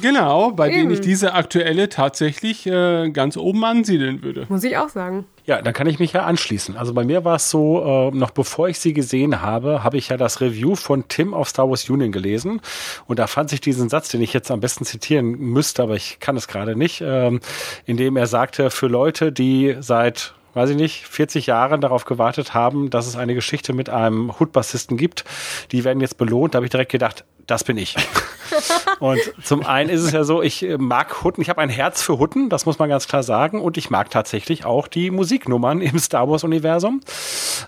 Genau, bei Eben. denen ich diese aktuelle tatsächlich äh, ganz oben ansiedeln würde. Muss ich auch sagen. Ja, dann kann ich mich ja anschließen. Also bei mir war es so, äh, noch bevor ich sie gesehen habe, habe ich ja das Review von Tim auf Star Wars Union gelesen. Und da fand sich diesen Satz, den ich jetzt am besten zitieren müsste, aber ich kann es gerade nicht, ähm, in dem er sagte, für Leute, die seit weiß ich nicht, 40 Jahren darauf gewartet haben, dass es eine Geschichte mit einem Hood-Bassisten gibt. Die werden jetzt belohnt. Da habe ich direkt gedacht, das bin ich. (laughs) und zum einen ist es ja so, ich mag Hutten, ich habe ein Herz für Hutten, das muss man ganz klar sagen. Und ich mag tatsächlich auch die Musiknummern im Star Wars-Universum,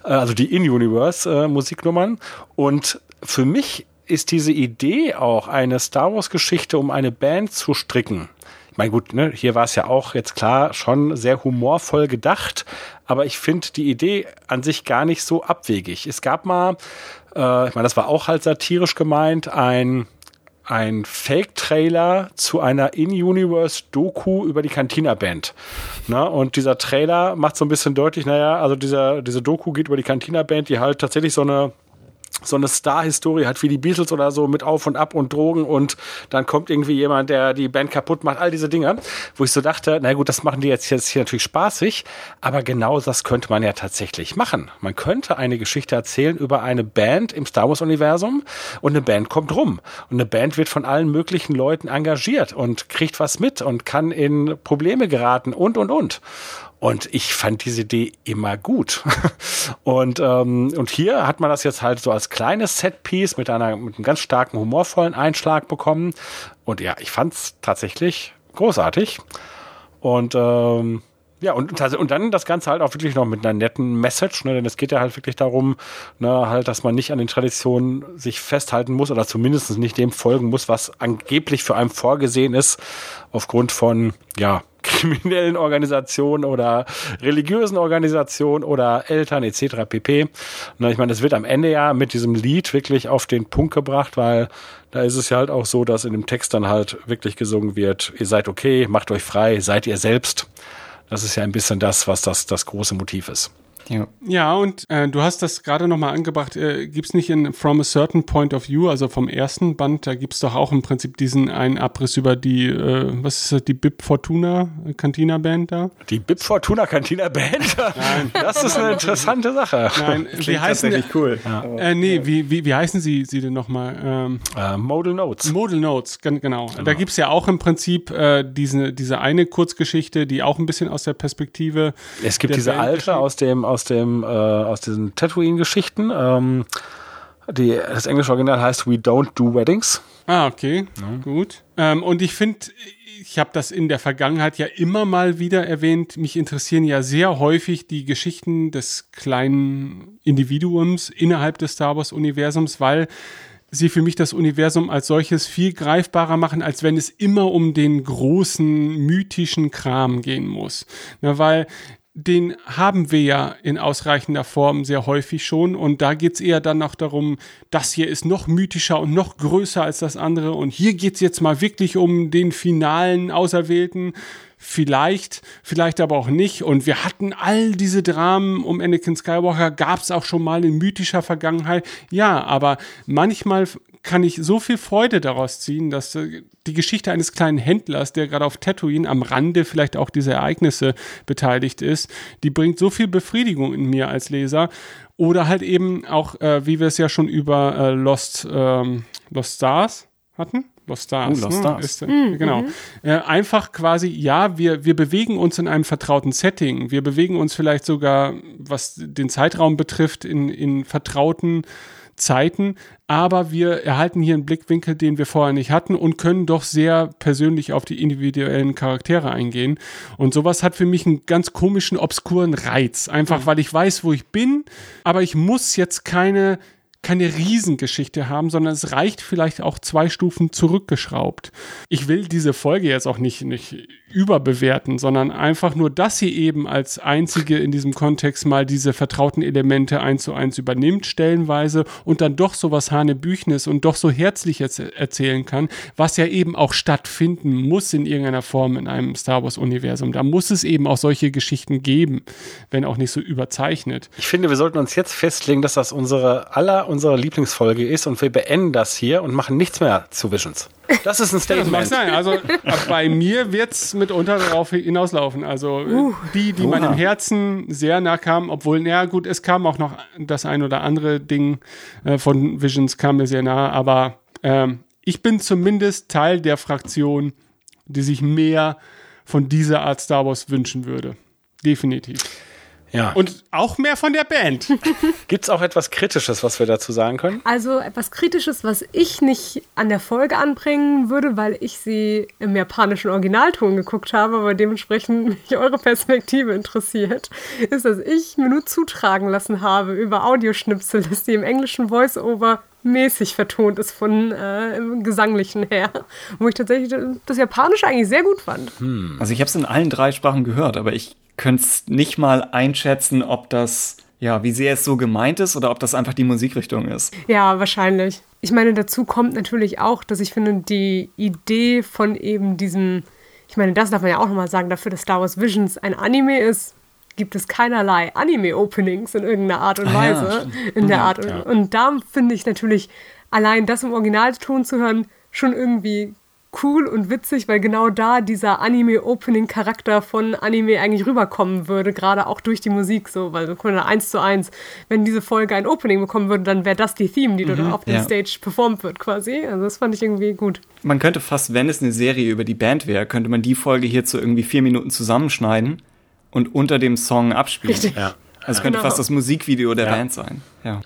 äh, also die In-Universe-Musiknummern. Und für mich ist diese Idee auch, eine Star Wars-Geschichte um eine Band zu stricken, mein gut, ne, hier war es ja auch jetzt klar schon sehr humorvoll gedacht, aber ich finde die Idee an sich gar nicht so abwegig. Es gab mal, äh, ich meine, das war auch halt satirisch gemeint, ein ein Fake-Trailer zu einer In-Universe-Doku über die Cantina-Band. Na, und dieser Trailer macht so ein bisschen deutlich, naja, also dieser, diese Doku geht über die Cantina-Band, die halt tatsächlich so eine so eine Star-Historie hat wie die Beatles oder so mit Auf und Ab und Drogen und dann kommt irgendwie jemand, der die Band kaputt macht, all diese Dinge, wo ich so dachte, na gut, das machen die jetzt, jetzt hier natürlich spaßig, aber genau das könnte man ja tatsächlich machen. Man könnte eine Geschichte erzählen über eine Band im Star Wars-Universum und eine Band kommt rum und eine Band wird von allen möglichen Leuten engagiert und kriegt was mit und kann in Probleme geraten und, und, und. Und ich fand diese Idee immer gut. (laughs) und, ähm, und hier hat man das jetzt halt so als kleines Setpiece mit, einer, mit einem ganz starken, humorvollen Einschlag bekommen. Und ja, ich fand es tatsächlich großartig. Und ähm, ja, und, und dann das Ganze halt auch wirklich noch mit einer netten Message, ne? denn es geht ja halt wirklich darum, ne, halt, dass man nicht an den Traditionen sich festhalten muss oder zumindest nicht dem folgen muss, was angeblich für einen vorgesehen ist, aufgrund von, ja, (laughs) kriminellen Organisationen oder religiösen Organisationen oder Eltern etc. pp. Na, ich meine, es wird am Ende ja mit diesem Lied wirklich auf den Punkt gebracht, weil da ist es ja halt auch so, dass in dem Text dann halt wirklich gesungen wird, ihr seid okay, macht euch frei, seid ihr selbst. Das ist ja ein bisschen das, was das, das große Motiv ist. Ja, ja und äh, du hast das gerade nochmal angebracht. Äh, gibt es nicht in From a Certain Point of View, also vom ersten Band, da gibt es doch auch im Prinzip diesen einen Abriss über die, äh, was ist das, die Bib Fortuna Cantina Band da? Die Bib Fortuna Cantina Band? (laughs) Nein. Das ist eine interessante Sache. Nein, (laughs) wie heißen die? cool. Ja. Äh, nee, wie, wie, wie heißen sie, sie denn nochmal? Ähm, uh, Modal Notes. Modal Notes, genau. genau. Da gibt es ja auch im Prinzip äh, diese, diese eine Kurzgeschichte, die auch ein bisschen aus der Perspektive. Es gibt diese Band alte aus dem, aus aus dem äh, aus diesen Tatooine-Geschichten. Ähm, die, das englische Original heißt We Don't Do Weddings. Ah, okay, ja. gut. Ähm, und ich finde, ich habe das in der Vergangenheit ja immer mal wieder erwähnt. Mich interessieren ja sehr häufig die Geschichten des kleinen Individuums innerhalb des Star Wars-Universums, weil sie für mich das Universum als solches viel greifbarer machen, als wenn es immer um den großen mythischen Kram gehen muss. Na, weil den haben wir ja in ausreichender Form sehr häufig schon. Und da geht es eher dann noch darum, das hier ist noch mythischer und noch größer als das andere. Und hier geht es jetzt mal wirklich um den finalen Auserwählten. Vielleicht, vielleicht aber auch nicht. Und wir hatten all diese Dramen um Anakin Skywalker, gab es auch schon mal in mythischer Vergangenheit. Ja, aber manchmal kann ich so viel Freude daraus ziehen, dass äh, die Geschichte eines kleinen Händlers, der gerade auf Tatooine am Rande vielleicht auch dieser Ereignisse beteiligt ist, die bringt so viel Befriedigung in mir als Leser. Oder halt eben auch, äh, wie wir es ja schon über äh, Lost, ähm, Lost Stars hatten. Lost Stars. Oh, Lost ne? Stars. Ist, äh, Genau. Äh, einfach quasi, ja, wir, wir bewegen uns in einem vertrauten Setting. Wir bewegen uns vielleicht sogar, was den Zeitraum betrifft, in, in vertrauten Zeiten, aber wir erhalten hier einen Blickwinkel, den wir vorher nicht hatten und können doch sehr persönlich auf die individuellen Charaktere eingehen. Und sowas hat für mich einen ganz komischen, obskuren Reiz. Einfach weil ich weiß, wo ich bin, aber ich muss jetzt keine keine Riesengeschichte haben, sondern es reicht vielleicht auch zwei Stufen zurückgeschraubt. Ich will diese Folge jetzt auch nicht, nicht überbewerten, sondern einfach nur, dass sie eben als einzige in diesem Kontext mal diese vertrauten Elemente eins zu eins übernimmt, stellenweise und dann doch so was Hanebüchnes und doch so herzlich erzählen kann, was ja eben auch stattfinden muss in irgendeiner Form in einem Star Wars Universum. Da muss es eben auch solche Geschichten geben, wenn auch nicht so überzeichnet. Ich finde, wir sollten uns jetzt festlegen, dass das unsere aller unsere Lieblingsfolge ist und wir beenden das hier und machen nichts mehr zu Visions. Das ist ein (laughs) Das mag Statement. sein. Also bei mir wird es mitunter darauf hinauslaufen. Also äh, die, die meinem Herzen sehr nah kamen, obwohl, ja gut, es kam auch noch das ein oder andere Ding äh, von Visions kam mir sehr nah, aber ähm, ich bin zumindest Teil der Fraktion, die sich mehr von dieser Art Star Wars wünschen würde. Definitiv. Ja. Und auch mehr von der Band. (laughs) Gibt es auch etwas Kritisches, was wir dazu sagen können? Also etwas Kritisches, was ich nicht an der Folge anbringen würde, weil ich sie im japanischen Originalton geguckt habe, aber dementsprechend mich eure Perspektive interessiert, ist, dass ich mir nur zutragen lassen habe über Audioschnipsel, dass die im englischen Voice-Over mäßig vertont ist von äh, im Gesanglichen her. Wo ich tatsächlich das Japanische eigentlich sehr gut fand. Also ich habe es in allen drei Sprachen gehört, aber ich könnte es nicht mal einschätzen, ob das, ja, wie sehr es so gemeint ist oder ob das einfach die Musikrichtung ist. Ja, wahrscheinlich. Ich meine, dazu kommt natürlich auch, dass ich finde, die Idee von eben diesem, ich meine, das darf man ja auch nochmal sagen, dafür, dass Star Wars Visions ein Anime ist, gibt es keinerlei Anime-Openings in irgendeiner Art und Ah ja, Weise. stimmt. in der Art. Und, und da finde ich natürlich allein das im Originalton zu hören schon irgendwie cool und witzig, weil genau da dieser Anime-Opening-Charakter von Anime eigentlich rüberkommen würde, gerade auch durch die Musik so, weil wir können eins zu eins, wenn diese Folge ein Opening bekommen würde, dann wäre das die Theme, die dort auf dem ja. Stage performt wird quasi. Also das fand ich irgendwie gut. Man könnte fast, wenn es eine Serie über die Band wäre, könnte man die Folge hier zu irgendwie vier Minuten zusammenschneiden und unter dem Song abspielen. Richtig. Ja. Also könnte Genau. fast das Musikvideo der Ja. Band sein. Ja.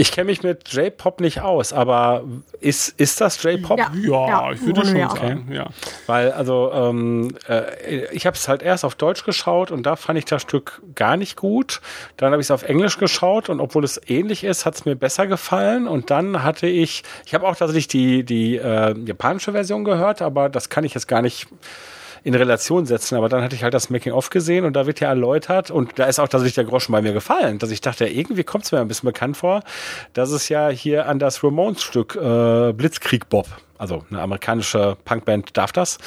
Ich kenne mich mit J-Pop nicht aus, aber ist, ist das J-Pop? Ja. Ja, ich würde schon ja sagen. Ja. Weil, also, ähm, äh, ich habe es halt erst auf Deutsch geschaut und da fand ich das Stück gar nicht gut. Dann habe ich es auf Englisch geschaut und obwohl es ähnlich ist, hat es mir besser gefallen. Und dann hatte ich, ich habe auch tatsächlich die, die äh, japanische Version gehört, aber das kann ich jetzt gar nicht in Relation setzen, aber dann hatte ich halt das Making-of gesehen und da wird ja erläutert und da ist auch tatsächlich der Groschen bei mir gefallen, dass ich dachte, irgendwie kommt es mir ein bisschen bekannt vor, dass es ja hier an das Ramones-Stück äh, Blitzkrieg Bob, also eine amerikanische Punkband darf das,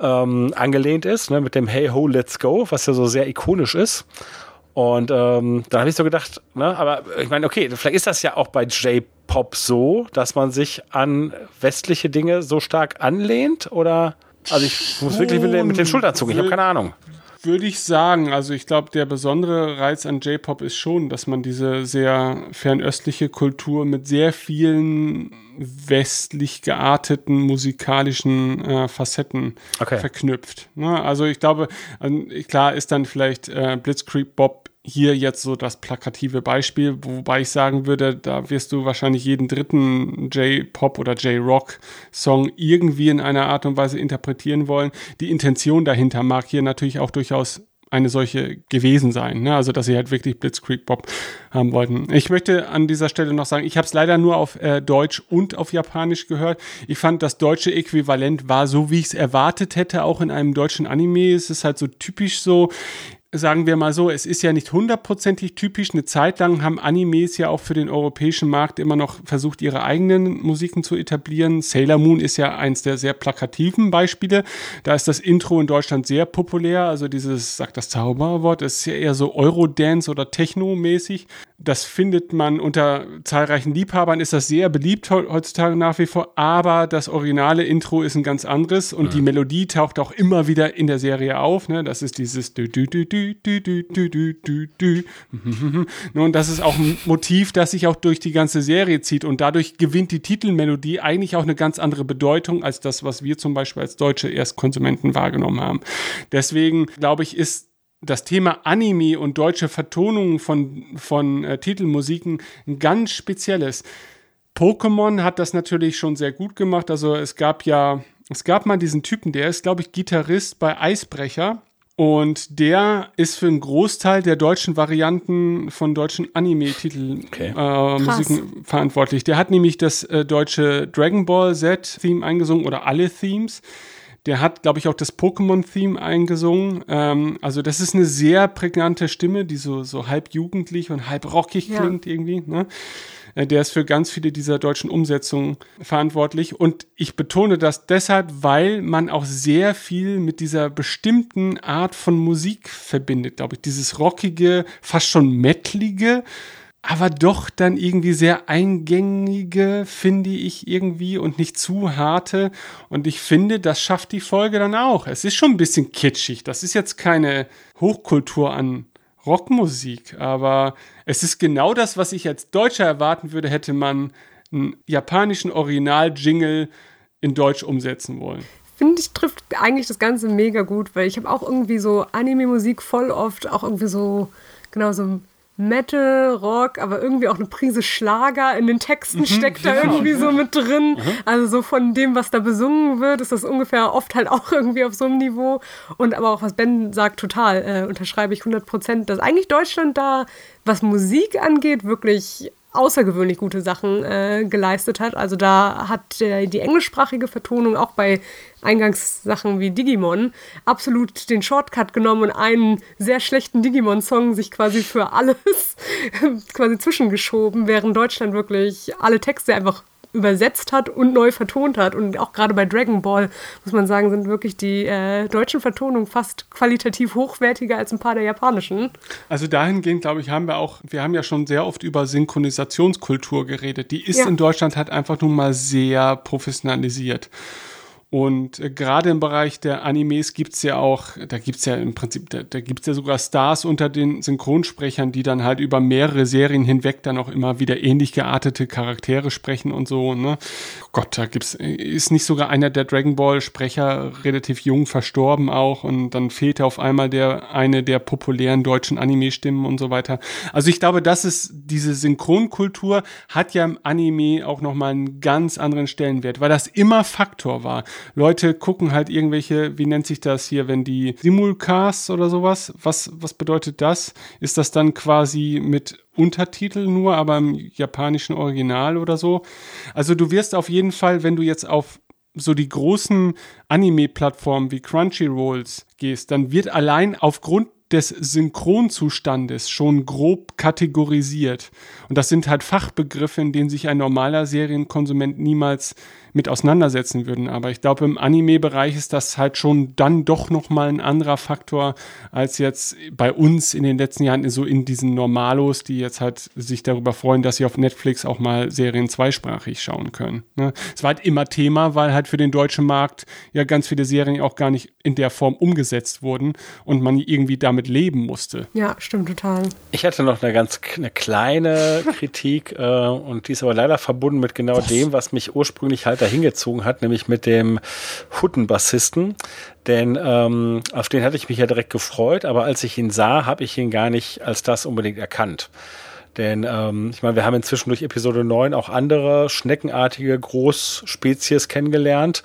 ähm, angelehnt ist, ne, mit dem Hey Ho, Let's Go, was ja so sehr ikonisch ist. Und ähm, da habe ich so gedacht, ne, aber ich meine, okay, vielleicht ist das ja auch bei J-Pop so, dass man sich an westliche Dinge so stark anlehnt oder also ich muss wirklich mit den, mit den Schultern zucken, ich habe keine Ahnung. Würde ich sagen, also ich glaube, der besondere Reiz an J-Pop ist schon, dass man diese sehr fernöstliche Kultur mit sehr vielen westlich gearteten musikalischen äh, Facetten Okay. verknüpft. Ne? Also ich glaube, klar ist dann vielleicht äh, Blitzkrieg Bob hier jetzt so das plakative Beispiel, wobei ich sagen würde, da wirst du wahrscheinlich jeden dritten J-Pop oder J-Rock-Song irgendwie in einer Art und Weise interpretieren wollen. Die Intention dahinter mag hier natürlich auch durchaus eine solche gewesen sein. Ne? Also, dass sie halt wirklich Blitzkrieg Bob haben wollten. Ich möchte an dieser Stelle noch sagen, ich habe es leider nur auf äh, Deutsch und auf Japanisch gehört. Ich fand, das deutsche Äquivalent war so, wie ich es erwartet hätte, auch in einem deutschen Anime. Es ist halt so typisch so, sagen wir mal so, es ist ja nicht hundertprozentig typisch. Eine Zeit lang haben Animes ja auch für den europäischen Markt immer noch versucht, ihre eigenen Musiken zu etablieren. Sailor Moon ist ja eins der sehr plakativen Beispiele. Da ist das Intro in Deutschland sehr populär. Also dieses, sagt das Zauberwort, ist ja eher so Eurodance oder Techno-mäßig das findet man unter zahlreichen Liebhabern, ist das sehr beliebt heutzutage nach wie vor, aber das originale Intro ist ein ganz anderes und ja. die Melodie taucht auch immer wieder in der Serie auf. Ne? Das ist dieses (laughs) und das ist auch ein Motiv, das sich auch durch die ganze Serie zieht und dadurch gewinnt die Titelmelodie eigentlich auch eine ganz andere Bedeutung als das, was wir zum Beispiel als deutsche Erstkonsumenten wahrgenommen haben. Deswegen glaube ich, ist das Thema Anime und deutsche Vertonungen von, von äh, Titelmusiken ein ganz spezielles. Pokémon hat das natürlich schon sehr gut gemacht. Also es gab ja, es gab mal diesen Typen, der ist, glaube ich, Gitarrist bei Eisbrecher. Und der ist für einen Großteil der deutschen Varianten von deutschen Anime-Titelmusiken okay. äh, verantwortlich. Der hat nämlich das äh, deutsche Dragon Ball Z-Theme eingesungen oder alle Themes. Der hat, glaube ich, auch das Pokémon-Theme eingesungen. Ähm, also das ist eine sehr prägnante Stimme, die so, so halb jugendlich und halb rockig ja. klingt irgendwie. Ne? Äh, der ist für ganz viele dieser deutschen Umsetzungen verantwortlich. Und ich betone das deshalb, weil man auch sehr viel mit dieser bestimmten Art von Musik verbindet, glaube ich. Dieses rockige, fast schon metalige, aber doch dann irgendwie sehr eingängige, finde ich irgendwie, und nicht zu harte. Und ich finde, das schafft die Folge dann auch. Es ist schon ein bisschen kitschig. Das ist jetzt keine Hochkultur an Rockmusik, aber es ist genau das, was ich als Deutscher erwarten würde, hätte man einen japanischen Original-Jingle in Deutsch umsetzen wollen. Finde ich, trifft eigentlich das Ganze mega gut, weil ich habe auch irgendwie so Anime-Musik voll oft, auch irgendwie so, genau so Metal, Rock, aber irgendwie auch eine Prise Schlager in den Texten mhm, steckt da irgendwie so mit drin. Mhm. Also so von dem, was da besungen wird, ist das ungefähr oft halt auch (laughs) irgendwie auf so einem Niveau. Und aber auch was Ben sagt, total, äh, unterschreibe ich 100 Prozent, dass eigentlich Deutschland da, was Musik angeht, wirklich außergewöhnlich gute Sachen äh, geleistet hat. Also da hat äh, die englischsprachige Vertonung auch bei Eingangssachen wie Digimon absolut den Shortcut genommen und einen sehr schlechten Digimon-Song sich quasi für alles (laughs) quasi zwischengeschoben, während Deutschland wirklich alle Texte einfach übersetzt hat und neu vertont hat. Und auch gerade bei Dragon Ball, muss man sagen, sind wirklich die äh, deutschen Vertonungen fast qualitativ hochwertiger als ein paar der japanischen. Also dahingehend, glaube ich, haben wir auch, wir haben ja schon sehr oft über Synchronisationskultur geredet. Die ist ja. in Deutschland halt einfach nun mal sehr professionalisiert. Und äh, gerade im Bereich der Animes gibt's ja auch, da gibt's ja im Prinzip, da, da gibt's ja sogar Stars unter den Synchronsprechern, die dann halt über mehrere Serien hinweg dann auch immer wieder ähnlich geartete Charaktere sprechen und so. Ne? Gott, da gibt's, ist nicht sogar einer der Dragon Ball Sprecher relativ jung verstorben auch und dann fehlte auf einmal der eine der populären deutschen Anime-Stimmen und so weiter. Also ich glaube, das ist diese Synchronkultur hat ja im Anime auch nochmal einen ganz anderen Stellenwert, weil das immer Faktor war. Leute gucken halt irgendwelche, wie nennt sich das hier, wenn die Simulcasts oder sowas, was, was bedeutet das? Ist das dann quasi mit Untertitel nur, aber im japanischen Original oder so? Also du wirst auf jeden Fall, wenn du jetzt auf so die großen Anime-Plattformen wie Crunchyrolls gehst, dann wird allein aufgrund des Synchronzustandes schon grob kategorisiert. Und das sind halt Fachbegriffe, in denen sich ein normaler Serienkonsument niemals mit auseinandersetzen würden. Aber ich glaube, im Anime-Bereich ist das halt schon dann doch nochmal ein anderer Faktor als jetzt bei uns in den letzten Jahren so in diesen Normalos, die jetzt halt sich darüber freuen, dass sie auf Netflix auch mal Serien zweisprachig schauen können. Ne? Es war halt immer Thema, weil halt für den deutschen Markt ja ganz viele Serien auch gar nicht in der Form umgesetzt wurden und man irgendwie damit leben musste. Ja, stimmt total. Ich hatte noch eine ganz eine kleine (laughs) Kritik äh, und die ist aber leider verbunden mit genau was? dem, was mich ursprünglich halt weiter hingezogen hat, nämlich mit dem Huttenbassisten. Denn ähm, auf den hatte ich mich ja direkt gefreut, aber als ich ihn sah, habe ich ihn gar nicht als das unbedingt erkannt. Denn ähm, ich meine, wir haben inzwischen durch Episode 9 auch andere schneckenartige Großspezies kennengelernt.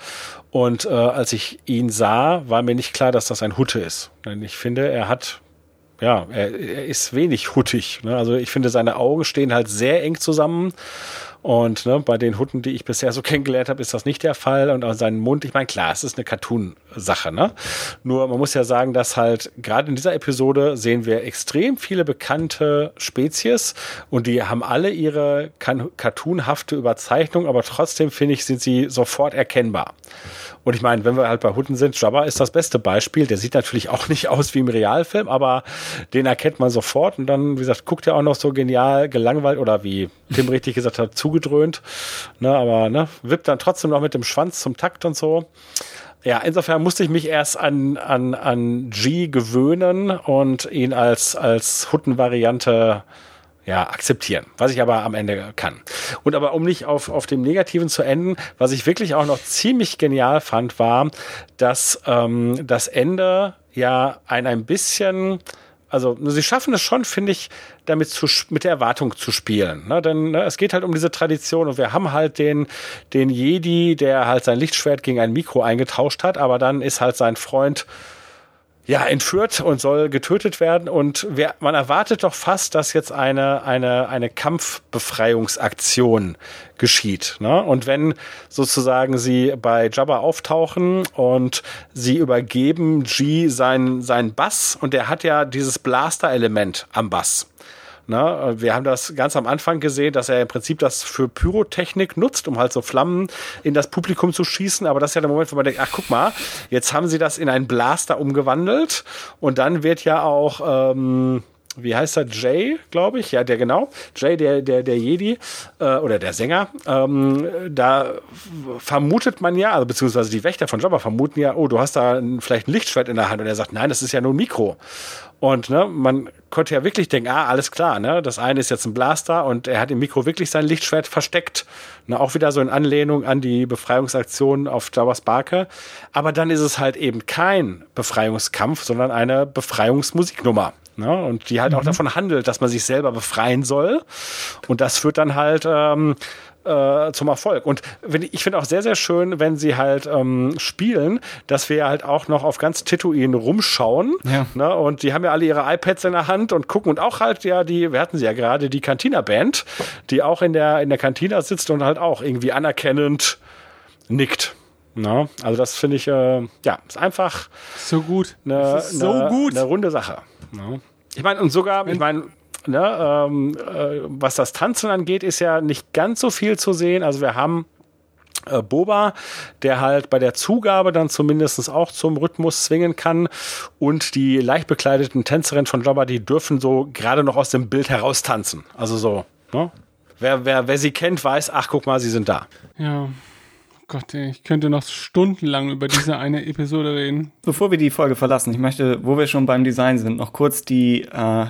Und äh, als ich ihn sah, war mir nicht klar, dass das ein Hutte ist. Denn ich finde, er hat ja, er, er ist wenig huttig. Ne? Also ich finde, seine Augen stehen halt sehr eng zusammen Und ne, bei den Hutten, die ich bisher so (laughs) kennengelernt habe, ist das nicht der Fall. Und auch seinen Mund, ich meine, klar, es ist eine Cartoon-Sache, ne? Nur man muss ja sagen, dass halt gerade in dieser Episode sehen wir extrem viele bekannte Spezies und die haben alle ihre cartoonhafte Überzeichnung, aber trotzdem finde ich, sind sie sofort erkennbar. Und ich meine, wenn wir halt bei Hutten sind, Jabba ist das beste Beispiel. Der sieht natürlich auch nicht aus wie im Realfilm, aber den erkennt man sofort. Und dann, wie gesagt, guckt er auch noch so genial gelangweilt oder wie Tim richtig gesagt hat, zugedröhnt. Ne, aber ne, wippt dann trotzdem noch mit dem Schwanz zum Takt und so. Ja, insofern musste ich mich erst an, an, an G gewöhnen und ihn als, als Hutten-Variante ja, akzeptieren, was ich aber am Ende kann. Und aber um nicht auf, auf dem Negativen zu enden, was ich wirklich auch noch ziemlich genial fand, war, dass ähm, das Ende ja ein ein bisschen also sie schaffen es schon, finde ich, damit zu, mit der Erwartung zu spielen. Ne? Denn ne, es geht halt um diese Tradition und wir haben halt den, den Jedi, der halt sein Lichtschwert gegen ein Mikro eingetauscht hat, aber dann ist halt sein Freund ja, entführt und soll getötet werden. Und wer, man erwartet doch fast, dass jetzt eine, eine, eine Kampfbefreiungsaktion geschieht. Ne? Und wenn sozusagen sie bei Jabba auftauchen und sie übergeben G seinen, seinen Bass und der hat ja dieses Blaster-Element am Bass. Ne? Wir haben das ganz am Anfang gesehen, dass er im Prinzip das für Pyrotechnik nutzt, um halt so Flammen in das Publikum zu schießen. Aber das ist ja der Moment, wo man denkt, ach guck mal, jetzt haben sie das in einen Blaster umgewandelt. Und dann wird ja auch ähm, wie heißt er, Jay, glaube ich, ja, der genau, Jay, der, der, der Jedi, äh, oder der Sänger, ähm, da vermutet man ja, also beziehungsweise die Wächter von Jabba vermuten ja, oh, du hast da ein, vielleicht ein Lichtschwert in der Hand und er sagt, nein, das ist ja nur ein Mikro. Und ne, man konnte ja wirklich denken, ah, alles klar, ne, das eine ist jetzt ein Blaster und er hat im Mikro wirklich sein Lichtschwert versteckt. Ne, auch wieder so in Anlehnung an die Befreiungsaktion auf Jabba's Barke. Aber dann ist es halt eben kein Befreiungskampf, sondern eine Befreiungsmusiknummer. Ne? Und die halt mhm. auch davon handelt, dass man sich selber befreien soll. Und das führt dann halt ähm, äh, zum Erfolg. Und ich finde auch sehr, sehr schön, wenn sie halt ähm, spielen, dass wir halt auch noch auf ganz Tituin rumschauen. Ja. Ne? Und die haben ja alle ihre iPads in der Hand und gucken und auch halt ja die, wir hatten sie ja gerade, die Cantina-Band, die auch in der, in der Cantina sitzt und halt auch irgendwie anerkennend nickt. No, also das finde ich, äh, ja, ist einfach so gut. Eine, so eine, gut. Eine runde Sache. No. Ich meine, und sogar, ich meine, ne, ähm, äh, was das Tanzen angeht, ist ja nicht ganz so viel zu sehen. Also wir haben äh, Boba, der halt bei der Zugabe dann zumindest auch zum Rhythmus zwingen kann. Und die leicht bekleideten Tänzerinnen von Jabba, die dürfen so gerade noch aus dem Bild heraus tanzen. Also so, ne? Wer, wer, wer sie kennt, weiß, ach, guck mal, sie sind da. Ja. Gott, ey, ich könnte noch stundenlang über diese eine Episode reden. Bevor wir die Folge verlassen, ich möchte, wo wir schon beim Design sind, noch kurz die äh,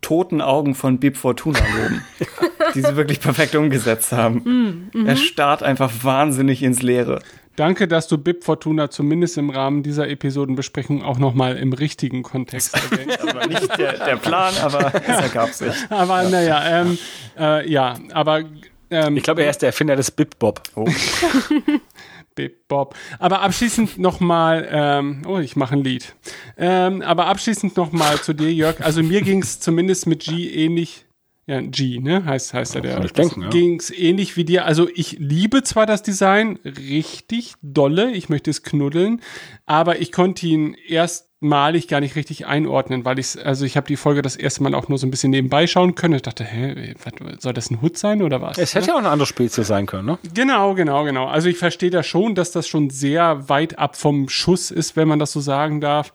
toten Augen von Bib Fortuna loben, (laughs) die sie wirklich perfekt umgesetzt haben. Mm, mm Er starrt einfach wahnsinnig ins Leere. Danke, dass du Bib Fortuna zumindest im Rahmen dieser Episodenbesprechung auch nochmal im richtigen Kontext erwähnt. aber nicht der, der, Plan, aber es ergab sich. (laughs) Aber ja. naja, ähm, äh, ja, aber ähm, ich glaube, er ist der Erfinder des Bip-Bob. Oh. (laughs) Bip-Bob. Aber abschließend nochmal, ähm, oh, ich mache ein Lied. Ähm, aber abschließend nochmal zu dir, Jörg. Also mir ging es zumindest mit G ähnlich. Ja, G, ne? Heißt, heißt er der. Ich denken, ja. Ging es ähnlich wie dir. Also ich liebe zwar das Design richtig dolle, ich möchte es knuddeln, aber ich konnte ihn erst malig gar nicht richtig einordnen, weil ich also ich habe die Folge das erste Mal auch nur so ein bisschen nebenbei schauen können. Ich dachte, hä, soll das ein Hut sein oder was? Es hätte ja auch eine andere Spezies sein können, ne? Genau, genau, genau. Also ich verstehe da schon, dass das schon sehr weit ab vom Schuss ist, wenn man das so sagen darf.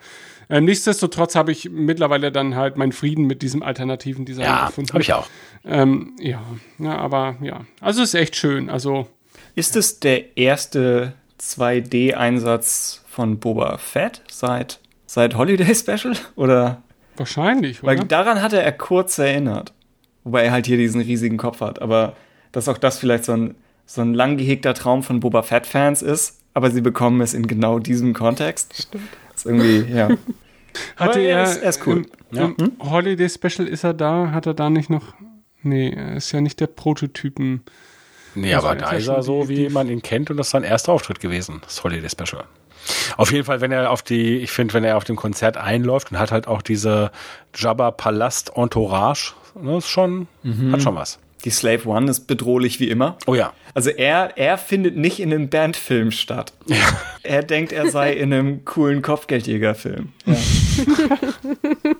Ähm, nichtsdestotrotz habe ich mittlerweile dann halt meinen Frieden mit diesem alternativen Design ja, gefunden. habe ich auch. Ähm, ja, ja, aber ja, also ist echt schön. Also ist es der erste 2D-Einsatz von Boba Fett seit Seit Holiday Special? Oder? Wahrscheinlich, oder? Weil daran hatte er kurz erinnert. Wobei er halt hier diesen riesigen Kopf hat. Aber dass auch das vielleicht so ein, so ein lang gehegter Traum von Boba Fett-Fans ist. Aber sie bekommen es in genau diesem Kontext. Stimmt. Das ist irgendwie, ja. (laughs) Hatte er, er, ist, er ist cool. Im, ja. im hm? Holiday Special ist er da? Hat er da nicht noch. Nee, er ist ja nicht der Prototypen. Nee, also aber da ist er so, wie man ihn kennt und das ist sein erster Auftritt gewesen, das Holiday Special. Auf jeden Fall, wenn er auf die, ich finde, wenn er auf dem Konzert einläuft und hat halt auch diese Jabba Palast Entourage, ne, ist schon, mhm. hat schon was. Die Slave One ist bedrohlich wie immer. Oh ja. Also er, er findet nicht in einem Bandfilm statt. Ja. Er denkt, er sei in einem coolen Kopfgeldjägerfilm. Ja. (laughs)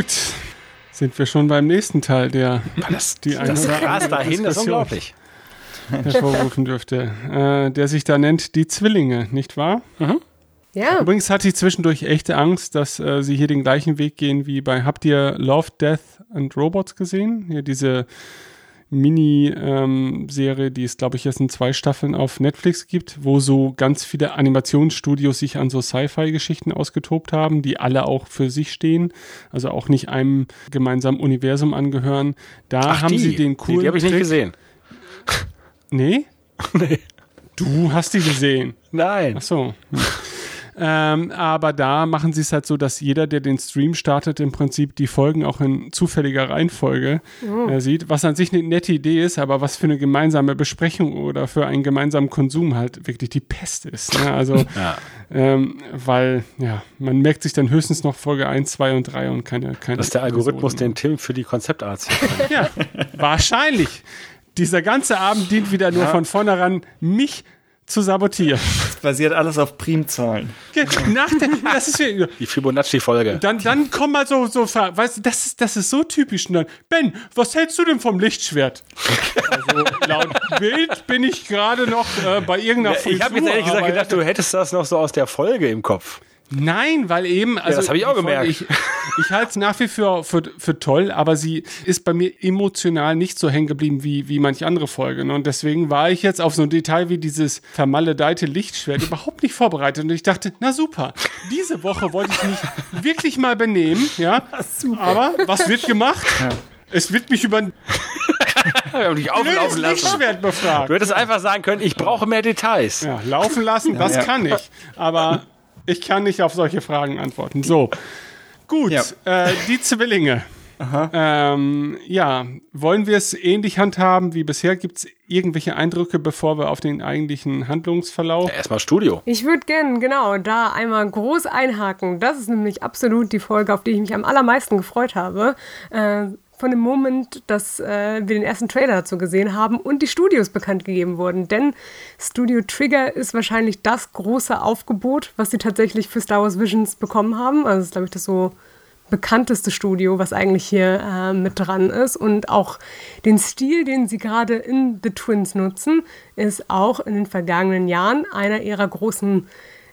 Gut, sind wir schon beim nächsten Teil, der das, die das Gras dahin ist unglaublich. hervorrufen dürfte, äh, der sich da nennt Die Zwillinge, nicht wahr? Mhm. Ja. Übrigens hatte ich zwischendurch echte Angst, dass äh, sie hier den gleichen Weg gehen wie bei, habt ihr Love, Death and Robots gesehen? Hier diese Mini-Serie, ähm, die es, glaube ich, jetzt in zwei Staffeln auf Netflix gibt, wo so ganz viele Animationsstudios sich an so Sci-Fi-Geschichten ausgetobt haben, die alle auch für sich stehen, also auch nicht einem gemeinsamen Universum angehören. Da Ach, haben die, sie den coolen. Die, die habe ich nicht gesehen. Nee? (laughs) nee. Du hast die gesehen. Nein. Ach so. Hm. Ähm, aber da machen sie es halt so, dass jeder, der den Stream startet, im Prinzip die Folgen auch in zufälliger Reihenfolge oh. äh, sieht. Was an sich eine nette Idee ist, aber was für eine gemeinsame Besprechung oder für einen gemeinsamen Konsum halt wirklich die Pest ist. Ne? Also, (laughs) ja. ähm, weil, ja, man merkt sich dann höchstens noch Folge 1, 2 und 3 und keine. keine das ist der Algorithmus, den Tim für die Konzeptarzt (laughs) Ja, wahrscheinlich. Dieser ganze Abend dient wieder nur ja. von vornherein, mich zu sabotieren. Das basiert alles auf Primzahlen. Nach der, das ist die Fibonacci-Folge. Dann, dann kommen mal so, so weißt du, das ist, das ist so typisch. Und dann, Ben, was hältst du denn vom Lichtschwert? Also laut Bild bin ich gerade noch äh, bei irgendeiner Frisur. Ich habe jetzt ehrlich gesagt gedacht, du hättest das noch so aus der Folge im Kopf. Nein, weil eben. Also ja, das habe ich auch gemerkt. Ich, ich halte es nach wie vor für, für toll, aber sie ist bei mir emotional nicht so hängen geblieben wie, wie manche andere Folgen. Und deswegen war ich jetzt auf so ein Detail wie dieses vermaledeite Lichtschwert überhaupt nicht vorbereitet. Und ich dachte, na super, diese Woche wollte ich mich wirklich mal benehmen. Ja, (laughs) super. aber was wird gemacht? Ja. Es wird mich über (laughs) dich auflaufen lassen. Lichtschwert befragt. Du hättest einfach sagen können, ich brauche mehr Details. Ja, laufen lassen, das ja. kann ich. Aber ich kann nicht auf solche Fragen antworten. So, gut, ja. äh, die Zwillinge. Ähm, ja, wollen wir es ähnlich handhaben wie bisher? Gibt es irgendwelche Eindrücke, bevor wir auf den eigentlichen Handlungsverlauf? Ja, erstmal Studio. Ich würde gerne, genau, da einmal groß einhaken. Das ist nämlich absolut die Folge, auf die ich mich am allermeisten gefreut habe. Äh, von dem Moment, dass äh, wir den ersten Trailer dazu gesehen haben und die Studios bekannt gegeben wurden. Denn Studio Trigger ist wahrscheinlich das große Aufgebot, was sie tatsächlich für Star Wars Visions bekommen haben. Also ist, glaube ich, das so bekannteste Studio, was eigentlich hier äh, mit dran ist. Und auch den Stil, den sie gerade in The Twins nutzen, ist auch in den vergangenen Jahren einer ihrer großen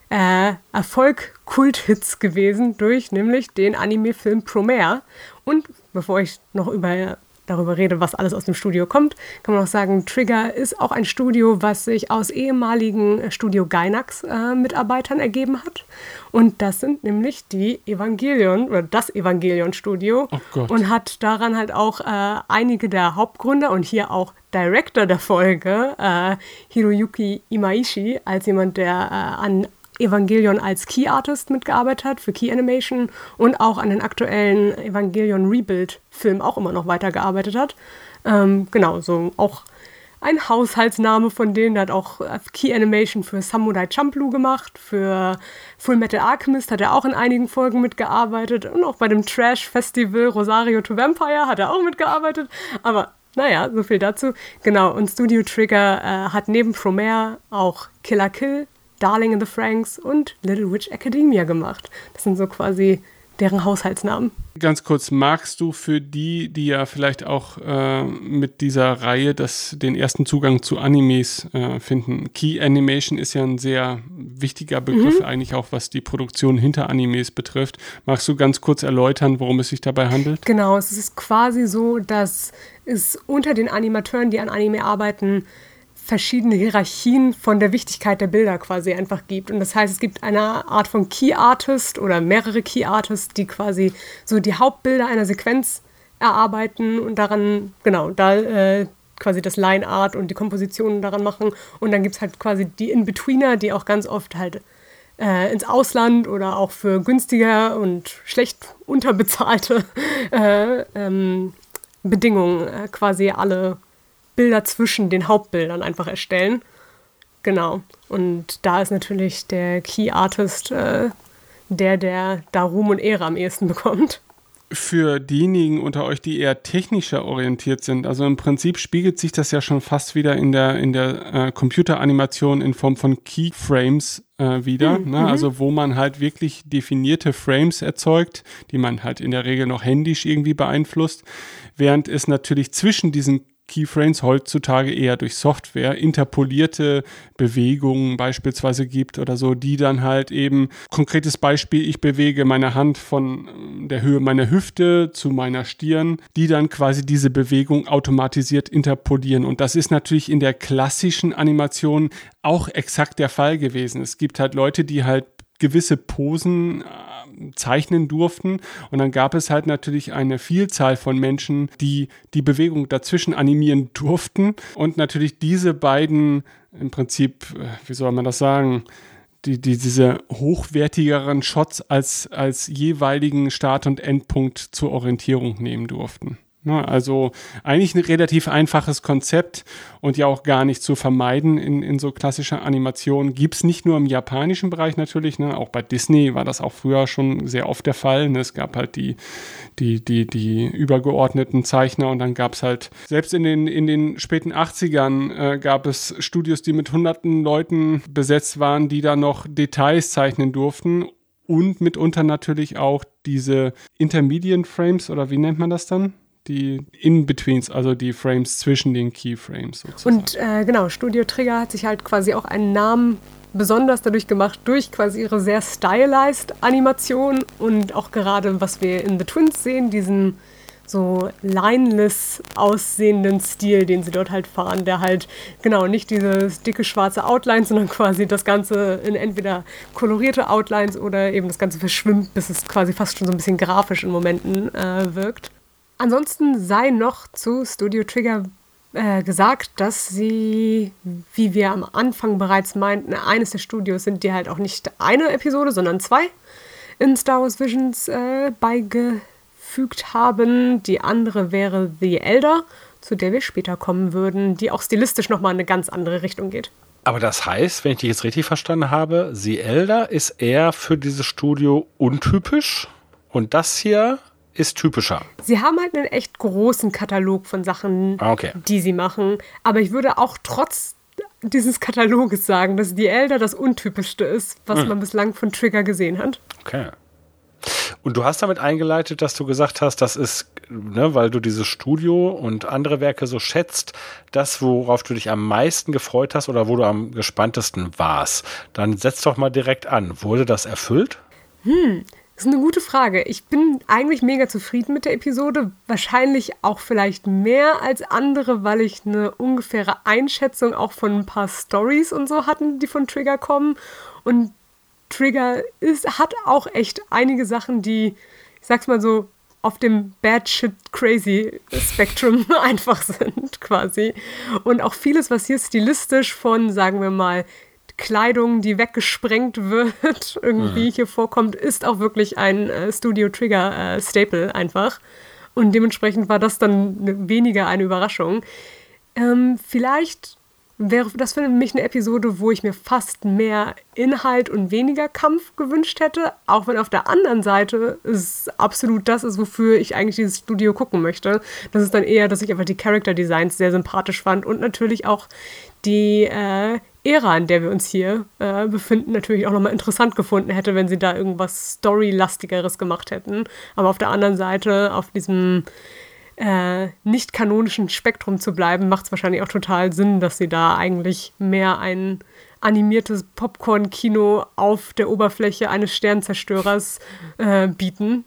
äh, Erfolg-Kult-Hits gewesen durch nämlich den Anime-Film Promare. Und bevor ich noch über, darüber rede, was alles aus dem Studio kommt, kann man auch sagen, Trigger ist auch ein Studio, was sich aus ehemaligen Studio Gainax-Mitarbeitern äh, ergeben hat. Und das sind nämlich die Evangelion oder das Evangelion-Studio. Oh und hat daran halt auch äh, einige der Hauptgründer und hier auch Director der Folge, äh, Hiroyuki Imaishi, als jemand, der äh, an Evangelion als Key Artist mitgearbeitet hat für Key Animation und auch an den aktuellen Evangelion Rebuild Film auch immer noch weitergearbeitet hat. Ähm, genau, so auch ein Haushaltsname von denen, der hat auch Key Animation für Samurai Champloo gemacht, für Full Metal Alchemist hat er auch in einigen Folgen mitgearbeitet und auch bei dem Trash Festival Rosario to Vampire hat er auch mitgearbeitet, aber naja, so viel dazu. Genau, und Studio Trigger äh, hat neben Promare auch Killer Kill, Darling in the Franks und Little Witch Academia gemacht. Das sind so quasi deren Haushaltsnamen. Ganz kurz, magst du für die, die ja vielleicht auch äh, mit dieser Reihe das, den ersten Zugang zu Animes äh, finden? Key Animation ist ja ein sehr wichtiger Begriff, mhm. eigentlich auch was die Produktion hinter Animes betrifft. Magst du ganz kurz erläutern, worum es sich dabei handelt? Genau, es ist quasi so, dass es unter den Animateuren, die an Anime arbeiten, verschiedene Hierarchien von der Wichtigkeit der Bilder quasi einfach gibt. Und das heißt, es gibt eine Art von Key Artist oder mehrere Key Artists, die quasi so die Hauptbilder einer Sequenz erarbeiten und daran, genau, da äh, quasi das Line Art und die Kompositionen daran machen. Und dann gibt es halt quasi die In-Betweener, die auch ganz oft halt äh, ins Ausland oder auch für günstiger und schlecht unterbezahlte (laughs) äh, ähm, Bedingungen äh, quasi alle Bilder zwischen den Hauptbildern einfach erstellen. Genau. Und da ist natürlich der Key Artist äh, der, der da Ruhm und Ehre am ehesten bekommt für diejenigen unter euch, die eher technischer orientiert sind, also im Prinzip spiegelt sich das ja schon fast wieder in der, in der äh, Computeranimation in Form von Keyframes äh, wieder. Mhm. Ne? Mhm. Also wo man halt wirklich definierte Frames erzeugt, die man halt in der Regel noch händisch irgendwie beeinflusst, während es natürlich zwischen diesen Keyframes heutzutage eher durch Software interpolierte Bewegungen beispielsweise gibt oder so, die dann halt eben, konkretes Beispiel, ich bewege meine Hand von äh, der Höhe meiner Hüfte zu meiner Stirn, die dann quasi diese Bewegung automatisiert interpolieren. Und das ist natürlich in der klassischen Animation auch exakt der Fall gewesen. Es gibt halt Leute, die halt gewisse Posen äh, zeichnen durften. Und dann gab es halt natürlich eine Vielzahl von Menschen, die die Bewegung dazwischen animieren durften. Und natürlich diese beiden, im Prinzip, äh, wie soll man das sagen, die, die, diese hochwertigeren Shots als, als jeweiligen Start- und Endpunkt zur Orientierung nehmen durften. Ne? Also eigentlich ein relativ einfaches Konzept und ja auch gar nicht zu vermeiden in, in so klassischer Animation. Gibt es nicht nur im japanischen Bereich natürlich, ne? auch bei Disney war das auch früher schon sehr oft der Fall. Ne? Es gab halt die, die, die, die übergeordneten Zeichner und dann gab es halt, selbst in den, in den späten 80ern äh, gab es Studios, die mit hunderten Leuten besetzt waren, die da noch Details zeichnen durften und mitunter natürlich auch diese Intermediate Frames oder wie nennt man das dann? Die In-Betweens, also die Frames zwischen den Keyframes sozusagen. Und äh, genau, Studio Trigger hat sich halt quasi auch einen Namen besonders dadurch gemacht, durch quasi ihre sehr stylized Animation und auch gerade, was wir in The Twins sehen, diesen so lineless aussehenden Stil, den sie dort halt fahren, der halt genau nicht dieses dicke schwarze Outline, sondern quasi das Ganze in entweder kolorierte Outlines oder eben das Ganze verschwimmt, bis es quasi fast schon so ein bisschen grafisch in Momenten äh, wirkt. Ansonsten sei noch zu Studio Trigger äh, gesagt, dass sie, wie wir am Anfang bereits meinten, eines der Studios sind, die halt auch nicht eine Episode, sondern zwei in Star Wars Visions äh, beigefügt haben. Die andere wäre The Elder, zu der wir später kommen würden, die auch stilistisch nochmal in eine ganz andere Richtung geht. Aber das heißt, wenn ich dich jetzt richtig verstanden habe, The Elder ist eher für dieses Studio untypisch und das hier ist typischer. Sie haben halt einen echt großen Katalog von Sachen, ah, okay. die sie machen. Aber ich würde auch trotz dieses Kataloges sagen, dass die Elder das untypischste ist, was hm. man bislang von Trigger gesehen hat. Okay. Und du hast damit eingeleitet, dass du gesagt hast, das ist, ne, weil du dieses Studio und andere Werke so schätzt, das, worauf du dich am meisten gefreut hast oder wo du am gespanntesten warst. Dann setz doch mal direkt an. Wurde das erfüllt? Hm, das ist eine gute Frage. Ich bin eigentlich mega zufrieden mit der Episode. Wahrscheinlich auch vielleicht mehr als andere, weil ich eine ungefähre Einschätzung auch von ein paar Stories und so hatten, die von Trigger kommen. Und Trigger ist, hat auch echt einige Sachen, die, ich sag's mal so, auf dem Bad Shit Crazy Spektrum (laughs) einfach sind, quasi. Und auch vieles, was hier stilistisch von, sagen wir mal, Kleidung, die weggesprengt wird, (laughs) irgendwie mhm. hier vorkommt, ist auch wirklich ein äh, Studio Trigger äh, Staple einfach. Und dementsprechend war das dann ne, weniger eine Überraschung. Ähm, vielleicht wäre das für mich eine Episode, wo ich mir fast mehr Inhalt und weniger Kampf gewünscht hätte, auch wenn auf der anderen Seite es absolut das ist, wofür ich eigentlich dieses Studio gucken möchte. Das ist dann eher, dass ich einfach die Character Designs sehr sympathisch fand und natürlich auch die äh, Ära, in der wir uns hier äh, befinden, natürlich auch nochmal interessant gefunden hätte, wenn sie da irgendwas Storylastigeres gemacht hätten. Aber auf der anderen Seite, auf diesem äh, nicht kanonischen Spektrum zu bleiben, macht es wahrscheinlich auch total Sinn, dass sie da eigentlich mehr ein animiertes Popcorn-Kino auf der Oberfläche eines Sternzerstörers äh, bieten.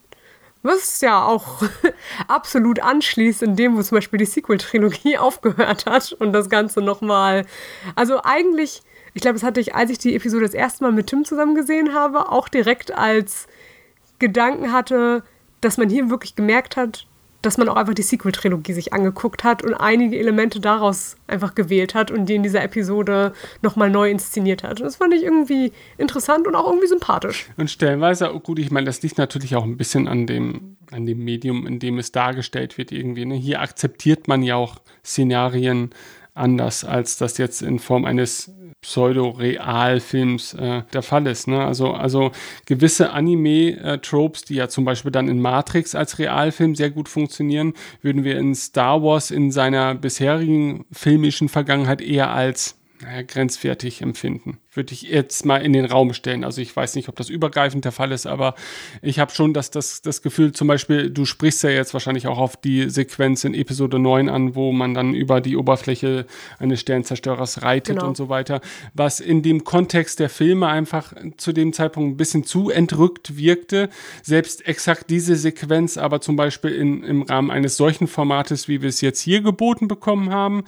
Was ja auch (laughs) absolut anschließt in dem, wo zum Beispiel die Sequel-Trilogie (laughs) aufgehört hat und das Ganze nochmal. Also eigentlich, ich glaube, das hatte ich, als ich die Episode das erste Mal mit Tim zusammen gesehen habe, auch direkt als Gedanken hatte, dass man hier wirklich gemerkt hat, dass man auch einfach die Sequel-Trilogie sich angeguckt hat und einige Elemente daraus einfach gewählt hat und die in dieser Episode nochmal neu inszeniert hat. Das fand ich irgendwie interessant und auch irgendwie sympathisch. Und stellenweise, oh gut, ich meine, das liegt natürlich auch ein bisschen an dem, an dem Medium, in dem es dargestellt wird irgendwie. Ne? Hier akzeptiert man ja auch Szenarien anders, als das jetzt in Form eines Pseudo-Realfilms äh, der Fall ist. Ne? Also, also gewisse Anime-Tropes, die ja zum Beispiel dann in Matrix als Realfilm sehr gut funktionieren, würden wir in Star Wars in seiner bisherigen filmischen Vergangenheit eher als naja, grenzwertig empfinden würde ich jetzt mal in den Raum stellen. Also ich weiß nicht, ob das übergreifend der Fall ist, aber ich habe schon das, das, das Gefühl, zum Beispiel, du sprichst ja jetzt wahrscheinlich auch auf die Sequenz in Episode 9 an, wo man dann über die Oberfläche eines Sternzerstörers reitet genau. und so weiter, was in dem Kontext der Filme einfach zu dem Zeitpunkt ein bisschen zu entrückt wirkte. Selbst exakt diese Sequenz aber zum Beispiel in, im Rahmen eines solchen Formates, wie wir es jetzt hier geboten bekommen haben,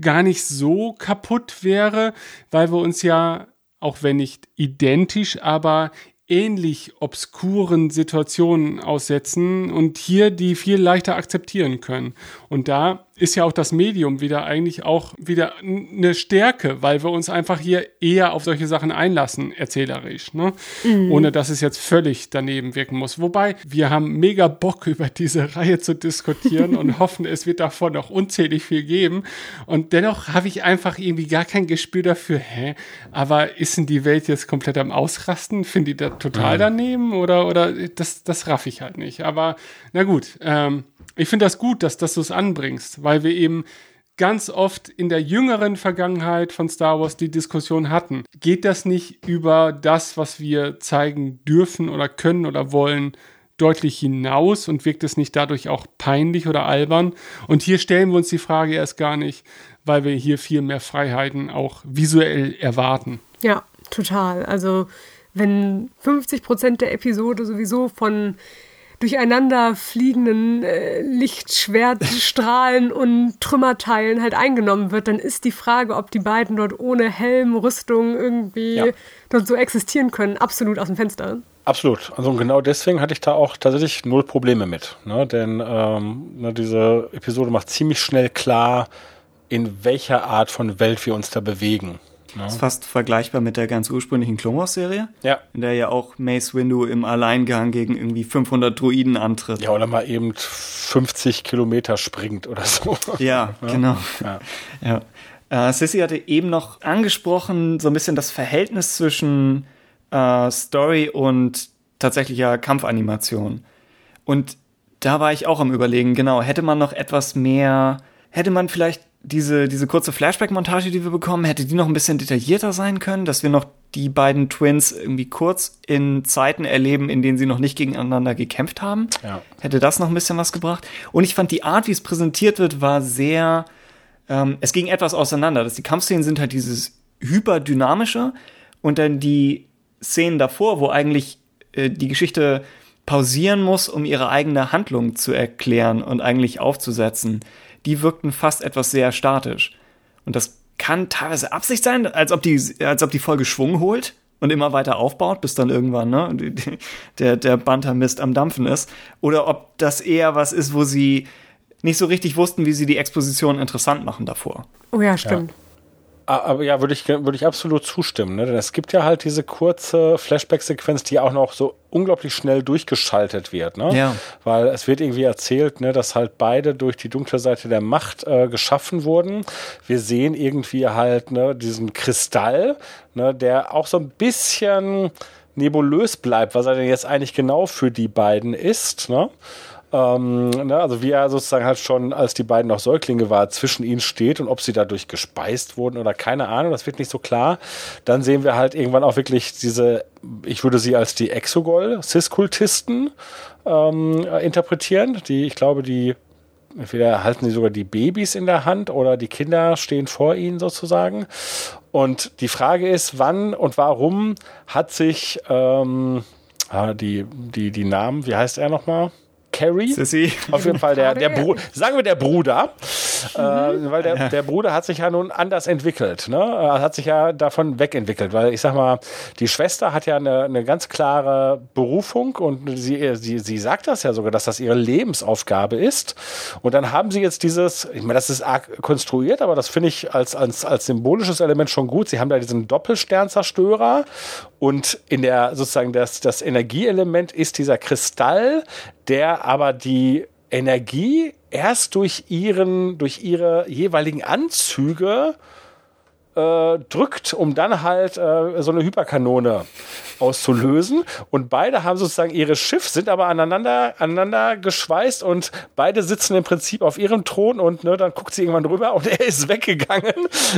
gar nicht so kaputt wäre, weil wir uns ja auch wenn nicht identisch, aber ähnlich obskuren Situationen aussetzen und hier die viel leichter akzeptieren können. Und da ist ja auch das Medium wieder eigentlich auch wieder eine Stärke, weil wir uns einfach hier eher auf solche Sachen einlassen, erzählerisch, ne? Mhm. ohne dass es jetzt völlig daneben wirken muss. Wobei wir haben mega Bock (laughs) über diese Reihe zu diskutieren und (laughs) hoffen, es wird davon noch unzählig viel geben. Und dennoch habe ich einfach irgendwie gar kein Gespür dafür, hä, aber ist denn die Welt jetzt komplett am Ausrasten? Finde ich das total daneben oder, oder das, das raff ich halt nicht. Aber na gut, ähm, ich finde das gut, dass, dass du es anbringst, weil wir eben ganz oft in der jüngeren Vergangenheit von Star Wars die Diskussion hatten. Geht das nicht über das, was wir zeigen dürfen oder können oder wollen, deutlich hinaus und wirkt es nicht dadurch auch peinlich oder albern? Und hier stellen wir uns die Frage erst gar nicht, weil wir hier viel mehr Freiheiten auch visuell erwarten. Ja, total. Also wenn 50 Prozent der Episode sowieso von durcheinander fliegenden äh, Lichtschwertstrahlen und Trümmerteilen halt eingenommen wird, dann ist die Frage, ob die beiden dort ohne Helm, Rüstung irgendwie ja. dort so existieren können, absolut aus dem Fenster. Absolut. Also genau deswegen hatte ich da auch tatsächlich null Probleme mit. Ne? Denn ähm, ne, diese Episode macht ziemlich schnell klar, in welcher Art von Welt wir uns da bewegen. Ja. Ist fast vergleichbar mit der ganz ursprünglichen Clone Wars Serie. Ja. In der ja auch Mace Windu im Alleingang gegen irgendwie 500 Druiden antritt. Ja, oder mal eben 50 Kilometer springt oder so. Ja, ja. genau. Ja. (laughs) ja. Äh, Sissy hatte eben noch angesprochen, so ein bisschen das Verhältnis zwischen äh, Story und tatsächlicher Kampfanimation. Und da war ich auch am Überlegen, genau, hätte man noch etwas mehr, hätte man vielleicht diese, diese kurze Flashback-Montage, die wir bekommen, hätte die noch ein bisschen detaillierter sein können, dass wir noch die beiden Twins irgendwie kurz in Zeiten erleben, in denen sie noch nicht gegeneinander gekämpft haben. Ja. Hätte das noch ein bisschen was gebracht. Und ich fand die Art, wie es präsentiert wird, war sehr, ähm, es ging etwas auseinander. Dass die Kampfszenen sind halt dieses hyperdynamische und dann die Szenen davor, wo eigentlich äh, die Geschichte pausieren muss, um ihre eigene Handlung zu erklären und eigentlich aufzusetzen die wirkten fast etwas sehr statisch. Und das kann teilweise Absicht sein, als ob die, als ob die Folge Schwung holt und immer weiter aufbaut, bis dann irgendwann ne, der, der Bantermist am Dampfen ist. Oder ob das eher was ist, wo sie nicht so richtig wussten, wie sie die Exposition interessant machen davor. Oh ja, stimmt. Ja. Ah, aber ja, würde ich, würde ich absolut zustimmen. Ne? Denn es gibt ja halt diese kurze Flashback-Sequenz, die auch noch so unglaublich schnell durchgeschaltet wird. Ne? Ja. Weil es wird irgendwie erzählt, ne, dass halt beide durch die dunkle Seite der Macht äh, geschaffen wurden. Wir sehen irgendwie halt ne, diesen Kristall, ne, der auch so ein bisschen nebulös bleibt, was er denn jetzt eigentlich genau für die beiden ist. Ne? Ähm, ne, also wie er sozusagen halt schon, als die beiden noch Säuglinge war, zwischen ihnen steht und ob sie dadurch gespeist wurden oder keine Ahnung, das wird nicht so klar. Dann sehen wir halt irgendwann auch wirklich diese, ich würde sie als die Exogol, Cis-Kultisten ähm, interpretieren, die, ich glaube, die entweder halten sie sogar die Babys in der Hand oder die Kinder stehen vor ihnen sozusagen. Und die Frage ist, wann und warum hat sich ähm, ah, die, die, die Namen, wie heißt er nochmal? Carrie. Sissy. Auf jeden Fall der, der Bruder, sagen wir der Bruder, äh, weil der, der Bruder hat sich ja nun anders entwickelt, ne? Er hat sich ja davon wegentwickelt, weil ich sag mal, die Schwester hat ja eine, eine ganz klare Berufung und sie, sie, sie sagt das ja sogar, dass das ihre Lebensaufgabe ist. Und dann haben sie jetzt dieses, ich meine, das ist arg konstruiert, aber das finde ich als, als, als symbolisches Element schon gut. Sie haben da diesen Doppelsternzerstörer und in der sozusagen das, das Energieelement ist dieser Kristall, der aber die Energie erst durch ihren, durch ihre jeweiligen Anzüge äh, drückt, um dann halt äh, so eine Hyperkanone auszulösen. Und beide haben sozusagen ihre Schiff, sind aber aneinander, aneinander geschweißt und beide sitzen im Prinzip auf ihrem Thron und ne, dann guckt sie irgendwann drüber und (laughs) er ist weggegangen,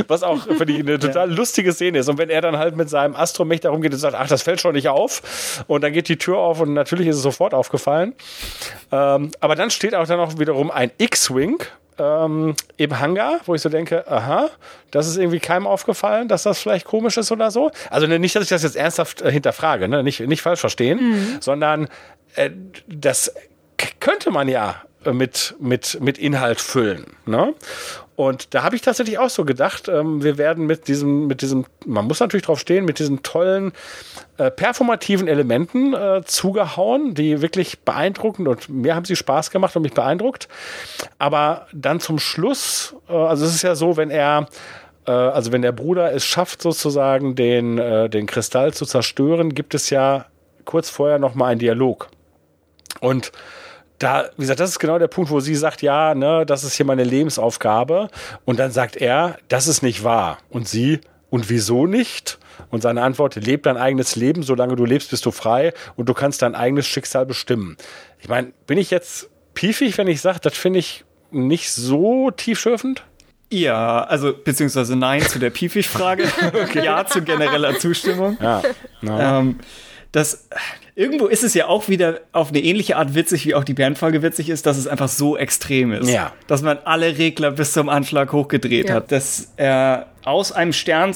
was auch für die eine (laughs) total ja. lustige Szene ist. Und wenn er dann halt mit seinem Astromech darum geht und sagt, ach, das fällt schon nicht auf und dann geht die Tür auf und natürlich ist es sofort aufgefallen. Ähm, aber dann steht auch dann auch wiederum ein X-Wing ähm, im Hangar, wo ich so denke, aha, das ist irgendwie keinem aufgefallen, dass das vielleicht komisch ist oder so. Also ne, nicht, dass ich das jetzt ernsthaft äh, hinterfrage, ne? nicht, nicht falsch verstehen, mhm. sondern äh, das könnte man ja mit, mit, mit Inhalt füllen. Ne? Und da habe ich tatsächlich auch so gedacht, ähm, wir werden mit diesem, mit diesem, man muss natürlich drauf stehen, mit diesen tollen äh, performativen Elementen äh, zugehauen, die wirklich beeindruckend und mir haben sie Spaß gemacht und mich beeindruckt. Aber dann zum Schluss, äh, also es ist ja so, wenn er äh, also wenn der Bruder es schafft, sozusagen den, äh, den Kristall zu zerstören, gibt es ja kurz vorher nochmal einen Dialog. Und da, wie gesagt, das ist genau der Punkt, wo sie sagt, ja, ne, das ist hier meine Lebensaufgabe. Und dann sagt er, das ist nicht wahr. Und sie, und wieso nicht? Und seine Antwort, leb dein eigenes Leben, solange du lebst, bist du frei und du kannst dein eigenes Schicksal bestimmen. Ich meine, bin ich jetzt piefig, wenn ich sage, das finde ich nicht so tiefschürfend? Ja, also beziehungsweise nein zu der Piefig-Frage. (laughs) okay. Ja zu genereller Zustimmung. Ja. No. Ähm, das, irgendwo ist es ja auch wieder auf eine ähnliche Art witzig, wie auch die Bärenfolge witzig ist, dass es einfach so extrem ist. Ja. Dass man alle Regler bis zum Anschlag hochgedreht ja. hat. Dass er aus einem Stern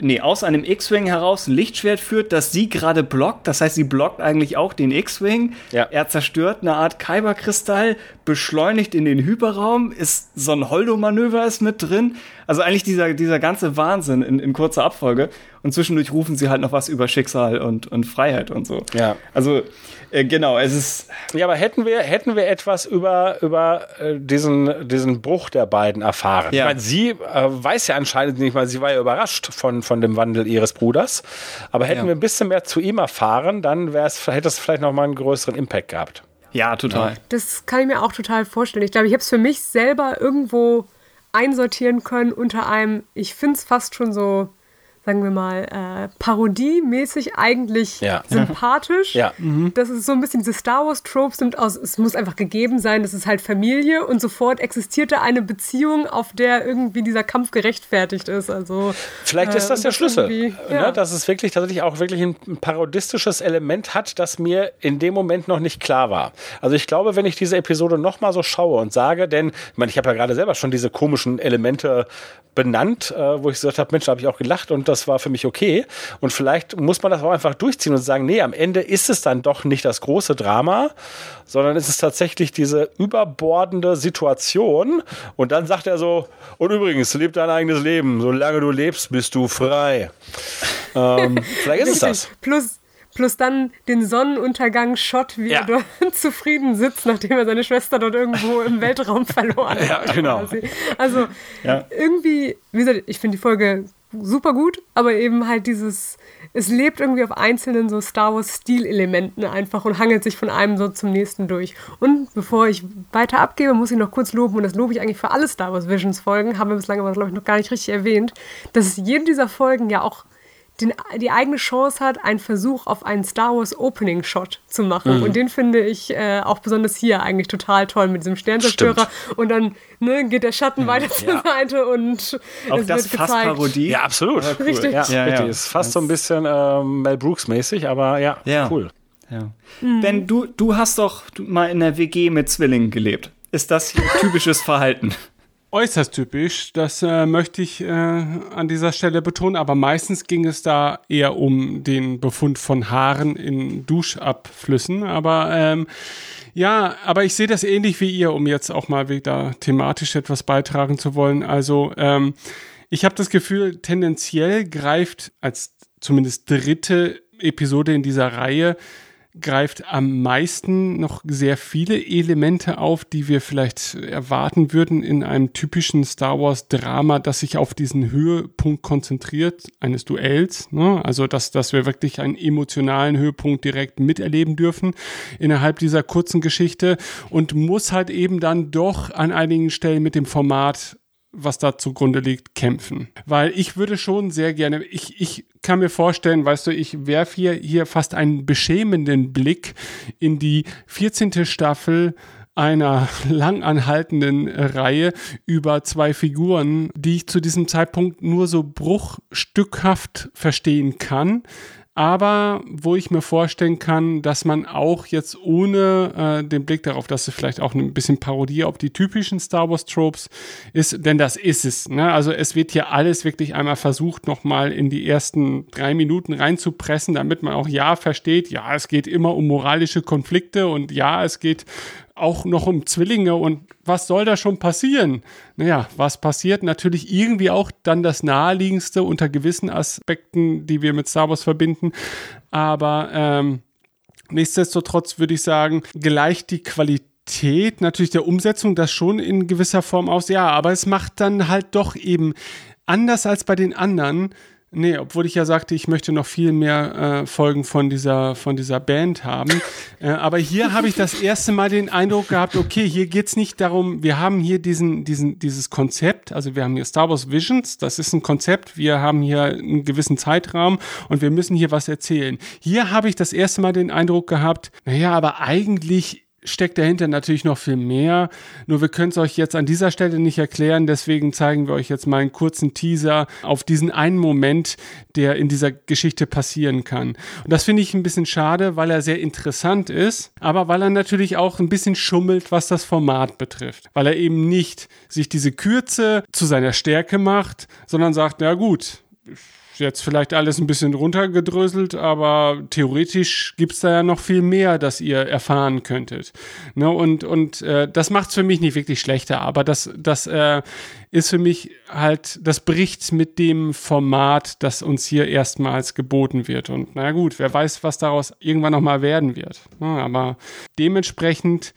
nee, aus einem X-Wing heraus ein Lichtschwert führt, das sie gerade blockt. Das heißt, sie blockt eigentlich auch den X-Wing. Ja. Er zerstört eine Art Kyberkristall, beschleunigt in den Hyperraum, ist so ein Holdo-Manöver ist mit drin. Also eigentlich dieser, dieser ganze Wahnsinn in, in kurzer Abfolge. Und zwischendurch rufen sie halt noch was über Schicksal und, und Freiheit und so. Ja. Also äh, genau, es ist. Ja, aber hätten wir, hätten wir etwas über, über äh, diesen, diesen Bruch der beiden erfahren? Ja. Ich meine, sie äh, weiß ja anscheinend nicht mal, sie war ja überrascht von, von dem Wandel ihres Bruders. Aber hätten ja. wir ein bisschen mehr zu ihm erfahren, dann wär's, hätte es vielleicht noch mal einen größeren Impact gehabt. Ja, total. Das kann ich mir auch total vorstellen. Ich glaube, ich habe es für mich selber irgendwo einsortieren können unter einem, ich finde es fast schon so sagen wir mal, äh, parodiemäßig eigentlich ja. sympathisch. (laughs) Ja. Mhm. Das ist so ein bisschen diese Star Wars-Tropes nimmt aus, es muss einfach gegeben sein, das ist halt Familie und sofort existiert da eine Beziehung, auf der irgendwie dieser Kampf gerechtfertigt ist. Also, Vielleicht ist das äh, der Schlüssel, ne? ja. dass es wirklich tatsächlich auch wirklich ein parodistisches Element hat, das mir in dem Moment noch nicht klar war. Also ich glaube, wenn ich diese Episode nochmal so schaue und sage, denn ich meine, ich habe ja gerade selber schon diese komischen Elemente benannt, äh, wo ich gesagt habe, Mensch, da habe ich auch gelacht und das war für mich okay. Und vielleicht muss man das auch einfach durchziehen und sagen, nee, am Ende ist es dann doch nicht das große Drama, sondern es ist tatsächlich diese überbordende Situation. Und dann sagt er so, und übrigens, leb dein eigenes Leben. Solange du lebst, bist du frei. ähm, (laughs) vielleicht ist es das. Plus, plus dann den Sonnenuntergang-Shot, wie ja. er dort (laughs) zufrieden sitzt, nachdem er seine Schwester dort irgendwo im Weltraum verloren (laughs) hat. Ja, genau. Also ja. irgendwie, wie gesagt, ich finde die Folge super gut, aber eben halt dieses, es lebt irgendwie auf einzelnen so Star Wars-Stilelementen einfach und hangelt sich von einem so zum nächsten durch. Und bevor ich weiter abgebe, muss ich noch kurz loben, und das lobe ich eigentlich für alle Star Wars Visions-Folgen, haben wir bislang aber, glaube ich, noch gar nicht richtig erwähnt, dass jede dieser Folgen ja auch den, die eigene Chance hat, einen Versuch auf einen Star Wars Opening Shot zu machen. Mhm. Und den finde ich äh, auch besonders hier eigentlich total toll mit diesem Sternzerstörer. Und dann ne, geht der Schatten mhm. weiter zur ja. Seite und auch es das wird fast gezeigt. Parodie. Ja, absolut. Ja, cool. Richtig. Ja, ja, richtig. Ist fast das so ein bisschen äh, Mel Brooks mäßig, aber ja, cool. Ja. Mhm. Ben, du, du hast doch mal in der WG mit Zwillingen gelebt. Ist das hier (laughs) typisches Verhalten? Äußerst typisch. Das äh, möchte ich äh, an dieser Stelle betonen. Aber meistens ging es da eher um den Befund von Haaren in Duschabflüssen. Aber ähm, ja, aber ich sehe das ähnlich wie ihr, um jetzt auch mal wieder thematisch etwas beitragen zu wollen. Also ähm, ich habe das Gefühl, tendenziell greift als zumindest dritte Episode in dieser Reihe greift am meisten noch sehr viele Elemente auf, die wir vielleicht erwarten würden in einem typischen Star Wars Drama, das sich auf diesen Höhepunkt konzentriert, eines Duells. Ne? Also, dass, dass wir wirklich einen emotionalen Höhepunkt direkt miterleben dürfen innerhalb dieser kurzen Geschichte und muss halt eben dann doch an einigen Stellen mit dem Format was da zugrunde liegt, kämpfen. Weil ich würde schon sehr gerne, ich, ich kann mir vorstellen, weißt du, ich werfe hier, hier fast einen beschämenden Blick in die 14. Staffel einer langanhaltenden Reihe über zwei Figuren, die ich zu diesem Zeitpunkt nur so bruchstückhaft verstehen kann, aber wo ich mir vorstellen kann, dass man auch jetzt ohne äh, den Blick darauf, dass es vielleicht auch ein bisschen Parodie auf die typischen Star Wars Tropes ist, denn das ist es. Ne? Also es wird hier alles wirklich einmal versucht, nochmal in die ersten drei Minuten reinzupressen, damit man auch ja versteht, ja, es geht immer um moralische Konflikte und ja, es geht auch noch um Zwillinge und was soll da schon passieren? Naja, was passiert? Natürlich irgendwie auch dann das Naheliegendste unter gewissen Aspekten, die wir mit Star Wars verbinden. Aber ähm, nichtsdestotrotz würde ich sagen, gleicht die Qualität natürlich der Umsetzung das schon in gewisser Form aus. Ja, aber es macht dann halt doch eben anders als bei den anderen Nee, obwohl ich ja sagte, ich möchte noch viel mehr äh, Folgen von dieser, von dieser Band haben. (laughs) Äh, aber hier habe ich das erste Mal den Eindruck gehabt, okay, hier geht's nicht darum, wir haben hier diesen, diesen, dieses Konzept, also wir haben hier Star Wars Visions, das ist ein Konzept, wir haben hier einen gewissen Zeitraum und wir müssen hier was erzählen. Hier habe ich das erste Mal den Eindruck gehabt, naja, aber eigentlich steckt dahinter natürlich noch viel mehr. Nur wir können es euch jetzt an dieser Stelle nicht erklären. Deswegen zeigen wir euch jetzt mal einen kurzen Teaser auf diesen einen Moment, der in dieser Geschichte passieren kann. Und das finde ich ein bisschen schade, weil er sehr interessant ist, aber weil er natürlich auch ein bisschen schummelt, was das Format betrifft. Weil er eben nicht sich diese Kürze zu seiner Stärke macht, sondern sagt, na gut, jetzt vielleicht alles ein bisschen runtergedröselt, aber theoretisch gibt es da ja noch viel mehr, das ihr erfahren könntet. Ne? Und, und äh, das macht es für mich nicht wirklich schlechter, aber das, das äh, ist für mich halt, das bricht mit dem Format, das uns hier erstmals geboten wird. Und naja gut, wer weiß, was daraus irgendwann nochmal werden wird. Ne? Aber dementsprechend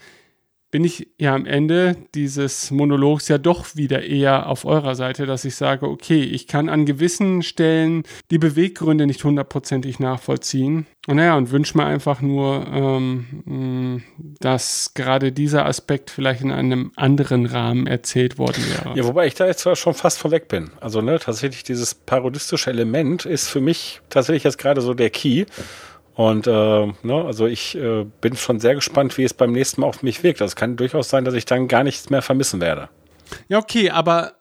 bin ich ja am Ende dieses Monologs ja doch wieder eher auf eurer Seite, dass ich sage, okay, ich kann an gewissen Stellen die Beweggründe nicht hundertprozentig nachvollziehen. Und naja, und wünsche mir einfach nur, ähm, dass gerade dieser Aspekt vielleicht in einem anderen Rahmen erzählt worden wäre. Ja, wobei ich da jetzt schon fast vorweg bin. Also, ne, tatsächlich dieses parodistische Element ist für mich tatsächlich jetzt gerade so der Key. Und äh, ne, also ich äh, bin schon sehr gespannt, wie es beim nächsten Mal auf mich wirkt. Das kann durchaus sein, dass ich dann gar nichts mehr vermissen werde. Ja, okay, aber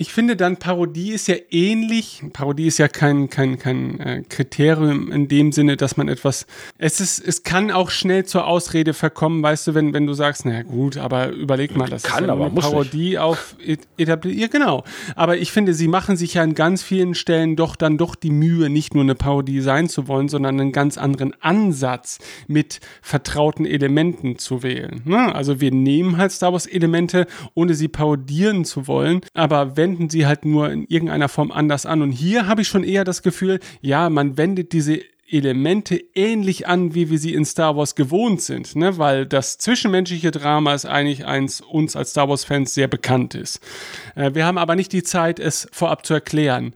ich finde dann Parodie ist ja ähnlich. Parodie ist ja kein, kein, kein äh, Kriterium in dem Sinne, dass man etwas. Es ist, es kann auch schnell zur Ausrede verkommen, weißt du, wenn, wenn du sagst, na gut, aber überleg mal, das kann ist ja aber, eine Parodie nicht. auf etabliert. Ja, genau. Aber ich finde, sie machen sich ja an ganz vielen Stellen doch dann doch die Mühe, nicht nur eine Parodie sein zu wollen, sondern einen ganz anderen Ansatz mit vertrauten Elementen zu wählen. Ne? Also wir nehmen halt Star Wars Elemente, ohne sie parodieren zu wollen, aber wenn wenden sie halt nur in irgendeiner Form anders an. Und hier habe ich schon eher das Gefühl, ja, man wendet diese Elemente ähnlich an, wie wir sie in Star Wars gewohnt sind, ne? weil das zwischenmenschliche Drama ist eigentlich eins uns als Star Wars-Fans sehr bekannt ist. Äh, wir haben aber nicht die Zeit, es vorab zu erklären.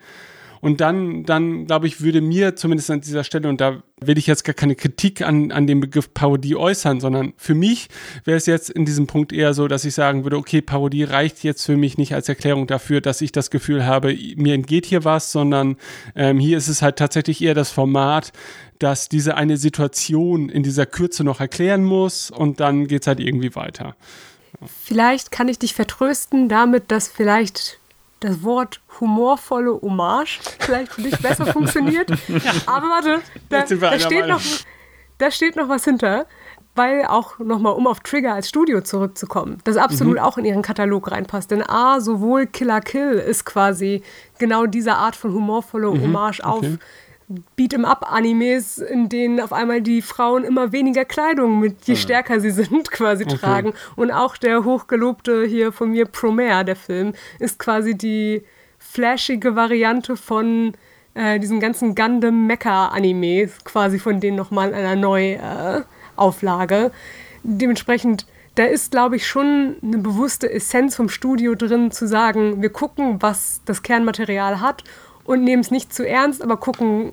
Und dann, dann glaube ich, würde mir zumindest an dieser Stelle, und da will ich jetzt gar keine Kritik an, an dem Begriff Parodie äußern, sondern für mich wäre es jetzt in diesem Punkt eher so, dass ich sagen würde, okay, Parodie reicht jetzt für mich nicht als Erklärung dafür, dass ich das Gefühl habe, mir entgeht hier was, sondern ähm, hier ist es halt tatsächlich eher das Format, dass diese eine Situation in dieser Kürze noch erklären muss und dann geht es halt irgendwie weiter. Vielleicht kann ich dich vertrösten damit, dass vielleicht das Wort humorvolle Hommage vielleicht für dich besser funktioniert. (laughs) Aber warte, da, da steht noch, da steht noch was hinter. weil auch nochmal, um auf Trigger als Studio zurückzukommen, das absolut mhm. auch in ihren Katalog reinpasst. Denn A, sowohl Killer Kill ist quasi genau diese Art von humorvolle mhm. Hommage okay. auf Beat'em-up-Animes, in denen auf einmal die Frauen immer weniger Kleidung mit je stärker sie sind (laughs) quasi okay. tragen. Und auch der hochgelobte hier von mir Promare, der Film, ist quasi die flashige Variante von äh, diesen ganzen Gundam-Mecha-Animes, quasi von denen nochmal in einer Neuauflage. Äh, Dementsprechend da ist, glaube ich, schon eine bewusste Essenz vom Studio drin, zu sagen, wir gucken, was das Kernmaterial hat und nehmen es nicht zu ernst, aber gucken,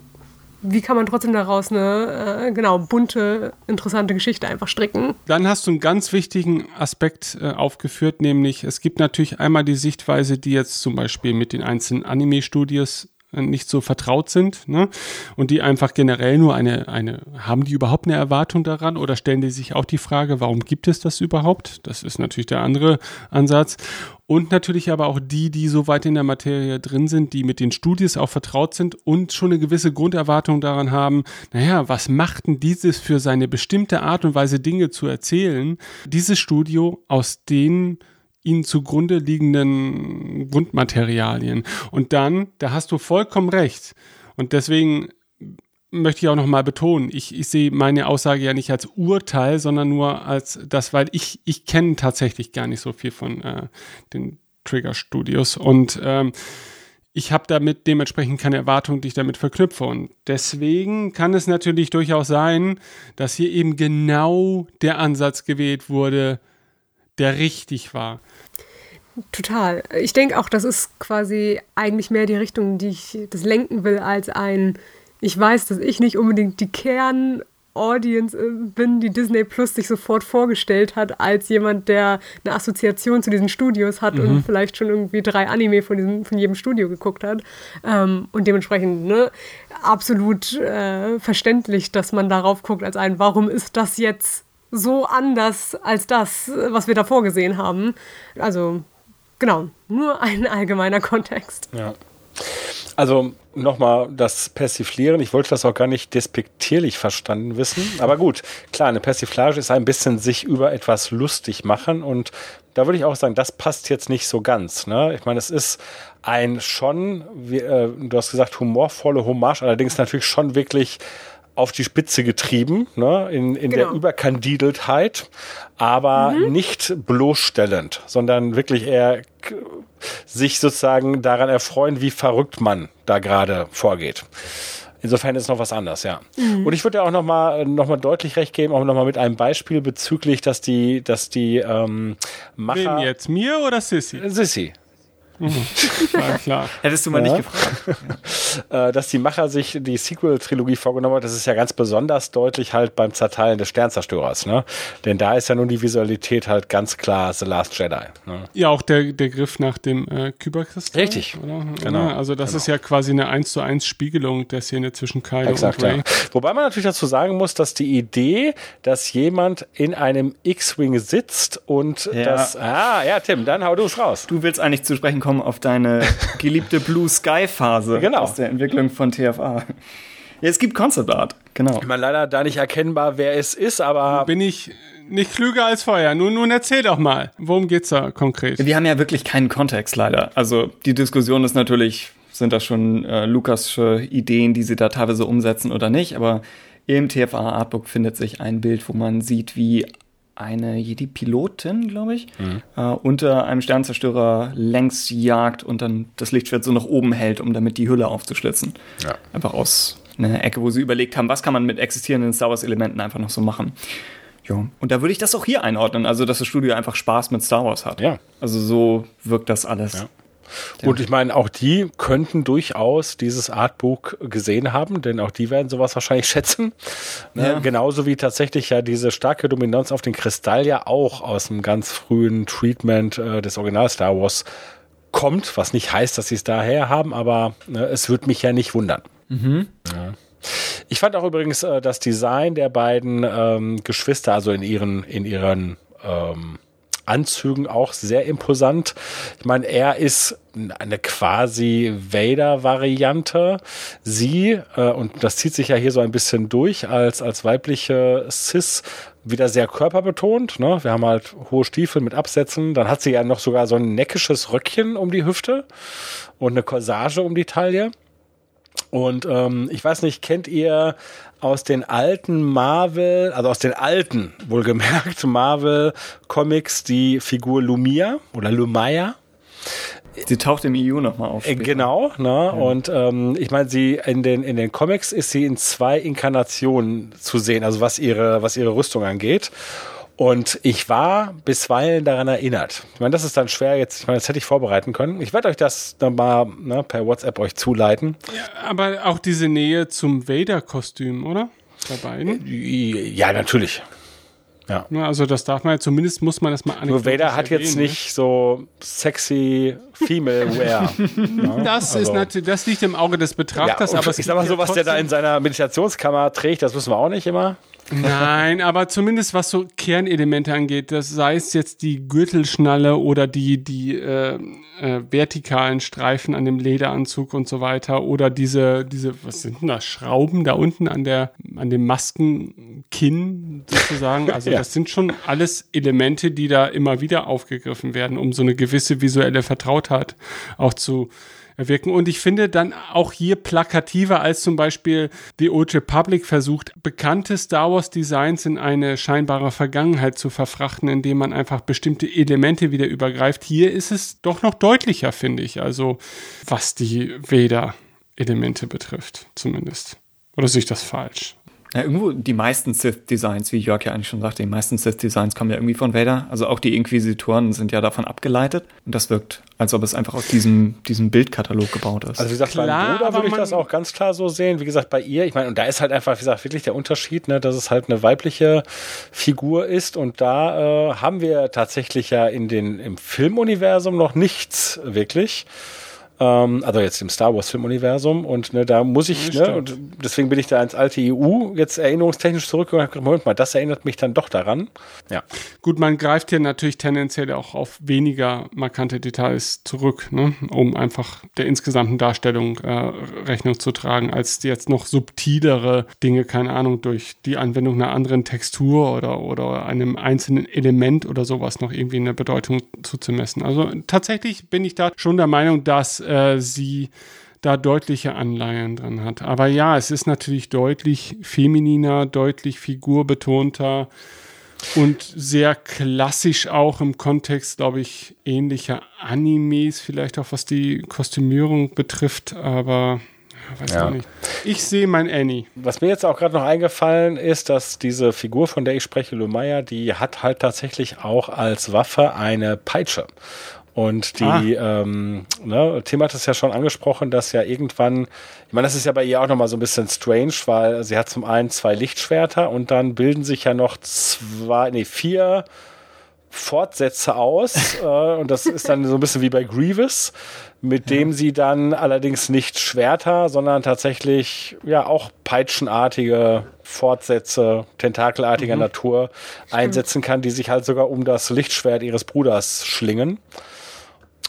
wie kann man trotzdem daraus eine äh, genau bunte, interessante Geschichte einfach stricken. Dann hast du einen ganz wichtigen Aspekt äh, aufgeführt, nämlich es gibt natürlich einmal die Sichtweise, die jetzt zum Beispiel mit den einzelnen Anime-Studios nicht so vertraut sind, ne? Und die einfach generell nur eine, eine, haben die überhaupt eine Erwartung daran oder stellen die sich auch die Frage, warum gibt es das überhaupt? Das ist natürlich der andere Ansatz. Und natürlich aber auch die, die so weit in der Materie drin sind, die mit den Studios auch vertraut sind und schon eine gewisse Grunderwartung daran haben, naja, was macht denn dieses für seine bestimmte Art und Weise Dinge zu erzählen? Dieses Studio aus den ihnen zugrunde liegenden Grundmaterialien. Und dann, da hast du vollkommen recht. Und deswegen möchte ich auch nochmal betonen, ich, ich sehe meine Aussage ja nicht als Urteil, sondern nur als das, weil ich, ich kenne tatsächlich gar nicht so viel von äh, den Trigger Studios und ähm, ich habe damit dementsprechend keine Erwartung, die ich damit verknüpfe. Und deswegen kann es natürlich durchaus sein, dass hier eben genau der Ansatz gewählt wurde, der richtig war. Total. Ich denke auch, das ist quasi eigentlich mehr die Richtung, die ich das lenken will, als ein, ich weiß, dass ich nicht unbedingt die Kern Audience bin, die Disney Plus sich sofort vorgestellt hat, als jemand, der eine Assoziation zu diesen Studios hat mhm. und vielleicht schon irgendwie drei Anime von, diesem, von jedem Studio geguckt hat. Ähm, und dementsprechend ne, absolut äh, verständlich, dass man darauf guckt als ein, warum ist das jetzt so anders als das, was wir davor gesehen haben. Also genau, nur ein allgemeiner Kontext. Ja. Also nochmal das Persiflieren. Ich wollte das auch gar nicht despektierlich verstanden wissen. Aber gut, klar, eine Persiflage ist ein bisschen sich über etwas lustig machen. Und da würde ich auch sagen, das passt jetzt nicht so ganz. Ne? Ich meine, es ist ein schon, wie, äh, du hast gesagt, humorvolle Hommage, allerdings natürlich schon wirklich auf die Spitze getrieben, ne, in, in genau. der Überkandideltheit, aber mhm. nicht bloßstellend, sondern wirklich eher sich sozusagen daran erfreuen, wie verrückt man da gerade vorgeht. Insofern ist noch was anderes, ja. Mhm. Und ich würde ja auch nochmal noch mal deutlich recht geben, auch nochmal mit einem Beispiel bezüglich, dass die, dass die ähm, Macher. Wem jetzt? Mir oder Sissy? Sissy. Mhm. Ja, klar. (laughs) Hättest du mal ja. nicht gefragt. (laughs) Äh, dass die Macher sich die Sequel-Trilogie vorgenommen hat, das ist ja ganz besonders deutlich halt beim Zerteilen des Sternzerstörers, ne? Denn da ist ja nun die Visualität halt ganz klar The Last Jedi. Ne? Ja, auch der, der Griff nach dem äh, Kyberkristall. Richtig. Oder? Genau. Also das genau. ist ja quasi eine 1 zu 1 Spiegelung der Szene zwischen Kylo Exakt, und Rey. Ja. Wobei man natürlich dazu sagen muss, dass die Idee, dass jemand in einem X-Wing sitzt und ja. das. Ah, ja, Tim, dann hau du es raus. Du willst eigentlich zu sprechen kommen kommen auf deine (laughs) geliebte Blue Sky Phase genau. aus der Entwicklung von TFA. Ja, es gibt Concept Art, genau. Ich meine, leider da nicht erkennbar, wer es ist, aber. Bin ich nicht klüger als vorher. Nun, nun erzähl doch mal, worum geht's da konkret? Wir haben ja wirklich keinen Kontext, leider. Also die Diskussion ist natürlich, sind das schon äh, Lukasche Ideen, die sie da teilweise umsetzen oder nicht, aber im TFA Artbook findet sich ein Bild, wo man sieht, wie eine Jedi-Pilotin, glaube ich, mhm. äh, unter einem Sternzerstörer längs jagt und dann das Lichtschwert so nach oben hält, um damit die Hülle aufzuschlitzen. Ja. Einfach aus einer Ecke, wo sie überlegt haben, was kann man mit existierenden Star Wars-Elementen einfach noch so machen. Ja. Und da würde ich das auch hier einordnen, also dass das Studio einfach Spaß mit Star Wars hat. Ja. Also so wirkt das alles. Ja. Und ich meine, auch die könnten durchaus dieses Artbook gesehen haben, denn auch die werden sowas wahrscheinlich (laughs) schätzen. Ne? Ja. Genauso wie tatsächlich ja diese starke Dominanz auf den Kristall ja auch aus dem ganz frühen Treatment äh, des Original Star Wars kommt, was nicht heißt, dass sie es daher haben, aber ne, es würde mich ja nicht wundern. Mhm. Ja. Ich fand auch übrigens äh, das Design der beiden ähm, Geschwister, also in ihren, in ihren ähm, Anzügen auch sehr imposant. Ich meine, er ist eine quasi Vader-Variante. Sie, äh, und das zieht sich ja hier so ein bisschen durch, als, als weibliche Cis wieder sehr körperbetont. Ne? Wir haben halt hohe Stiefel mit Absätzen. Dann hat sie ja noch sogar so ein neckisches Röckchen um die Hüfte und eine Corsage um die Taille. Und ähm, ich weiß nicht, kennt ihr aus den alten Marvel, also aus den alten, wohlgemerkt, (laughs) Marvel Comics die Figur Lumia oder Lumaya? Sie taucht im EU nochmal auf. Äh, später. Genau, ne? Ja. Und ähm, ich meine, sie in den, in den Comics ist sie in zwei Inkarnationen zu sehen, also was ihre, was ihre Rüstung angeht. Und ich war bisweilen daran erinnert. Ich meine, das ist dann schwer jetzt, ich meine, das hätte ich vorbereiten können. Ich werde euch das dann mal ne, per WhatsApp euch zuleiten. Ja, aber auch diese Nähe zum Vader-Kostüm, oder? Bei beiden? Ja, natürlich. Ja. Also das darf man ja, zumindest muss man das mal Nur Vader hat erwähnen, jetzt ne? nicht so sexy Female (laughs) Wear. ja, das also. ist natürlich, das liegt im Auge des Betrachters, ja, aber ich sag mal so, was der da in seiner Meditationskammer trägt, das wissen wir auch nicht immer. Nein, aber zumindest was so Kernelemente angeht, das sei es jetzt die Gürtelschnalle oder die, die äh, äh, vertikalen Streifen an dem Lederanzug und so weiter oder diese, diese, was sind denn das, Schrauben da unten an der, an dem Maskenkinn sozusagen. (laughs) Also ja. das sind schon alles Elemente, die da immer wieder aufgegriffen werden, um so eine gewisse visuelle Vertrautheit auch zu wirken. Und ich finde dann auch hier plakativer als zum Beispiel The Old Republic versucht, bekannte Star Wars Designs in eine scheinbare Vergangenheit zu verfrachten, indem man einfach bestimmte Elemente wieder übergreift. Hier ist es doch noch deutlicher, finde ich. Also was die Vader-Elemente betrifft, zumindest. Oder sehe ich das falsch? Ja, irgendwo die meisten Sith-Designs, wie Jörg ja eigentlich schon sagte, die meisten Sith-Designs kommen ja irgendwie von Vader. Also auch die Inquisitoren sind ja davon abgeleitet. Und das wirkt, als ob es einfach aus diesem, diesem Bildkatalog gebaut ist. Also wie gesagt, klar, beim Bruder würde ich das auch ganz klar so sehen. Wie gesagt, bei ihr, ich meine, und da ist halt einfach, wie gesagt, wirklich der Unterschied, ne, dass es halt eine weibliche Figur ist. Und da äh, haben wir tatsächlich ja in den, im Filmuniversum noch nichts wirklich. Ähm, also jetzt im Star Wars Filmuniversum und ne, da muss ich, ja, ne, und deswegen bin ich da ins alte EU jetzt erinnerungstechnisch zurückgegangen und habe Moment mal, das erinnert mich dann doch daran. Ja. Gut, man greift hier natürlich tendenziell auch auf weniger markante Details zurück, ne, um einfach der insgesamten Darstellung äh, Rechnung zu tragen, als jetzt noch subtilere Dinge, keine Ahnung, durch die Anwendung einer anderen Textur oder, oder einem einzelnen Element oder sowas noch irgendwie eine Bedeutung zuzumessen. Also tatsächlich bin ich da schon der Meinung, dass äh, sie da deutliche Anleihen dran hat. Aber ja, es ist natürlich deutlich femininer, deutlich figurbetonter und sehr klassisch auch im Kontext, glaube ich, ähnlicher Animes, vielleicht auch was die Kostümierung betrifft, aber weiß ja. nicht. Ich sehe mein Annie. Was mir jetzt auch gerade noch eingefallen ist, dass diese Figur, von der ich spreche, Lumaya, die hat halt tatsächlich auch als Waffe eine Peitsche. Und die, ah. ähm, ne, Tim hat es ja schon angesprochen, dass ja irgendwann, ich meine, das ist ja bei ihr auch nochmal so ein bisschen strange, weil sie hat zum einen zwei Lichtschwerter und dann bilden sich ja noch zwei, nee, vier Fortsätze aus. (laughs) äh, und das ist dann so ein bisschen wie bei Grievous, mit dem sie dann allerdings nicht Schwerter, sondern tatsächlich ja auch peitschenartige Fortsätze, tentakelartiger mhm. Natur einsetzen kann, die sich halt sogar um das Lichtschwert ihres Bruders schlingen.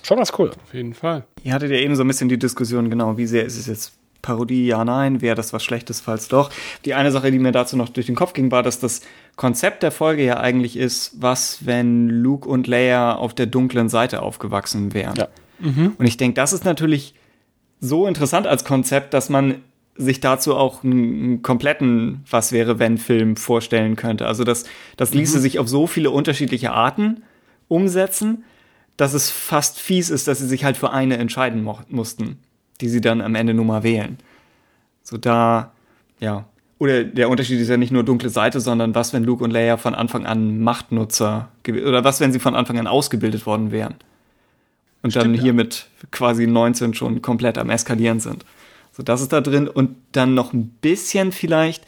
Schon ganz cool. Auf jeden Fall. Ihr hattet ja eben so ein bisschen die Diskussion, genau, wie sehr ist es jetzt Parodie, ja, nein, wäre das was Schlechtes, falls doch. Die eine Sache, die mir dazu noch durch den Kopf ging, war, dass das Konzept der Folge ja eigentlich ist, was, wenn Luke und Leia auf der dunklen Seite aufgewachsen wären. Ja. Mhm. Und ich denke, das ist natürlich so interessant als Konzept, dass man sich dazu auch einen, kompletten Was wäre wenn Film vorstellen könnte. Also das, das ließe mhm. sich auf so viele unterschiedliche Arten umsetzen dass es fast fies ist, dass sie sich halt für eine entscheiden mussten, die sie dann am Ende nur mal wählen. So da, ja. Oder der Unterschied ist ja nicht nur dunkle Seite, sondern was, wenn Luke und Leia von Anfang an Machtnutzer, oder was, wenn sie von Anfang an ausgebildet worden wären. Und Stimmt, dann hier ja. mit quasi 19 schon komplett am Eskalieren sind. So, das ist da drin. Und dann noch ein bisschen vielleicht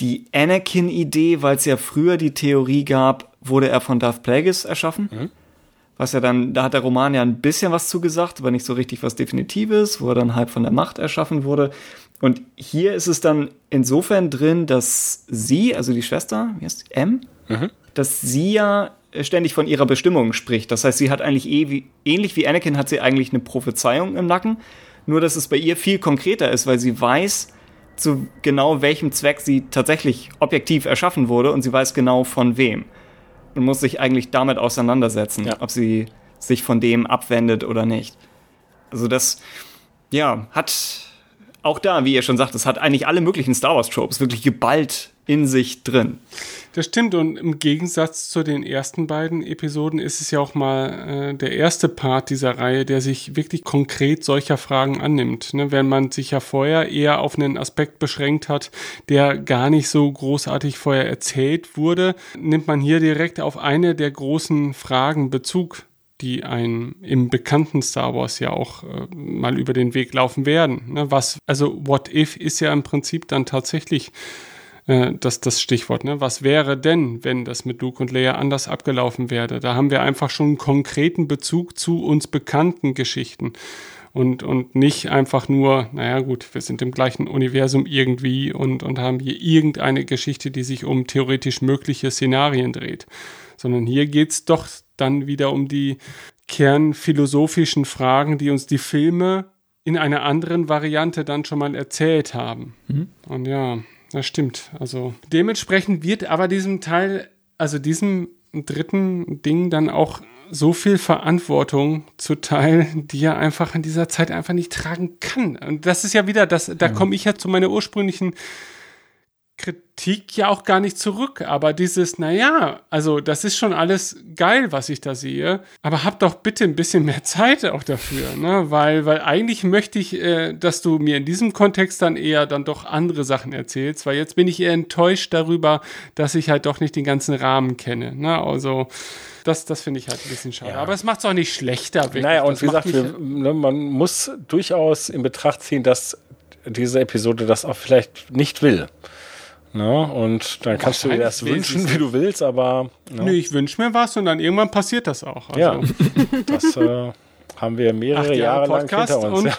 die Anakin-Idee, weil es ja früher die Theorie gab, wurde er von Darth Plagueis erschaffen. Mhm was ja dann, da hat der Roman ja ein bisschen was zugesagt, aber nicht so richtig was Definitives, wo er dann halt von der Macht erschaffen wurde. Und hier ist es dann insofern drin, dass sie, also die Schwester, wie heißt die? M, mhm. dass sie ja ständig von ihrer Bestimmung spricht. Das heißt, sie hat eigentlich eh wie, ähnlich wie Anakin hat sie eigentlich eine Prophezeiung im Nacken, nur dass es bei ihr viel konkreter ist, weil sie weiß, zu genau welchem Zweck sie tatsächlich objektiv erschaffen wurde und sie weiß genau von wem. Und muss sich eigentlich damit auseinandersetzen, Ja. ob sie sich von dem abwendet oder nicht. Also das, ja, hat auch da, wie ihr schon sagt, es hat eigentlich alle möglichen Star Wars Tropes wirklich geballt in sich drin. Das stimmt und im Gegensatz zu den ersten beiden Episoden ist es ja auch mal äh, der erste Part dieser Reihe, der sich wirklich konkret solcher Fragen annimmt. Ne? Wenn man sich ja vorher eher auf einen Aspekt beschränkt hat, der gar nicht so großartig vorher erzählt wurde, nimmt man hier direkt auf eine der großen Fragen Bezug die ein im bekannten Star Wars ja auch äh, mal über den Weg laufen werden. Ne? Was, also What If ist ja im Prinzip dann tatsächlich äh, das, das Stichwort. Ne? Was wäre denn, wenn das mit Luke und Leia anders abgelaufen wäre? Da haben wir einfach schon einen konkreten Bezug zu uns bekannten Geschichten. Und, und nicht einfach nur, naja gut, wir sind im gleichen Universum irgendwie und, und haben hier irgendeine Geschichte, die sich um theoretisch mögliche Szenarien dreht. Sondern hier geht's doch dann wieder um die kernphilosophischen Fragen, die uns die Filme in einer anderen Variante dann schon mal erzählt haben. Und ja, das stimmt. Also dementsprechend wird aber diesem Teil, also diesem dritten Ding dann auch so viel Verantwortung zuteil, die er einfach in dieser Zeit einfach nicht tragen kann. Und das ist ja wieder, das, da komme ich ja zu meiner ursprünglichen Kritik ja auch gar nicht zurück, aber dieses, naja, also das ist schon alles geil, was ich da sehe, aber hab doch bitte ein bisschen mehr Zeit auch dafür, ne? Weil, weil eigentlich möchte ich, äh, dass du mir in diesem Kontext dann eher dann doch andere Sachen erzählst, weil jetzt bin ich eher enttäuscht darüber, dass ich halt doch nicht den ganzen Rahmen kenne, ne? Also das, das finde ich halt ein bisschen schade. Ja. Aber es macht es auch nicht schlechter. Wirklich. Naja, und Das wie gesagt, wir, ne, man muss durchaus in Betracht ziehen, dass diese Episode das auch vielleicht nicht will. Ne? Und dann kannst du dir das wünschen, wie du willst, aber ne, Nö, ich wünsche mir was und dann irgendwann passiert das auch. Also, ja, (laughs) das äh, haben wir mehrere Acht Jahre Jahre lang Podcast hinter uns. und Ja.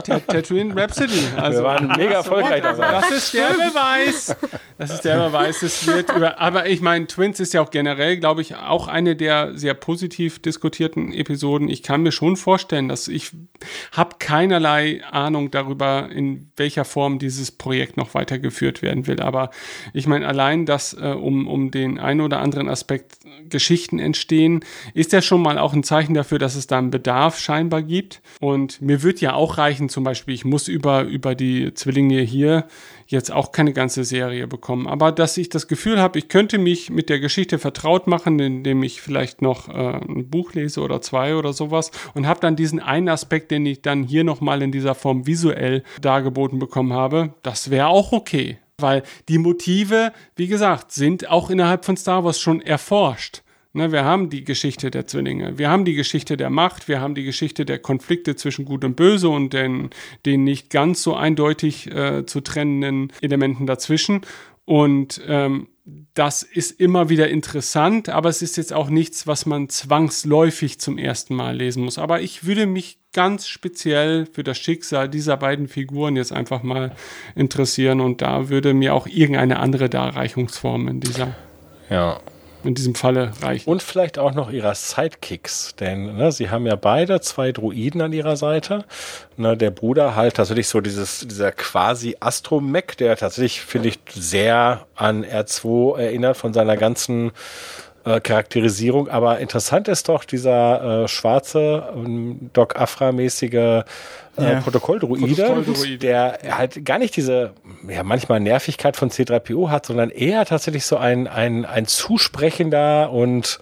(laughs) Tatooine Rhapsody. Also, Wir waren mega erfolgreich dabei. Das ist der Beweis. Das ist der Beweis. Es wird über, aber ich meine, Twins ist ja auch generell, glaube ich, auch eine der sehr positiv diskutierten Episoden. Ich kann mir schon vorstellen, dass ich habe keinerlei Ahnung darüber, in welcher Form dieses Projekt noch weitergeführt werden will. Aber ich meine, allein, dass äh, um, um den einen oder anderen Aspekt Geschichten entstehen, ist ja schon mal auch ein Zeichen dafür, dass es da einen Bedarf scheinbar gibt. Und mir wird ja auch reichen, zum Beispiel, ich muss über, über die Zwillinge hier jetzt auch keine ganze Serie bekommen. Aber dass ich das Gefühl habe, ich könnte mich mit der Geschichte vertraut machen, indem ich vielleicht noch äh, ein Buch lese oder zwei oder sowas und habe dann diesen einen Aspekt, den ich dann hier nochmal in dieser Form visuell dargeboten bekommen habe, das wäre auch okay. Weil die Motive, wie gesagt, sind auch innerhalb von Star Wars schon erforscht. Ne, wir haben die Geschichte der Zwillinge, wir haben die Geschichte der Macht, wir haben die Geschichte der Konflikte zwischen Gut und Böse und den, den nicht ganz so eindeutig äh, zu trennenden Elementen dazwischen. Und ähm, das ist immer wieder interessant, aber es ist jetzt auch nichts, was man zwangsläufig zum ersten Mal lesen muss. Aber ich würde mich ganz speziell für das Schicksal dieser beiden Figuren jetzt einfach mal interessieren und da würde mir auch irgendeine andere Darreichungsform in dieser Ja. In diesem Falle reichen. Und vielleicht auch noch ihrer Sidekicks, denn ne, sie haben ja beide zwei Druiden an ihrer Seite. Ne, der Bruder halt tatsächlich so dieses, dieser quasi Astromech, der tatsächlich, finde ich, sehr an R2 erinnert von seiner ganzen äh, Charakterisierung. Aber interessant ist doch dieser äh, schwarze, ähm, Doc Afra-mäßige äh, Ja. Protokolldruide, Protokolldruide. der halt gar nicht diese, ja, manchmal Nervigkeit von C3PO hat, sondern eher tatsächlich so ein, ein, ein zusprechender und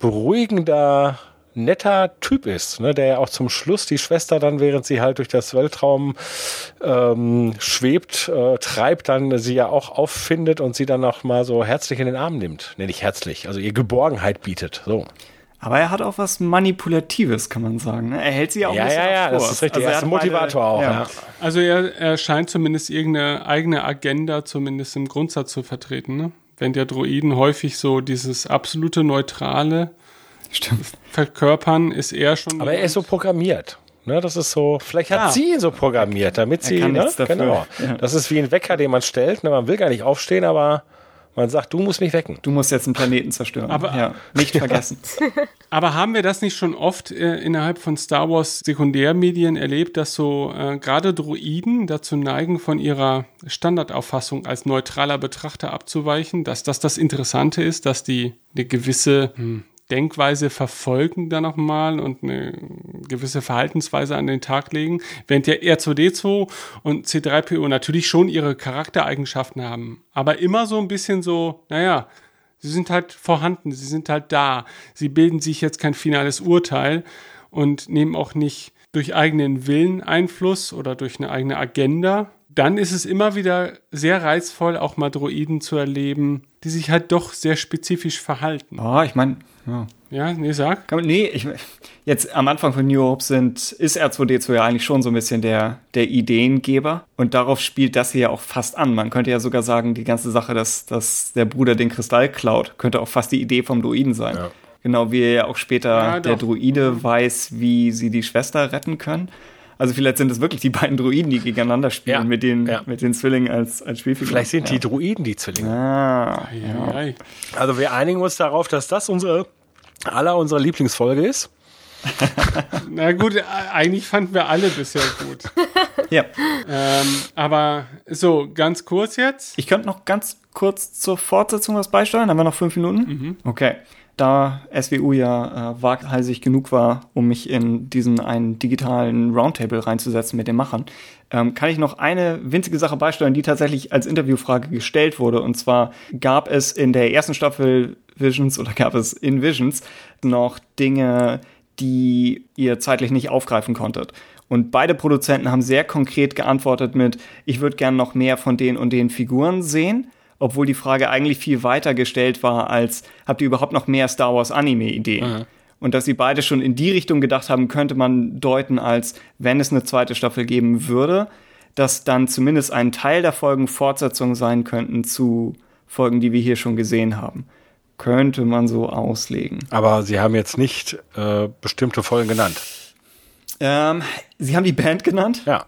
beruhigender, netter Typ ist, ne, der ja auch zum Schluss die Schwester dann, während sie halt durch das Weltraum ähm, schwebt, äh, treibt, dann sie ja auch auffindet und sie dann noch mal so herzlich in den Arm nimmt. Ne, nicht herzlich, also ihr Geborgenheit bietet. So. Aber er hat auch was Manipulatives, kann man sagen. ne? Er hält sie auch Ja, ein bisschen ja, ja, auf das ist richtig. Also er ist ein hat beide- Motivator auch. ja. Ja. Also er, er scheint zumindest irgendeine eigene Agenda zumindest im Grundsatz zu vertreten. Ne? Wenn der Droiden häufig so dieses absolute Neutrale Stimmt. verkörpern, ist er schon. Aber er ist so programmiert. Ne, das ist so, vielleicht hat Ja. sie ihn so programmiert, damit sie, kann ne, nichts dafür. genau. Ja. Das ist wie ein Wecker, den man stellt. Ne, man will gar nicht aufstehen, aber Man sagt, du musst mich wecken. Du musst jetzt einen Planeten zerstören. Aber- ja, nicht vergessen. (laughs) Aber haben wir das nicht schon oft äh, innerhalb von Star Wars Sekundärmedien erlebt, dass so äh, gerade Droiden dazu neigen, von ihrer Standardauffassung als neutraler Betrachter abzuweichen, dass das das Interessante ist, dass die eine gewisse hm, Denkweise verfolgen da nochmal und eine gewisse Verhaltensweise an den Tag legen, während ja R2D2 und C3PO natürlich schon ihre Charaktereigenschaften haben, aber immer so ein bisschen so, naja, Sie sind halt vorhanden, sie sind halt da. Sie bilden sich jetzt kein finales Urteil und nehmen auch nicht durch eigenen Willen Einfluss oder durch eine eigene Agenda. Dann ist es immer wieder sehr reizvoll, auch mal Droiden zu erleben, die sich halt doch sehr spezifisch verhalten. Oh, ich meine, ja. Ja, nee, sag. Kann nee, ich, jetzt am Anfang von New Hope sind, ist R2D2 ja eigentlich schon so ein bisschen der, der Ideengeber. Und darauf spielt das hier ja auch fast an. Man könnte ja sogar sagen, die ganze Sache, dass, dass der Bruder den Kristall klaut, könnte auch fast die Idee vom Druiden sein. Ja. Genau wie er ja auch später Ja, der. Druide weiß, wie sie die Schwester retten können. Also vielleicht sind es wirklich die beiden Druiden, die gegeneinander spielen Ja, mit, den, ja. mit den Zwillingen als, als Spielfiguren. Vielleicht sind ja. die Druiden die Zwillinge. Ah. Also wir einigen uns darauf, dass das unsere aller unsere Lieblingsfolge ist. (laughs) Na gut, eigentlich fanden wir alle bisher gut. (laughs) ja. ähm, aber so, ganz kurz jetzt. Ich könnte noch ganz kurz zur Fortsetzung was beisteuern. Haben wir noch fünf Minuten? Okay. Da SWU ja äh, waghalsig genug war, um mich in diesen einen digitalen Roundtable reinzusetzen mit den Machern, ähm, kann ich noch eine winzige Sache beisteuern, die tatsächlich als Interviewfrage gestellt wurde. Und zwar gab es in der ersten Staffel Visions oder gab es in Visions noch Dinge, die ihr zeitlich nicht aufgreifen konntet. Und beide Produzenten haben sehr konkret geantwortet mit, ich würde gern noch mehr von den und den Figuren sehen, obwohl die Frage eigentlich viel weiter gestellt war als, habt ihr überhaupt noch mehr Star Wars Anime-Ideen? Und dass sie beide schon in die Richtung gedacht haben, könnte man deuten als, wenn es eine zweite Staffel geben würde, dass dann zumindest ein Teil der Folgen Fortsetzungen sein könnten zu Folgen, die wir hier schon gesehen haben. Könnte man so auslegen. Aber sie haben jetzt nicht äh, bestimmte Folgen genannt. Ähm, sie haben die Band genannt, Ja.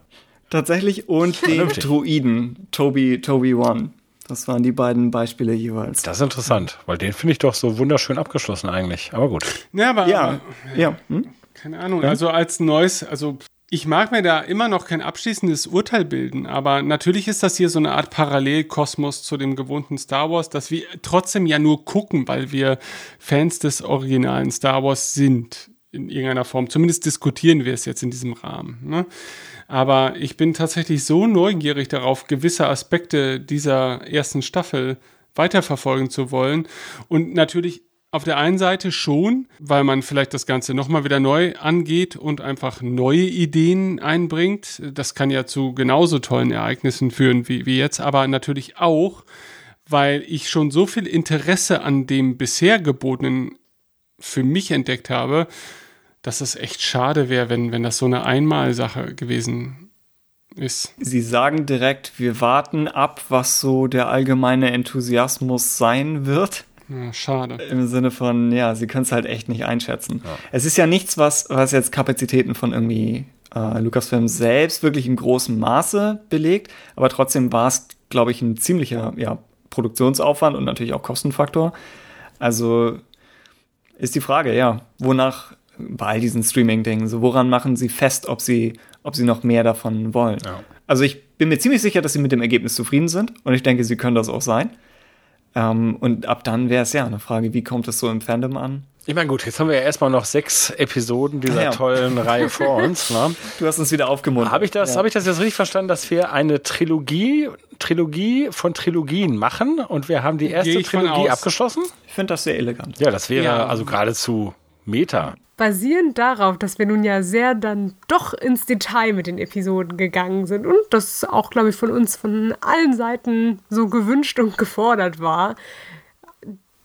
tatsächlich, und den. Druiden, Toby, Toby One. Das waren die beiden Beispiele jeweils. Das ist interessant, weil den finde ich doch so wunderschön abgeschlossen eigentlich. Aber gut. Ja, aber, Ja, aber ja. Hm? Keine Ahnung. Also als neues, also ich mag mir da immer noch kein abschließendes Urteil bilden, aber natürlich ist das hier so eine Art Parallelkosmos zu dem gewohnten Star Wars, dass wir trotzdem ja nur gucken, weil wir Fans des originalen Star Wars sind in irgendeiner Form. Zumindest diskutieren wir es jetzt in diesem Rahmen. Ne? Aber ich bin tatsächlich so neugierig darauf, gewisse Aspekte dieser ersten Staffel weiterverfolgen zu wollen. Und natürlich auf der einen Seite schon, weil man vielleicht das Ganze nochmal wieder neu angeht und einfach neue Ideen einbringt. Das kann ja zu genauso tollen Ereignissen führen wie, wie jetzt, aber natürlich auch, weil ich schon so viel Interesse an dem bisher gebotenen für mich entdeckt habe, dass es echt schade wäre, wenn, wenn das so eine Einmalsache gewesen ist. Sie sagen direkt, wir warten ab, was so der allgemeine Enthusiasmus sein wird. Ja, schade. Im Sinne von, ja, sie können es halt echt nicht einschätzen. Es ist ja nichts, was, was jetzt Kapazitäten von irgendwie äh, Lucasfilm selbst wirklich in großem Maße belegt, aber trotzdem war es, glaube ich, ein ziemlicher ja, Produktionsaufwand und natürlich auch Kostenfaktor. Also ist die Frage, ja, wonach bei all diesen Streaming-Dingen, so woran machen sie fest, ob sie, ob sie noch mehr davon wollen? Ja. Also ich bin mir ziemlich sicher, dass sie mit dem Ergebnis zufrieden sind und ich denke, sie können das auch sein. Ähm, und ab dann wäre es ja eine Frage, wie kommt es so im Fandom an? Ich meine, gut, jetzt haben wir ja erstmal noch sechs Episoden dieser Ja. tollen Reihe vor uns. Ne? (laughs) Du hast uns wieder aufgemuntert. Habe ich das, Ja. habe ich das jetzt richtig verstanden, dass wir eine Trilogie, Trilogie von Trilogien machen und wir haben die erste Trilogie abgeschlossen? Ich finde das sehr elegant. Ja, das wäre Ja. also geradezu Meta. Basierend darauf, dass wir nun ja sehr dann doch ins Detail mit den Episoden gegangen sind und das auch, glaube ich, von uns von allen Seiten so gewünscht und gefordert war,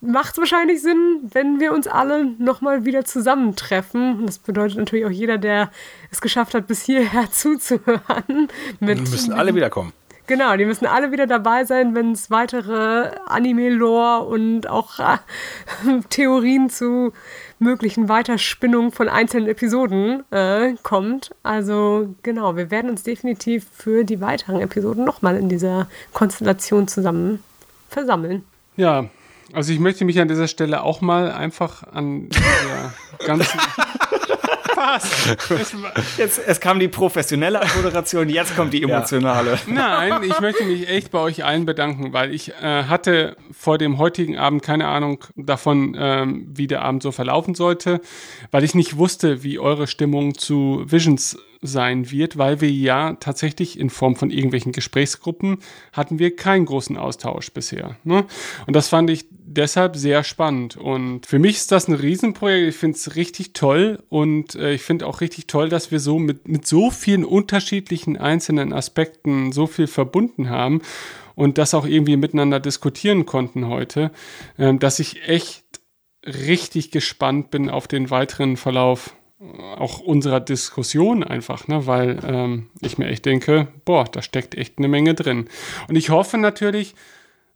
macht es wahrscheinlich Sinn, wenn wir uns alle nochmal wieder zusammentreffen. Das bedeutet natürlich auch jeder, der es geschafft hat, bis hierher (laughs) zuzuhören. Mit Wir müssen alle wiederkommen. Genau, die müssen alle wieder dabei sein, wenn es weitere Anime-Lore und auch äh, (laughs) Theorien zu möglichen Weiterspinnungen von einzelnen Episoden äh, kommt. Also genau, wir werden uns definitiv für die weiteren Episoden nochmal in dieser Konstellation zusammen versammeln. Ja, also ich möchte mich an dieser Stelle auch mal einfach an der ganzen (laughs) Spaß. Jetzt, es kam die professionelle Moderation, jetzt kommt die emotionale. Ja. Nein, ich möchte mich echt bei euch allen bedanken, weil ich äh, hatte vor dem heutigen Abend keine Ahnung davon, ähm, wie der Abend so verlaufen sollte, weil ich nicht wusste, wie eure Stimmung zu Visions sein wird, weil wir ja tatsächlich in Form von irgendwelchen Gesprächsgruppen hatten wir keinen großen Austausch bisher. Ne? Und das fand ich deshalb sehr spannend. Und für mich ist das ein Riesenprojekt. Ich finde es richtig toll und äh, ich finde auch richtig toll, dass wir so mit, mit so vielen unterschiedlichen einzelnen Aspekten so viel verbunden haben und das auch irgendwie miteinander diskutieren konnten heute, äh, dass ich echt richtig gespannt bin auf den weiteren Verlauf auch unserer Diskussion einfach, ne? weil ähm, ich mir echt denke, boah, da steckt echt eine Menge drin. Und ich hoffe natürlich,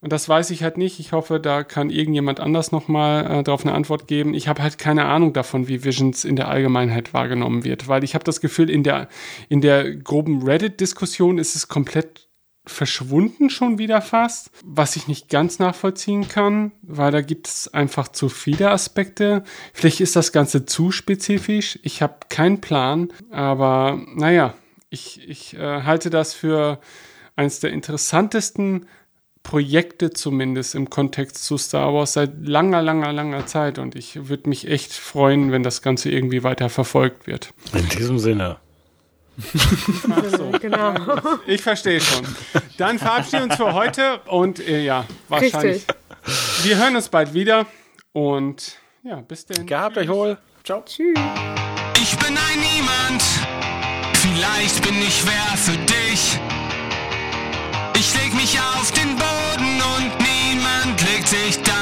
und das weiß ich halt nicht, ich hoffe, da kann irgendjemand anders nochmal äh, darauf eine Antwort geben. Ich habe halt keine Ahnung davon, wie Visions in der Allgemeinheit wahrgenommen wird, weil ich habe das Gefühl, in der, in der groben Reddit-Diskussion ist es komplett verschwunden schon wieder fast, was ich nicht ganz nachvollziehen kann, weil da gibt es einfach zu viele Aspekte. Vielleicht ist das Ganze zu spezifisch. Ich habe keinen Plan, aber naja, ich, ich äh, halte das für eines der interessantesten Projekte zumindest im Kontext zu Star Wars seit langer, langer, langer Zeit und ich würde mich echt freuen, wenn das Ganze irgendwie weiter verfolgt wird. In diesem Sinne. Ach so. genau. Ich verstehe schon. Dann verabschieden wir uns für heute und äh, ja, wahrscheinlich. Richtig. Wir hören uns bald wieder und ja, bis dann. Gehabt euch wohl. Ciao. Tschüss. Ich bin ein Niemand. Vielleicht bin ich wer für dich. Ich leg mich auf den Boden und niemand legt sich dann